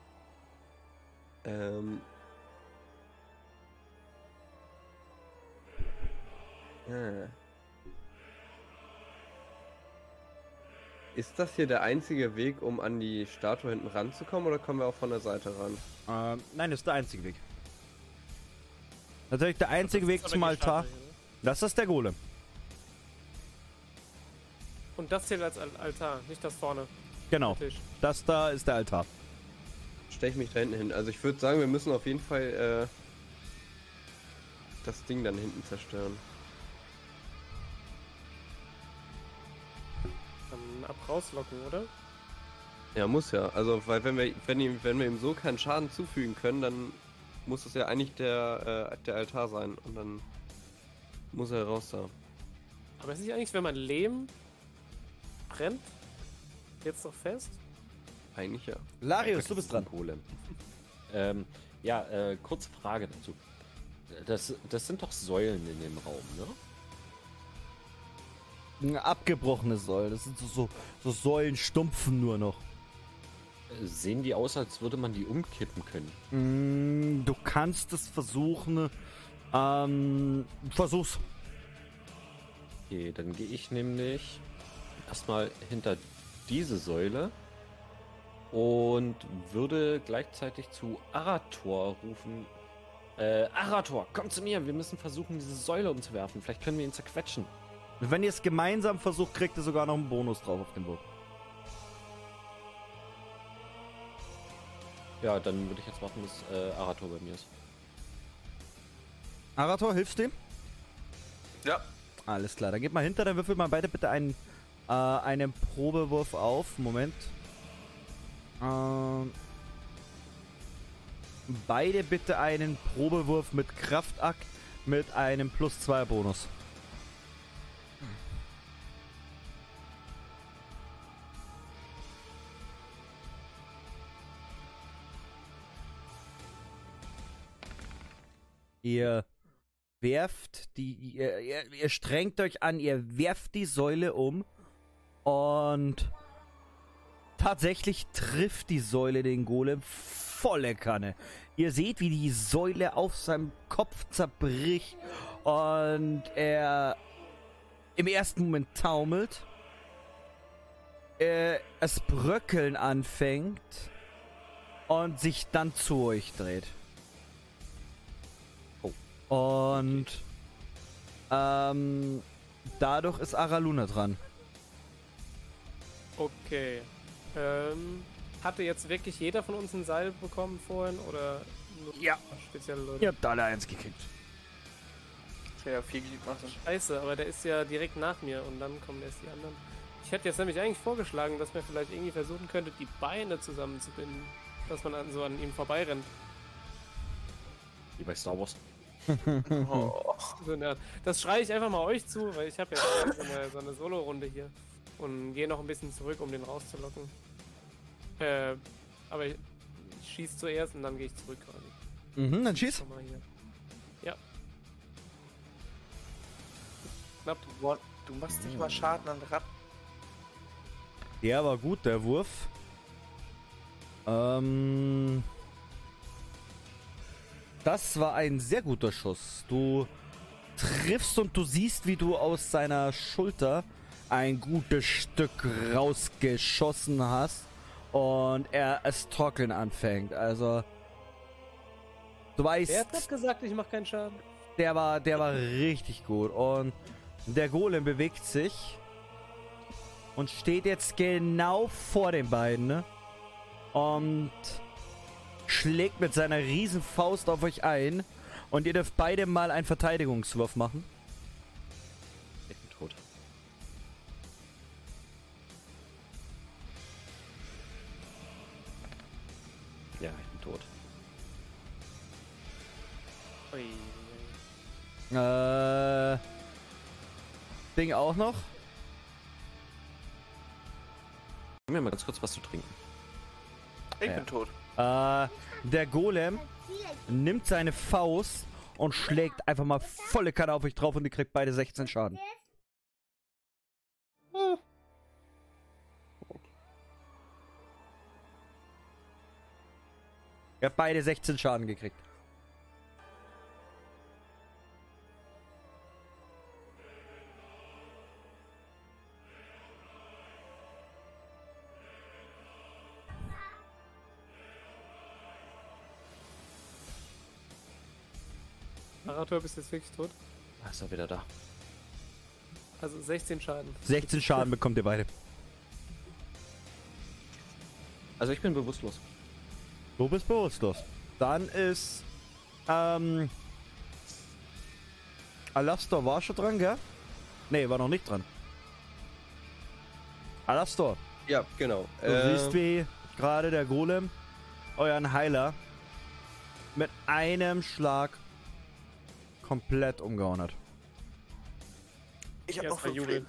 Ähm. Ah. Ist das hier der einzige Weg, um an die Statue hinten ranzukommen, oder kommen wir auch von der Seite ran? Ähm, nein, das ist der einzige Weg. Natürlich der einzige Weg zum Altar. Ne? Das ist der Golem. Und das zählt als Al- Altar, nicht das vorne. Genau. Das da ist der Altar. Stell ich mich da hinten hin. Also ich würde sagen, wir müssen auf jeden Fall äh, das Ding dann hinten zerstören. Dann ab rauslocken, oder? Ja, muss ja. Also, weil wenn wir, wenn ihm, wenn wir ihm so keinen Schaden zufügen können, dann muss es ja eigentlich der, äh, der Altar sein. Und dann muss er raus da. Aber ist nicht eigentlich, wenn man Lehm brennt, jetzt doch fest? Eigentlich ja. Larius, du bist dran. Golem. Ähm, ja, äh, kurze Frage dazu. Das, das sind doch Säulen in dem Raum, ne? Ein abgebrochenes Säulen. Das sind so, so, so Säulenstumpfen nur noch. Äh, Sehen die aus, als würde man die umkippen können? Mm, du kannst es versuchen. Ähm, versuch's. Okay, dann gehe ich nämlich erstmal hinter diese Säule und würde gleichzeitig zu Arator rufen. Äh, Arator, komm zu mir, wir müssen versuchen, diese Säule umzuwerfen. Vielleicht können wir ihn zerquetschen. Wenn ihr es gemeinsam versucht, kriegt ihr sogar noch einen Bonus drauf auf den Wurf. Ja, dann würde ich jetzt warten, bis äh, Arator bei mir ist. Arator, hilfst du ihm? Ja. Alles klar, dann geht mal hinter, dann würfelt mal beide bitte einen, äh, einen Probewurf auf. Moment. Ähm, beide bitte einen Probewurf mit Kraftakt mit einem plus 2 Bonus. Ihr werft die. Ihr, ihr, ihr strengt euch an, ihr werft die Säule um und tatsächlich trifft die Säule den Golem volle Kanne. Ihr seht, wie die Säule auf seinem Kopf zerbricht und er im ersten Moment taumelt. Äh, es bröckeln anfängt und sich dann zu euch dreht. Und ähm, dadurch ist Araluna dran. Okay. Ähm, hatte jetzt wirklich jeder von uns ein Seil bekommen vorhin oder nur Ja. spezielle Leute? Ihr habt alle eins gekriegt. Ja, vier Gliedmaßen. Scheiße, aber der ist ja direkt nach mir und dann kommen erst die anderen. Ich hätte jetzt nämlich eigentlich vorgeschlagen, dass man vielleicht irgendwie versuchen könnte, die Beine zusammenzubinden. Dass man an, so an ihm vorbeirennt. Wie bei Star Wars. Oh. Das schreie ich einfach mal euch zu, weil ich habe ja so eine, so eine Solo-Runde hier. Und gehe noch ein bisschen zurück, um den rauszulocken. Äh, aber ich, ich schieße zuerst und dann gehe ich zurück quasi. Mhm, dann schieß. Schon mal hier. Ja. Knapp. Du machst nicht mal Schaden an Ratten. Der war gut, der Wurf. Ähm. Das war ein sehr guter Schuss. Du triffst und du siehst, wie du aus seiner Schulter ein gutes Stück rausgeschossen hast und er es trocknen anfängt. Also du weißt, Wer hat das gesagt, ich mache keinen Schaden? der war, der war richtig gut. Und der Golem bewegt sich und steht jetzt genau vor den beiden. Ne? Und schlägt mit seiner riesen Faust auf euch ein. Und ihr dürft beide mal einen Verteidigungswurf machen. Äh, Ding auch noch. Gib mir mal ganz kurz was zu trinken. Ich ja. bin tot. Äh, der Golem nimmt seine Faust und schlägt einfach mal volle Kanne auf euch drauf und ihr kriegt beide 16 Schaden. Hm. Ihr habt beide 16 Schaden gekriegt. Arator, bist jetzt wirklich tot? Ah, Ist er wieder da. Also 16 Schaden. 16 Schaden bekommt ihr beide. Also ich bin bewusstlos. Du bist bewusstlos. Dann ist. Ähm. Alastor war schon dran, gell? Nee, war noch nicht dran. Alastor, Ja, genau. du Äh, siehst, wie gerade der Golem euren Heiler mit einem Schlag komplett umgehauen hat. Ich hab Erst noch fünf. Leben.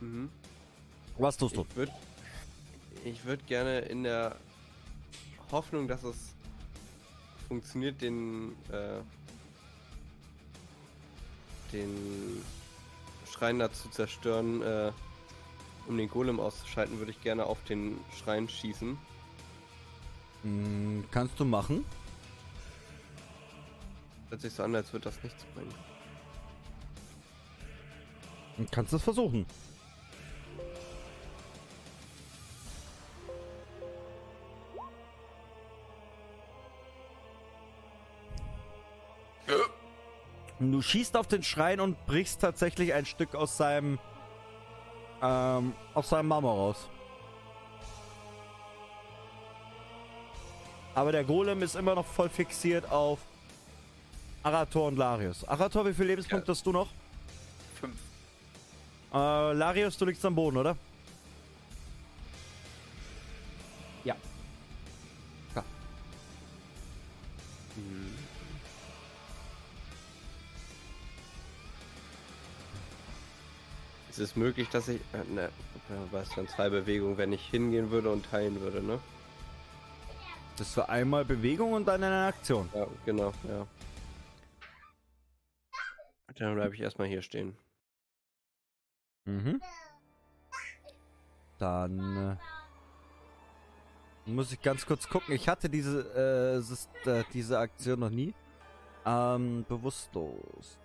mhm. Was tust du? Ich würde ich würd gerne in der Hoffnung, dass es funktioniert, den, äh, den Schrein da zu zerstören, äh, um den Golem auszuschalten, würde ich gerne auf den Schrein schießen. Hm, kannst du machen? Hört sich so an, als würde das nichts bringen. Und Kannst es versuchen. Du schießt auf den Schrein und brichst tatsächlich ein Stück aus seinem ähm, aus seinem Marmor raus. Aber der Golem ist immer noch voll fixiert auf Arator und Larius. Arator, wie viele Lebenspunkte hast du noch? Fünf. Äh, Larius, du liegst am Boden, oder? Ja. Ja. Es ist möglich, dass ich. Äh, ne, was dann zwei Bewegungen, wenn ich hingehen würde und heilen würde, ne? Das war einmal Bewegung und dann eine Aktion. Ja, genau, ja. Dann bleibe ich erstmal hier stehen. Mhm. Dann äh, muss ich ganz kurz gucken. Ich hatte diese, äh, äh, diese Aktion noch nie. Ähm, bewusstlos.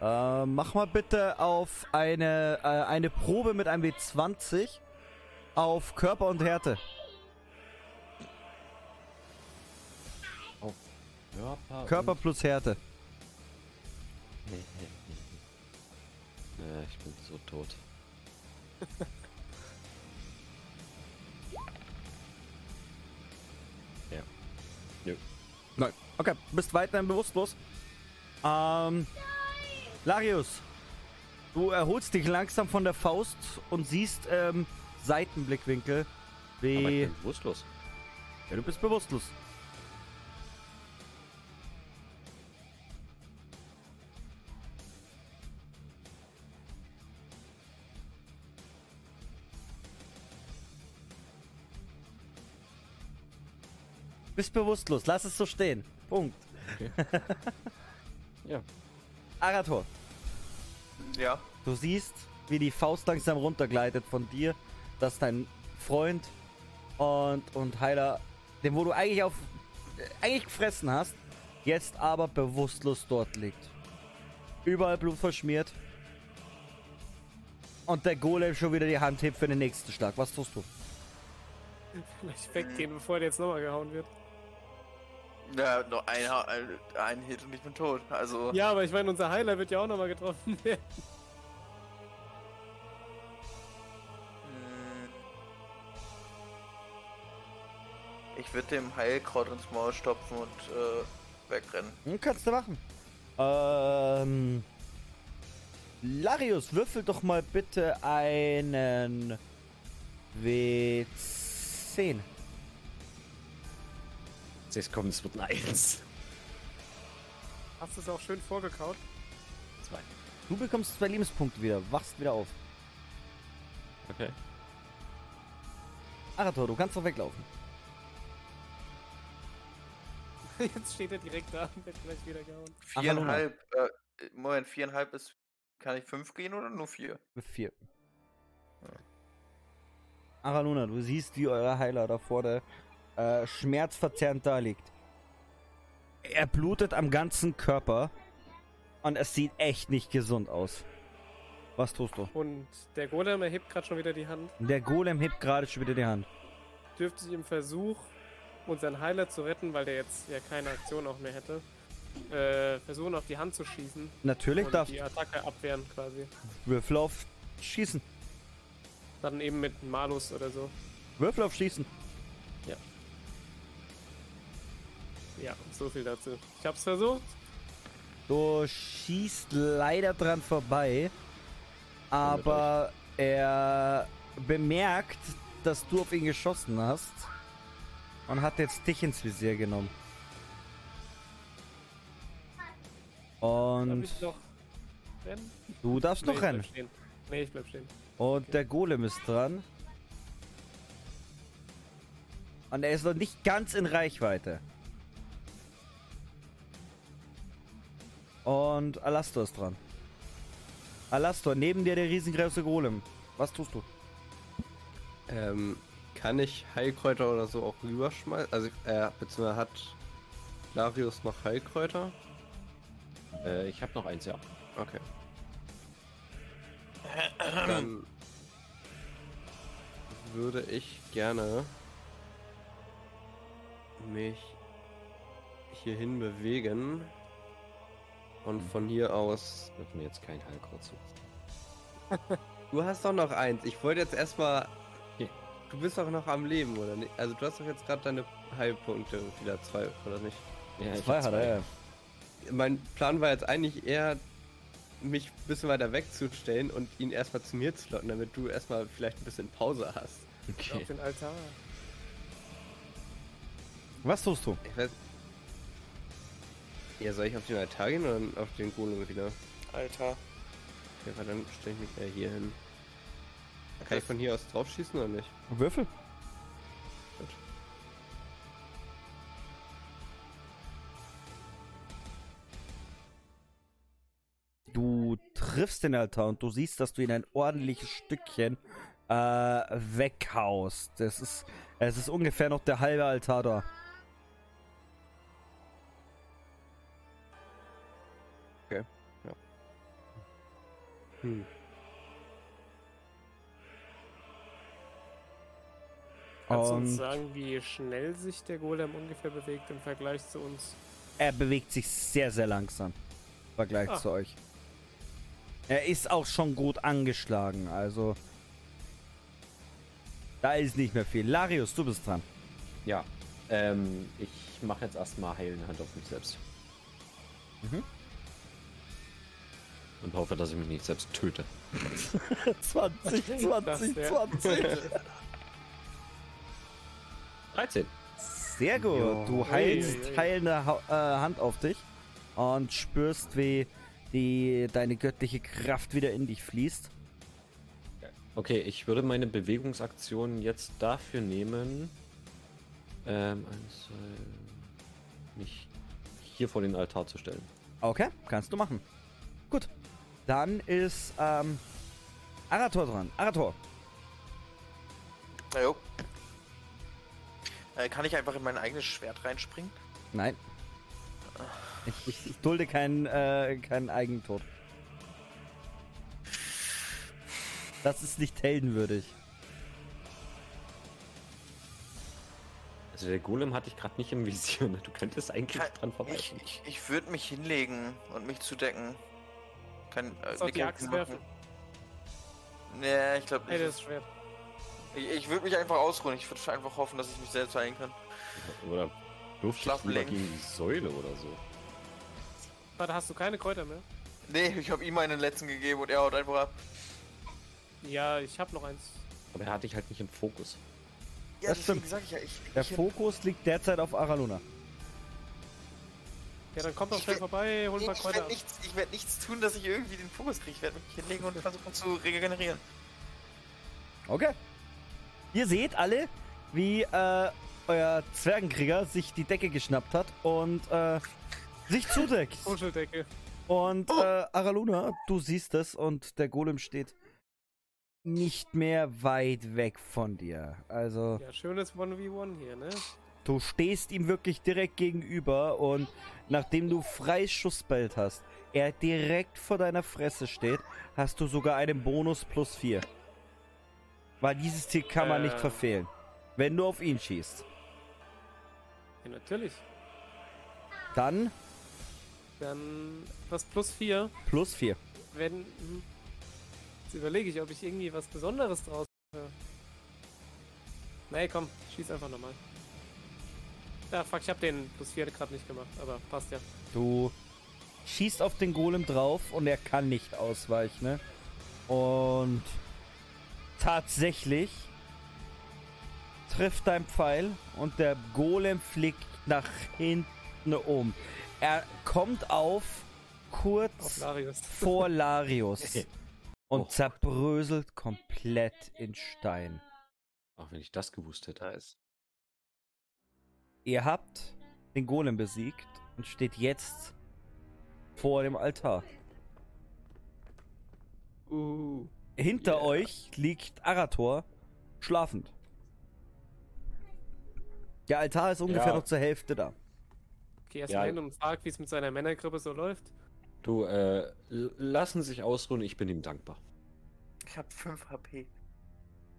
Äh, mach mal bitte auf eine, äh, eine Probe mit einem W20 auf Körper und Härte. Körper. Körper plus Härte. Nee. nee. ich bin so tot. ja. Nö. Nein. Okay, bist weiterhin bewusstlos. Ähm, Larius, du erholst dich langsam von der Faust und siehst ähm, Seitenblickwinkel, Aber ich wie... bin bewusstlos. Ja, du bist bewusstlos. Bist bewusstlos, lass es so stehen. Punkt. Ja. Arator, Ja. du siehst, wie die Faust langsam runtergleitet von dir, dass dein Freund und, und Heiler, den wo du eigentlich auf eigentlich gefressen hast, jetzt aber bewusstlos dort liegt. Überall Blut verschmiert. Und der Golem schon wieder die Hand hebt für den nächsten Schlag. Was tust du? Vielleicht weggehen, bevor der jetzt nochmal gehauen wird. Ja, noch ein, ein, ein Hit und ich bin tot. Also. Ja, aber ich meine, unser Heiler wird ja auch nochmal getroffen werden. Hm. Ich würde dem Heilkraut ins Maul stopfen und äh, wegrennen. Hm, kannst du machen. Ähm. Larius, würfel doch mal bitte einen W10. Jetzt kommt, es wird ein Eins. Hast du es auch schön vorgekaut? Zwei. Du bekommst zwei Lebenspunkte wieder, wachst wieder auf. Okay. Arator, du kannst doch weglaufen. Jetzt steht er direkt da und wird gleich wieder gehauen. Viereinhalb. Äh, Moment, viereinhalb ist. Kann ich fünf gehen oder nur vier? Mit vier. Araluna, du siehst, wie euer Heiler da vorne äh, schmerzverzerrend da liegt. Er blutet am ganzen Körper und es sieht echt nicht gesund aus. Was tust du? Und der Golem erhebt gerade schon wieder die Hand. Der Golem hebt gerade schon wieder die Hand. Dürfte sich im Versuch, unseren Heiler zu retten, weil der jetzt ja keine Aktion auch mehr hätte, äh, versuchen auf die Hand zu schießen. Natürlich und darfst die Attacke abwehren quasi. Würfel auf Schießen. Dann eben mit Malus oder so. Würfel auf Schießen. Ja, so viel dazu. Ich hab's versucht. Du schießt leider dran vorbei, aber er bemerkt, dass du auf ihn geschossen hast und hat jetzt dich ins Visier genommen. Darf Und rennen? du darfst Nee, noch rennen. Nee, ich bleib stehen. Und der Golem ist dran. Und er ist noch nicht ganz in Reichweite. Und Alastor ist dran. Alastor, neben dir der riesengroße Golem. Was tust du? Ähm, kann ich Heilkräuter oder so auch rüberschmeißen? Also, äh, beziehungsweise hat Larius noch Heilkräuter? Äh, ich habe noch eins, ja. Okay. Dann würde ich gerne mich hierhin bewegen und von hier aus. Wirf mir jetzt kein Heilkraut zu. Du hast doch noch eins. Ich wollte jetzt erstmal. Hier. Du bist doch noch am Leben, oder nicht? Also du hast doch jetzt gerade deine Heilpunkte wieder zwei, oder nicht? Ja, ich Zwei hat er, ja. Mein Plan war jetzt eigentlich eher, mich ein bisschen weiter wegzustellen und ihn erstmal zu mir zu locken, damit du erstmal vielleicht ein bisschen Pause hast. Okay. Auf den Altar. Was tust du? Ich weiß. Ja, soll ich auf den Altar gehen oder auf den Golem wieder? Alter. Ja, weil dann stelle ich mich eher hier hin. Kann ich von hier aus drauf schießen oder nicht? Würfel. Gut. Du triffst den Altar und du siehst, dass du ihn ein ordentliches Stückchen äh, weghaust. Das ist, es ist ungefähr noch der halbe Altar da. Hm. Kannst du uns sagen, wie schnell sich der Golem ungefähr bewegt im Vergleich zu uns? er bewegt sich sehr, sehr langsam. Im Vergleich Ah. zu euch. Er ist auch schon gut angeschlagen, also. Da ist nicht mehr viel. Larius, du bist dran. Ja. Ähm, ich mache jetzt erstmal heilende Hand auf mich selbst. Mhm. Und hoffe, dass ich mich nicht selbst töte. 20, 20, wär- 20. 13. Sehr gut. Jo. Du heilst heilende ha äh, Hand auf dich und spürst, wie die, deine göttliche Kraft wieder in dich fließt. Okay, ich würde meine Bewegungsaktion jetzt dafür nehmen, ähm, eins, zwei, mich hier vor den Altar zu stellen. Okay, kannst du machen. Gut. Dann ist ähm, Arator dran. Arator. Na jo. Äh, kann ich einfach in mein eigenes Schwert reinspringen? Nein. Ich, ich, ich dulde keinen, äh, keinen Eigentod. Das ist nicht heldenwürdig. Also der Golem hatte ich gerade nicht im Visier. Ne? Du könntest eigentlich Kann, dran vorbei. ich ich, ich würde mich hinlegen und mich zudecken. Kann, äh, Soll die Axt werfen? Nee, ich glaube Hey, nicht. das ist schwer. Ich, ich würde mich einfach ausruhen. Ich würde einfach hoffen, dass ich mich selbst heilen kann. Oder legen. gegen die Säule oder so. Warte, hast du keine Kräuter mehr? Nee, ich habe ihm einen letzten gegeben und er haut einfach ab. Ja, ich habe noch eins. Aber er hatte ich halt nicht im Fokus. Ja, Das stimmt. sag ich ja, ich. Der ich Fokus liegt derzeit auf Araluna. Ja, dann kommt doch Ich schnell will- vorbei, hol ein paar ich Kräuter werde ab. nichts, ich werd nichts tun, dass ich irgendwie den Fokus kriege. Ich werde mich hinlegen und versuchen zu regenerieren. Okay. Ihr seht alle, wie äh, euer Zwergenkrieger sich die Decke geschnappt hat und äh, sich zudeckt. Kuscheldecke. Und äh, Araluna, du siehst es und der Golem steht nicht mehr weit weg von dir. Also, Ja, schönes 1v1 hier, ne? Du stehst ihm wirklich direkt gegenüber und nachdem du freies Schussbild hast, er direkt vor deiner Fresse steht, hast du sogar einen Bonus plus 4. Weil dieses Ziel kann man nicht Äh. verfehlen. Wenn du auf ihn schießt. Ja, natürlich. Dann Dann was plus 4. plus 4. Wenn. hm. Jetzt überlege ich, ob ich irgendwie was Besonderes draus mache. Nee, komm, schieß einfach nochmal. Ja, fuck, ich hab den plus 4 gerade nicht gemacht, aber passt ja. Du schießt auf den Golem drauf und er kann nicht ausweichen. Ne? Und tatsächlich trifft dein Pfeil und der Golem fliegt nach hinten um. Er kommt auf Auf kurz Larius. vor Larius und Oh. zerbröselt komplett in Stein. Ach, wenn ich das gewusst hätte. Nice. Ihr habt den Golem besiegt und steht jetzt vor dem Altar. Uh. Hinter Yeah. euch liegt Arator schlafend. Der Altar ist ungefähr Ja. noch zur Hälfte da. Okay, erst Ja. mal hin und frag, wie es mit seiner Männergrippe so läuft. Du, äh, lassen sich ausruhen, ich bin ihm dankbar. Ich hab 5 HP.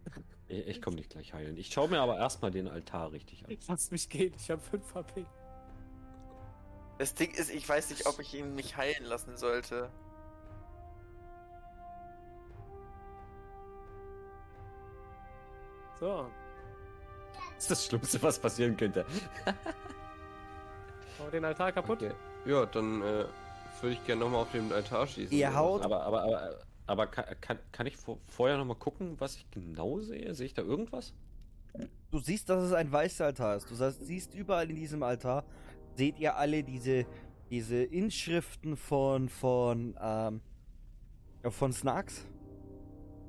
Ich, ich komme nicht gleich heilen. Ich schaue mir aber erstmal den Altar richtig an. Lass mich gehen, ich hab 5 HP. Das Ding ist, ich weiß nicht, ob ich ihn mich heilen lassen sollte. So, Das ist das Schlimmste, was passieren könnte. hau den Altar kaputt. Okay. Ja, dann äh, würde ich gerne nochmal auf den Altar schießen. Ihr haut-. Aber, aber, aber, aber kann, kann, kann ich vor, vorher noch mal gucken, was ich genau sehe? Sehe ich da irgendwas? Du siehst, dass es ein weißer Altar ist. Du siehst überall in diesem Altar, seht ihr alle diese, diese Inschriften von, von, ähm, von Snarks.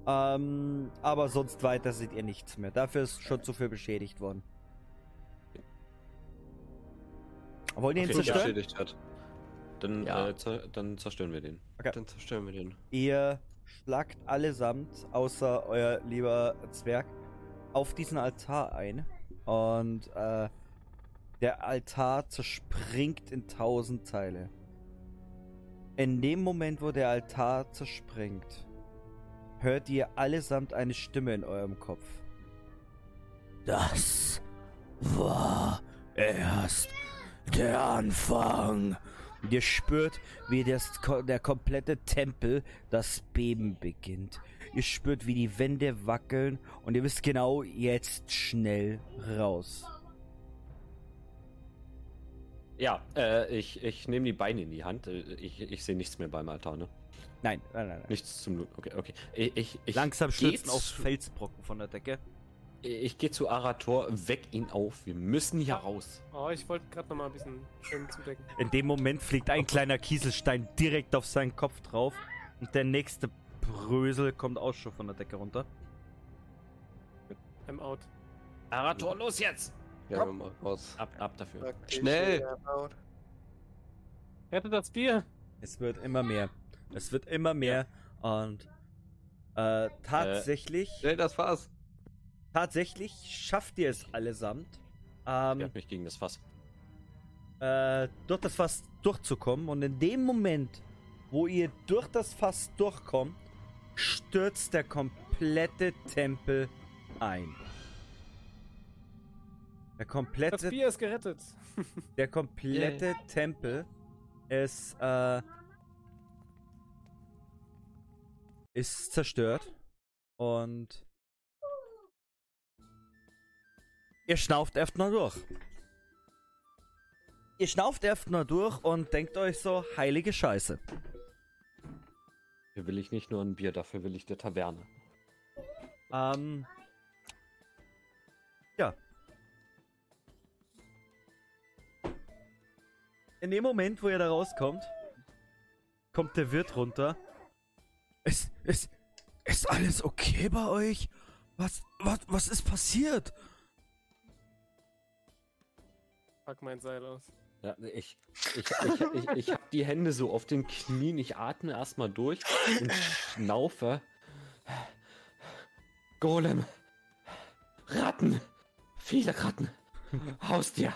Ähm, aber sonst weiter seht ihr nichts mehr. Dafür ist schon zu viel beschädigt worden. Ihr ihn Okay, zerstören? beschädigt hat. Dann, Ja. äh, zer dann zerstören wir den. Dann zerstören wir den. Ihr schlagt allesamt, außer euer lieber Zwerg, auf diesen Altar ein. Und äh, der Altar zerspringt in tausend Teile. In dem Moment, wo der Altar zerspringt, hört ihr allesamt eine Stimme in eurem Kopf. Das war erst der Anfang. Und ihr spürt, wie das, der komplette Tempel das Beben beginnt. Ihr spürt, wie die Wände wackeln und ihr wisst genau, jetzt schnell raus. Ja, äh, ich, ich nehme die Beine in die Hand. Äh, Ich, ich sehe nichts mehr beim Altar, ne? Nein, nein, nein. nein. Nichts zum Loot. Okay, okay. Ich, ich, ich Langsam stürzen auf Felsbrocken von der Decke. Ich gehe zu Arator, weck ihn auf. Wir müssen hier raus. Oh, ich wollte gerade noch mal ein bisschen schön zudecken. In dem Moment fliegt ein kleiner Kieselstein direkt auf seinen Kopf drauf und der nächste Brösel kommt auch schon von der Decke runter. I'm out. Arator, los jetzt! Ja, wir mal raus. Ab, ab dafür. Praktisch, Schnell! Rettet das Bier! Es wird immer mehr. Es wird immer mehr und äh, tatsächlich, Schnell das Fass! Tatsächlich schafft ihr es allesamt, ähm, hat mich gegen das Fass. äh, durch das Fass durchzukommen. Und in dem Moment, wo ihr durch das Fass durchkommt, stürzt der komplette Tempel ein. Der Das komplette, Bier ist gerettet! der komplette Tempel ist, äh, ist zerstört. Und ihr schnauft erstmal durch. Ihr schnauft erstmal durch und denkt euch so, heilige Scheiße. Hier will ich nicht nur ein Bier, dafür will ich der Taverne. Ähm. Ja. In dem Moment, wo ihr da rauskommt, kommt der Wirt runter. Ist, ist, ist alles okay bei euch? Was, was, was ist passiert? Pack mein Seil aus. Ja, ich, ich, ich, ich, ich habe die Hände so auf den Knien, ich atme erstmal durch und schnaufe. Golem. Ratten. Viele Ratten. Haustier.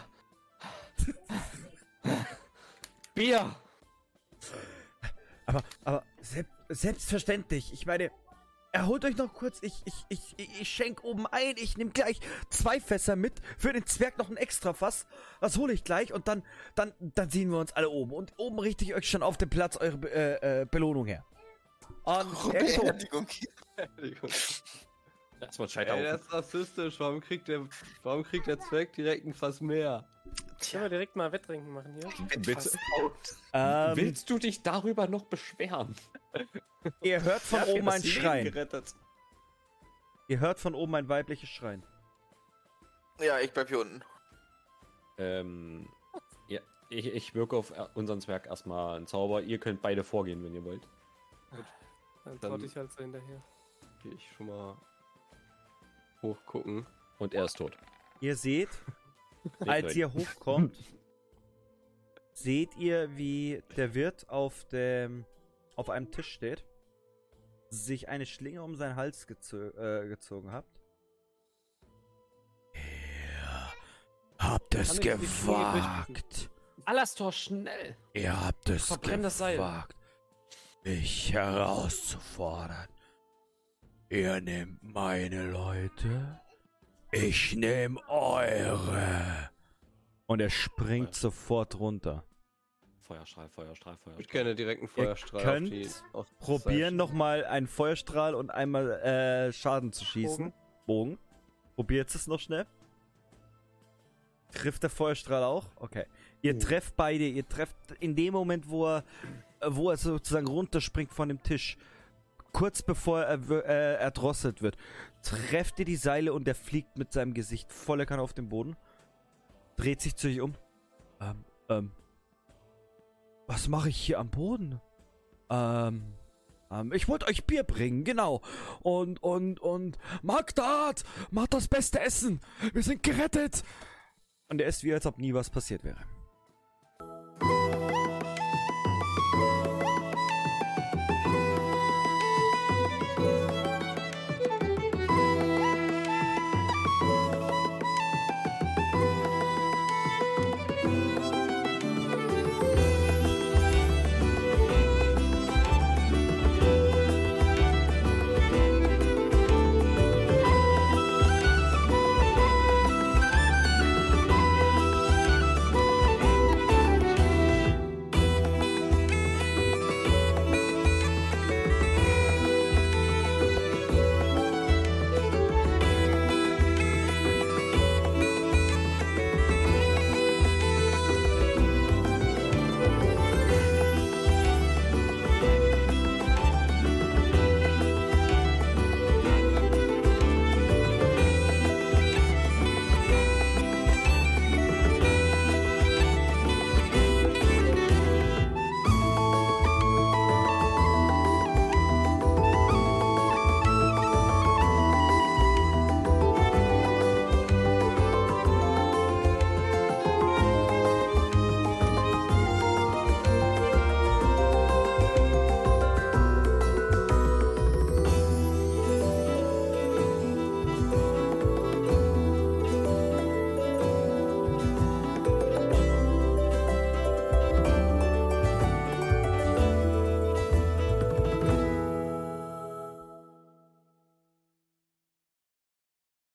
Bier. Aber, aber selbst, selbstverständlich. Ich meine, erholt euch noch kurz. Ich, ich, ich, ich, schenk oben ein. Ich nehme gleich zwei Fässer mit. Für den Zwerg noch ein extra Fass. Das hole ich gleich und dann, dann, dann sehen wir uns alle oben. Und oben richte ich euch schon auf dem Platz eure äh, äh, Belohnung her. Und er tot. Beerdigung. Entschuldigung. Erstmal Ey, Scheiter das ist rassistisch. Warum kriegt der, warum kriegt der Zweck direkt ein Fass mehr? Können wir direkt mal Wetttrinken machen hier? Willst, Ähm, willst du dich darüber noch beschweren? ihr hört von oben ein Schreien. Gerettet. Ihr hört von oben ein weibliches Schreien. Ja, ich bleib hier unten. Ähm, ja, ich, ich wirke auf er- unseren Zwerg erstmal einen Zauber. Ihr könnt beide vorgehen, wenn ihr wollt. Dann Dann- trotte ich halt so hinterher. Geh ich schon mal hochgucken. Und er ist tot. Ihr seht, als ihr hochkommt, seht ihr, wie der Wirt auf dem auf einem Tisch steht, sich eine Schlinge um seinen Hals gezo äh, gezogen hat. Ihr habt es gewagt. Alastor, schnell! Ihr habt es Verbrenn das Seil. gewagt, mich herauszufordern. Ihr nehmt meine Leute, ich nehme eure. Und er springt sofort runter. Feuerstrahl, Feuerstrahl, Ich Feuerstrahl. gerne direkt einen Feuerstrahl auf könnt die. Auf das Probieren nochmal einen Feuerstrahl und einmal äh, Schaden zu schießen. Bogen. Probiert es noch schnell. Trifft der Feuerstrahl auch? Okay. Ihr Oh. trefft beide. Ihr trefft in dem Moment, wo er, wo er sozusagen runterspringt von dem Tisch. Kurz bevor er äh, erdrosselt wird. Trefft ihr die Seile und er fliegt mit seinem Gesicht volle Kanne auf den Boden. Dreht sich zu euch um. Ähm, ähm. Was mache ich hier am Boden? Ähm. Ähm, ich wollte euch Bier bringen, genau. Und, und, und. Magdad! Macht das beste Essen! Wir sind gerettet! Und er ist wie, als ob nie was passiert wäre.